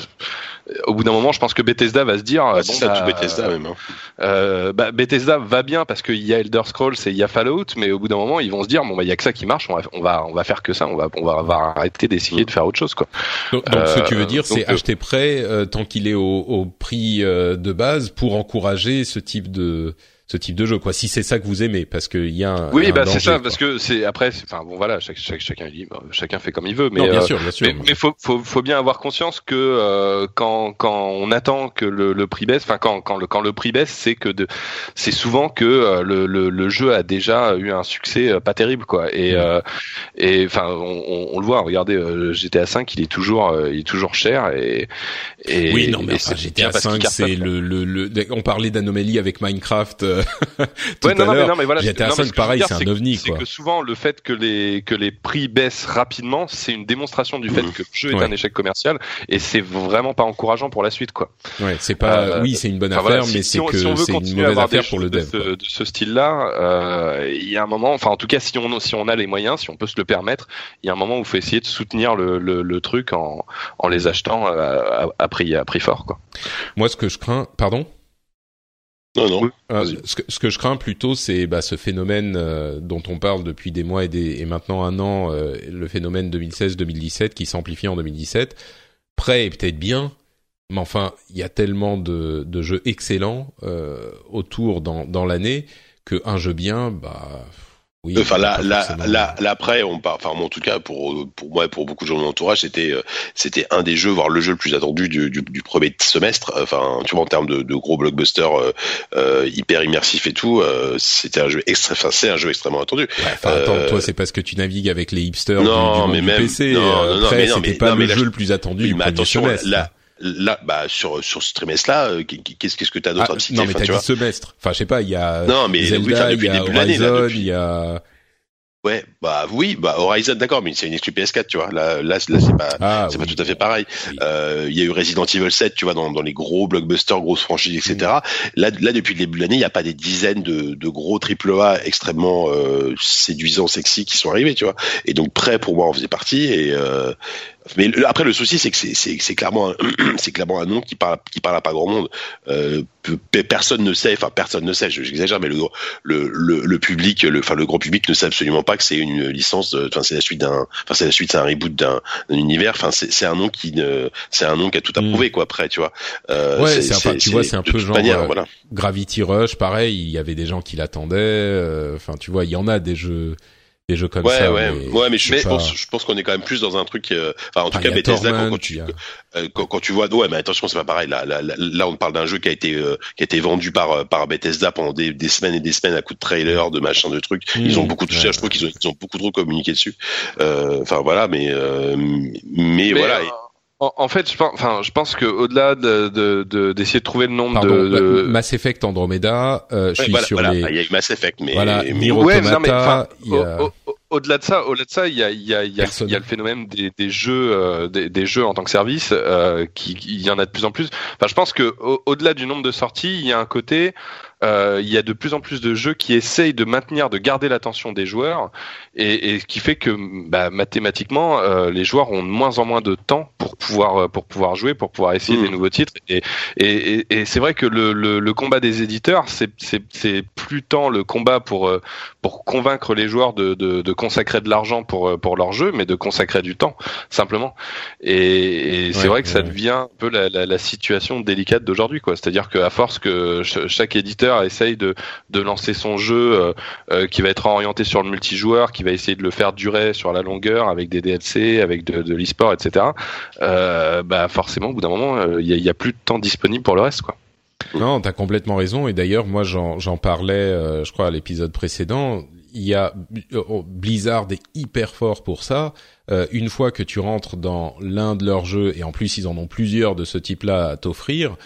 au bout d'un moment, je pense que Bethesda va se dire, Ouais, bon, c'est ça, bah, tout Bethesda même. hein. euh, bah, Bethesda va bien parce qu'il y a Elder Scrolls et il y a Fallout, mais au bout d'un moment, ils vont se dire, bon, bah, il y a que ça qui marche, on va, on va, on va faire que ça, on va, on va, on va arrêter d'essayer de faire autre chose, quoi. Donc, donc, ce que tu veux Euh, dire, c'est euh, acheter prêt euh, tant qu'il est au, au prix euh, de base pour encourager ce type de ce type de jeu, quoi. Si c'est ça que vous aimez, parce qu'il y a un, Oui, bah c'est ça, quoi. parce que c'est après, enfin bon voilà, chaque, chaque, chacun chacun fait comme il veut, mais non, bien euh, sûr, bien sûr. mais, mais faut, faut, faut bien avoir conscience que euh, quand, quand on attend que le, le prix baisse, enfin quand, quand, le, quand le prix baisse, c'est que de, c'est souvent que euh, le, le, le jeu a déjà eu un succès euh, pas terrible quoi. Et Mm. euh, et enfin on, on, on le voit, regardez euh, GTA 5, il est toujours il est toujours cher et, et oui, non, mais enfin, GTA bien parce qu'il 5, cartonne, c'est le, le, le, on parlait d'anomalie avec Minecraft [LAUGHS] tout Ouais, non, à l'heure. voilà, GTA non, mais 5, ce que je veux pareil, c'est un ovni, C'est que souvent, le fait que les, que les prix baissent rapidement, c'est une démonstration du fait que le jeu est Ouais. un échec commercial et c'est vraiment pas encourageant pour la suite, quoi. Ouais, c'est pas, Euh, oui, c'est une bonne affaire, voilà, si- mais si c'est on- que si c'est une mauvaise affaire pour le dev. de ce, de ce style-là, euh, il y a un moment, enfin en tout cas si on si on a les moyens, si on peut se le permettre, il y a un moment où il faut essayer de soutenir le, le, le truc en, en les achetant à, à, à prix à prix fort, quoi. Moi, ce que je crains, pardon? Non, non. Euh, Vas-y. ce, que, ce que je crains plutôt, c'est bah, ce phénomène euh, dont on parle depuis des mois et, des, et maintenant un an, euh, le phénomène 2016-2017 qui s'amplifie en 2017. Prêt est peut-être bien, mais enfin, il y a tellement de, de jeux excellents euh, autour dans, dans l'année que un jeu bien, bah oui. Enfin là, là, là, là après, on part. Enfin, moi, en tout cas, pour pour moi, pour beaucoup de gens de mon entourage, c'était euh, c'était un des jeux, voire le jeu le plus attendu du, du, du premier semestre. Enfin, tu vois, en termes de, de gros blockbusters euh, euh, hyper immersifs et tout, euh, c'était un jeu extra. Enfin, c'est un jeu extrêmement attendu. Ouais, enfin, attends, Euh, toi, c'est parce que tu navigues avec les hipsters Non, du, du mais même- PC. non, Après, mais non, c'était mais- pas non, le mais jeu je- le plus attendu Oui, du mais premier attention, semestre. là, là, bah sur sur ce trimestre-là, euh, qu'est-ce qu'est-ce que t'as d'autre Ah, à me citer non, mais enfin, t'as tu dit semestre. Enfin, je sais pas, il y a Non, mais oui, Zelda, il depuis y a début Horizon, depuis- il y a... Ouais, bah oui, bah Horizon, d'accord, mais c'est une exclu PS4, tu vois. Là, là, là, c'est pas, Ah, c'est oui. pas tout à fait pareil. Oui. Euh, Il y a eu Resident Evil 7, tu vois, dans, dans les gros blockbusters, grosses franchises, etc. Là, là, depuis le début de l'année, il n'y a pas des dizaines de, de gros AAA extrêmement euh, séduisants, sexy qui sont arrivés, tu vois. Et donc, prêt pour moi en faisait partie. Et euh, mais le- après, le souci, c'est que c'est- clairement, un- [CLEARS THROAT] c'est clairement un nom qui parle, qui parle à pas grand monde. Euh, pe- pe- personne ne sait, enfin personne ne sait, je- j'exagère, mais le, le, le, le public, le, enfin le grand public ne sait absolument pas que c'est une licence, enfin c'est la suite d'un, enfin c'est la suite, c'est un reboot d'un d'un univers, enfin c'est un nom qui ne, c'est un nom qui a tout à Mm. quoi après, tu vois. Euh, Ouais, c'est enfin, tu vois, c'est un peu genre, manière, euh, voilà. Gravity Rush, pareil, il y avait des gens qui l'attendaient. euh, Enfin, tu vois, il y en a des jeux, des jeux comme Ouais, ça. ouais, mais ouais, mais je, pas- pense, je pense qu'on est quand même plus dans un truc, euh, enfin en tout cas Bethesda quand, Torment, quand tu, a- euh, quand, quand tu vois, ouais, mais attention, c'est pas pareil. Là, là, là, là, on parle d'un jeu qui a été, euh, qui a été vendu par euh, par Bethesda pendant des, des semaines et des semaines à coup de trailer, de machin, de trucs. Ils ont Mmh, beaucoup touché. ouais. Je trouve qu'ils ont, ils ont beaucoup trop communiqué dessus. Euh, Enfin voilà, mais euh, mais, Mais, voilà. euh, en, en fait, je pense, enfin, je pense que au-delà de de- de- d'essayer de, trouver le nombre Pardon, de, de- bah, Mass Effect Andromeda, euh, je Ouais, suis voilà, sur voilà. les... Il y a eu Mass Effect, mais Voilà, mais- Nier Ouais, non, mais, a... au- au- Au-delà de ça, au-delà de ça, il y a, il y a, il y a, il y a le phénomène des, des jeux, euh, des, des jeux en tant que service, euh, qui, il y en a de plus en plus. Enfin, je pense que au- au-delà du nombre de sorties, il y a un côté, euh, il y a de plus en plus de jeux qui essayent de maintenir, de garder l'attention des joueurs, et, et ce qui fait que, bah, mathématiquement, euh, les joueurs ont de moins en moins de temps pour pouvoir, euh, pour pouvoir jouer, pour pouvoir essayer Mm. des nouveaux titres. Et, et, et, c'est vrai que le, le, le combat des éditeurs, c'est, plus tant le combat pour euh, pour convaincre les joueurs de, de, de consacrer de l'argent pour euh, pour leur jeu, mais de consacrer du temps simplement. Et, et c'est Ouais, vrai que ça devient un peu la, la, la situation délicate d'aujourd'hui, quoi. C'est-à-dire qu'à force que ch- chaque éditeur essaye de de lancer son jeu euh, euh, qui va être orienté sur le multijoueur, qui va essayer de le faire durer sur la longueur avec des DLC, avec de, de l'e-sport, etc. Euh, bah forcément, au bout d'un moment, euh, il y, a, il y a plus de temps disponible pour le reste, quoi. Non, t'as complètement raison. Et d'ailleurs, moi, j'en parlais, euh, je crois, à l'épisode précédent. Il y a oh, Blizzard est hyper fort pour ça. Euh, une fois que tu rentres dans l'un de leurs jeux, et en plus ils en ont plusieurs de ce type-là à t'offrir,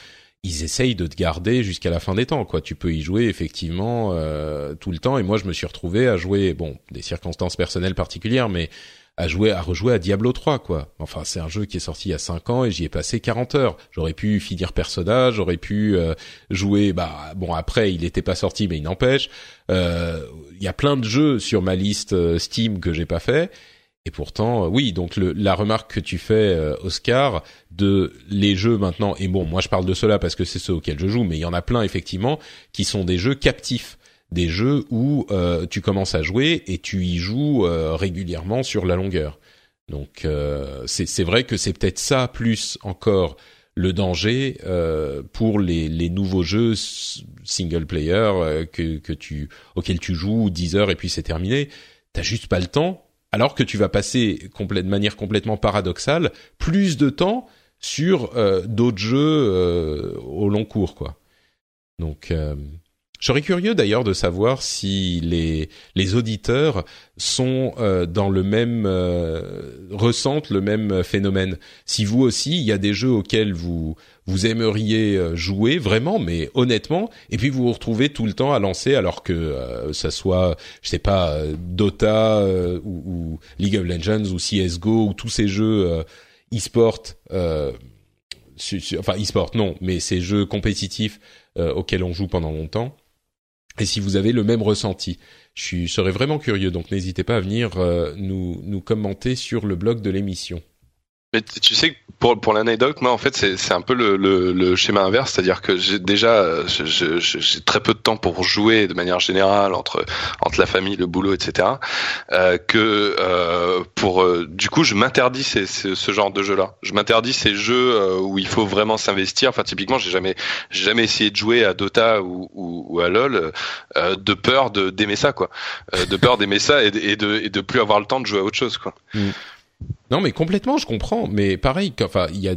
ils essayent de te garder jusqu'à la fin des temps. Quoi, tu peux y jouer effectivement euh, tout le temps. Et moi, je me suis retrouvé à jouer, bon, des circonstances personnelles particulières, mais à jouer, à rejouer à Diablo 3, quoi. Enfin, c'est un jeu qui est sorti il y a 5 ans et j'y ai passé 40 heures. J'aurais pu finir Persona, j'aurais pu euh, jouer, bah, bon, après, il n'était pas sorti, mais il n'empêche. Euh, Il y a plein de jeux sur ma liste euh, Steam que j'ai pas fait. Et pourtant, oui, donc le, la remarque que tu fais, Oscar, de les jeux maintenant, et bon, moi je parle de cela parce que c'est ceux auxquels je joue, mais il y en a plein effectivement qui sont des jeux captifs des jeux où euh, tu commences à jouer et tu y joues euh, régulièrement sur la longueur. Donc euh, c'est vrai que c'est peut-être ça plus encore le danger pour les, les, nouveaux jeux single player que, que tu auxquels tu joues 10 heures et puis c'est terminé. T'as juste pas le temps. Alors que tu vas passer de manière complètement paradoxale plus de temps sur d'autres jeux au long cours, quoi. Donc je serais curieux d'ailleurs de savoir si les les auditeurs sont euh, dans le même euh, ressentent le même phénomène. Si vous aussi, il y a des jeux auxquels vous vous aimeriez euh, jouer vraiment, mais honnêtement, et puis vous vous retrouvez tout le temps à lancer alors que ça soit, je sais pas, Dota ou, ou, League of Legends ou CS:GO ou tous ces jeux e-sport, enfin e-sport non, mais ces jeux compétitifs auxquels on joue pendant longtemps et si vous avez le même ressenti. Je serais vraiment curieux, donc n'hésitez pas à venir euh, nous, nous commenter sur le blog de l'émission. Mais tu sais, pour, pour l'anecdote, moi, en fait, c'est un peu le, le, le, schéma inverse, c'est-à-dire que j'ai déjà, j'ai très peu de temps pour jouer de manière générale entre entre la famille, le boulot, etc. Euh, que euh, pour, euh, du coup, je m'interdis ce genre de jeu-là. Je m'interdis ces jeux euh, où il faut vraiment s'investir. Enfin, typiquement, j'ai jamais, jamais essayé de jouer à Dota ou, ou, à LoL euh, de peur de d'aimer ça, quoi. de peur d'aimer ça et de, et de, et de plus avoir le temps de jouer à autre chose, quoi. Mm. Non, mais complètement, je comprends. Mais pareil, enfin, il y a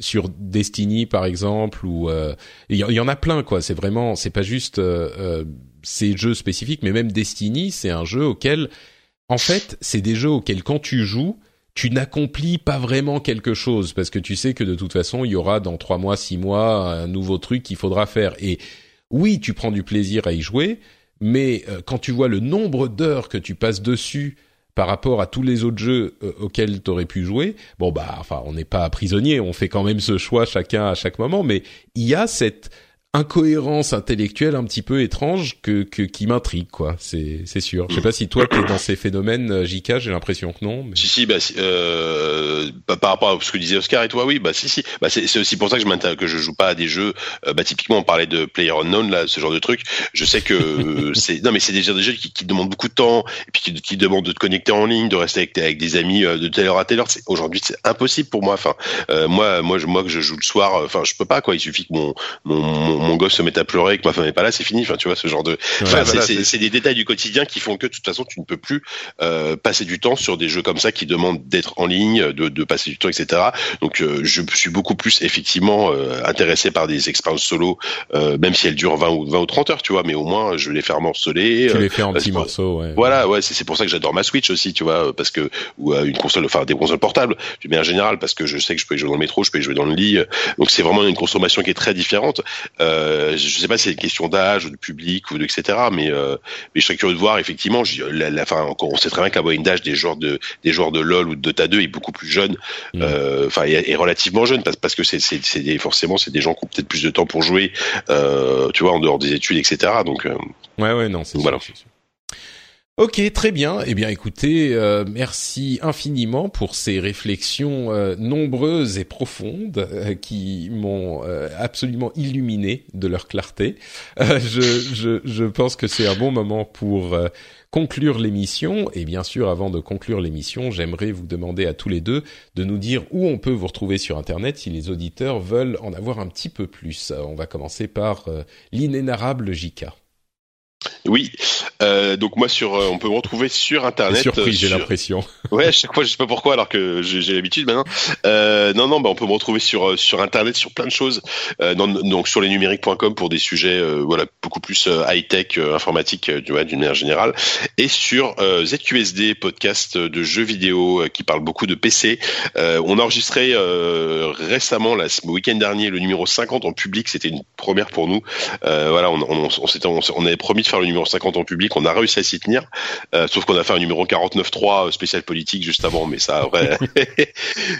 sur Destiny par exemple ou euh, il y, en a plein quoi. C'est vraiment, c'est pas juste euh, euh, ces jeux spécifiques, mais même Destiny, c'est un jeu auquel, en fait, c'est des jeux auxquels quand tu joues, tu n'accomplis pas vraiment quelque chose parce que tu sais que de toute façon, il y aura dans trois mois, six mois un nouveau truc qu'il faudra faire. Et oui, tu prends du plaisir à y jouer, mais quand tu vois le nombre d'heures que tu passes dessus par rapport à tous les autres jeux euh, auxquels tu aurais pu jouer, bon bah enfin on n'est pas prisonnier, on fait quand même ce choix chacun à chaque moment, mais il y a cette incohérence intellectuelle un petit peu étrange que, que qui m'intrigue quoi. C'est c'est sûr. Je sais pas si toi tu es dans ces phénomènes euh, JK j'ai l'impression que non mais... si si bah, euh, bah, par rapport à ce que disait Oscar et toi oui bah si si. Bah c'est aussi pour ça que je que je joue pas à des jeux euh, bah typiquement on parlait de Player Unknown là ce genre de truc. Je sais que c'est non mais c'est déjà des jeux qui, demandent beaucoup de temps et puis qui, qui demandent de te connecter en ligne de rester avec, avec des amis euh, de telle heure à telle heure. Aujourd'hui c'est impossible pour moi. Enfin moi moi je, moi que je joue le soir enfin je peux pas quoi. Il suffit que mon gosse se met à pleurer, que ma femme est pas là, c'est fini. Enfin, tu vois, ce genre de. Enfin, c'est des détails du quotidien qui font que de toute façon, tu ne peux plus euh, passer du temps sur des jeux comme ça qui demandent d'être en ligne, de, de, passer du temps, etc. Donc, euh, je suis beaucoup plus effectivement euh, intéressé par des expériences solo, euh, même si elles durent 20 ou 20 ou 30 heures, tu vois. Mais au moins, je vais les faire morceler. Tu les fais en petits morceaux, ouais. Voilà, ouais, c'est pour ça que j'adore ma Switch aussi, tu vois, parce que ou une console, enfin des consoles portables, du bien général, parce que je sais que je peux y jouer dans le métro, je peux y jouer dans le lit. Donc, c'est vraiment une consommation qui est très différente. Euh, je sais pas si c'est une question d'âge ou de public ou de etc. Mais euh, mais je serais curieux de voir effectivement. La, la, fin, on sait très bien que la moyenne d'âge des joueurs de des joueurs de LoL ou de Dota 2 est beaucoup plus jeune. Mm. Euh, enfin, est, relativement jeune parce parce que c'est forcément c'est des gens qui ont peut-être plus de temps pour jouer. Euh, tu vois, en dehors des études, etc. Donc euh, ouais ouais non c'est voilà. sûr. Ok, très bien. Eh bien, écoutez, euh, merci infiniment pour ces réflexions euh, nombreuses et profondes euh, qui m'ont absolument illuminé de leur clarté. Je, je, je, pense que c'est un bon moment pour conclure l'émission. Et bien sûr, avant de conclure l'émission, j'aimerais vous demander à tous les deux de nous dire où on peut vous retrouver sur Internet si les auditeurs veulent en avoir un petit peu plus. On va commencer par l'inénarrable Jika. Oui, euh, donc moi sur, euh, on peut me retrouver sur internet. Surpris, j'ai l'impression. [LAUGHS] Ouais, à chaque fois, je sais pas pourquoi, alors que j'ai l'habitude maintenant. Euh, non, non, bah on peut me retrouver sur euh, sur internet sur plein de choses. Euh, donc sur lesnumériques.com pour des sujets, euh, voilà, beaucoup plus high tech, informatique, tu vois, d'une manière générale, et sur ZQSD podcast de jeux vidéo qui parle beaucoup de PC. on a enregistré récemment, là, le week-end dernier, le numéro 50 en public. C'était une première pour nous. voilà, on, on, on, on, on avait promis de faire le numéro 50 en public. On a réussi à s'y tenir, euh, sauf qu'on a fait un numéro 49.3 spécial politique juste avant, mais ça, vrai,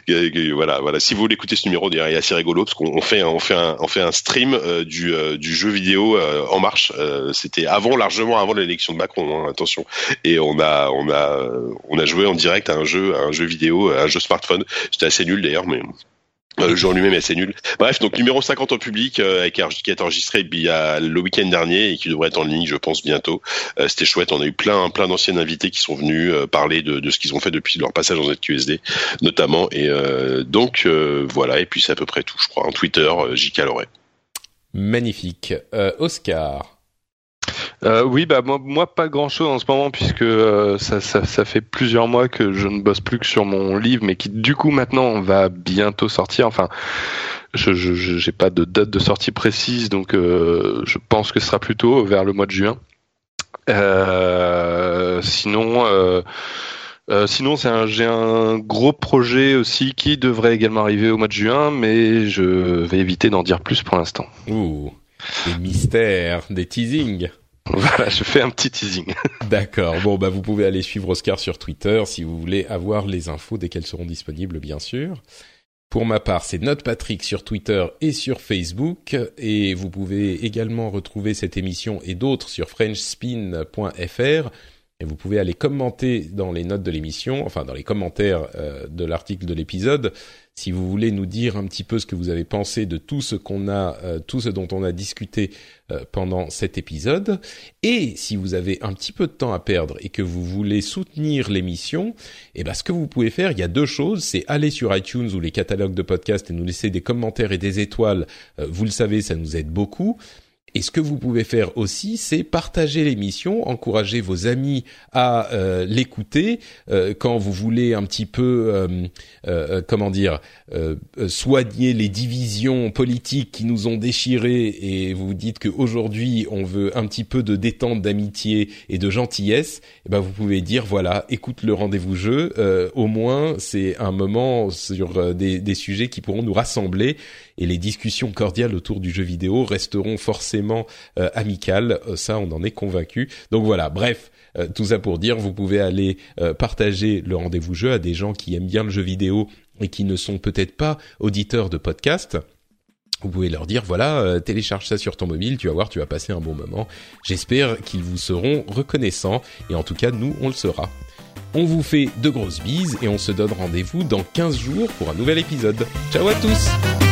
[LAUGHS] voilà, voilà. Si vous voulez écouter ce numéro, d'ailleurs, il est assez rigolo parce qu'on fait, on fait un, on fait un stream du, du jeu vidéo en marche. C'était avant, largement avant l'élection de Macron, hein, attention. Et on a, on a, on a joué en direct à un jeu, à un jeu vidéo, à un jeu smartphone. C'était assez nul d'ailleurs, mais euh, le jeu en lui-même est assez nul. Bref, donc numéro 50 en public, euh, qui a été enregistré il y a le week-end dernier et qui devrait être en ligne, je pense, bientôt. Euh, C'était chouette. On a eu plein, plein d'anciens invités qui sont venus euh, parler de, ce qu'ils ont fait depuis leur passage en ZQSD, notamment. Et donc voilà. Et puis c'est à peu près tout, je crois. En Twitter, J.K. Loret. Magnifique. Oscar. Euh, oui, bah moi, pas grand chose en ce moment puisque euh, ça, ça, fait plusieurs mois que je ne bosse plus que sur mon livre, mais qui du coup maintenant va bientôt sortir. Enfin, je j'ai pas de date de sortie précise, donc euh, je pense que ce sera plutôt vers le mois de juin. Euh, sinon. Euh, sinon, c'est un, j'ai un gros projet aussi qui devrait également arriver au mois de juin, mais je vais éviter d'en dire plus pour l'instant. Des mystères, des teasings. [LAUGHS] Voilà, je fais un petit teasing. [LAUGHS] D'accord. Bon, bah vous pouvez aller suivre Oscar sur Twitter si vous voulez avoir les infos dès qu'elles seront disponibles, bien sûr. Pour ma part, c'est Note Patrick sur Twitter et sur Facebook. Et vous pouvez également retrouver cette émission et d'autres sur frenchspin.fr. Et vous pouvez aller commenter dans les notes de l'émission, enfin dans les commentaires euh, de l'article de l'épisode, si vous voulez nous dire un petit peu ce que vous avez pensé de tout ce qu'on a, euh, tout ce dont on a discuté euh, pendant cet épisode, et si vous avez un petit peu de temps à perdre et que vous voulez soutenir l'émission, eh ben ce que vous pouvez faire, il y a deux choses, c'est aller sur iTunes ou les catalogues de podcasts et nous laisser des commentaires et des étoiles. vous le savez, ça nous aide beaucoup. Et ce que vous pouvez faire aussi, c'est partager l'émission, encourager vos amis à euh, l'écouter euh, quand vous voulez un petit peu, euh, comment dire, soigner les divisions politiques qui nous ont déchirés et vous dites qu'aujourd'hui on veut un petit peu de détente, d'amitié et de gentillesse. Eh ben vous pouvez dire voilà, écoute le rendez-vous jeu. au moins c'est un moment sur des, des sujets qui pourront nous rassembler et les discussions cordiales autour du jeu vidéo resteront forcément euh, amicales. Euh, ça, on en est convaincu. Donc voilà. Bref. Euh, tout ça pour dire, vous pouvez aller partager le rendez-vous jeu à des gens qui aiment bien le jeu vidéo et qui ne sont peut-être pas auditeurs de podcast. Vous pouvez leur dire voilà, télécharge ça sur ton mobile, tu vas voir, tu vas passer un bon moment. J'espère qu'ils vous seront reconnaissants et en tout cas nous on le sera. On vous fait de grosses bises et on se donne rendez-vous dans 15 jours pour un nouvel épisode. Ciao à tous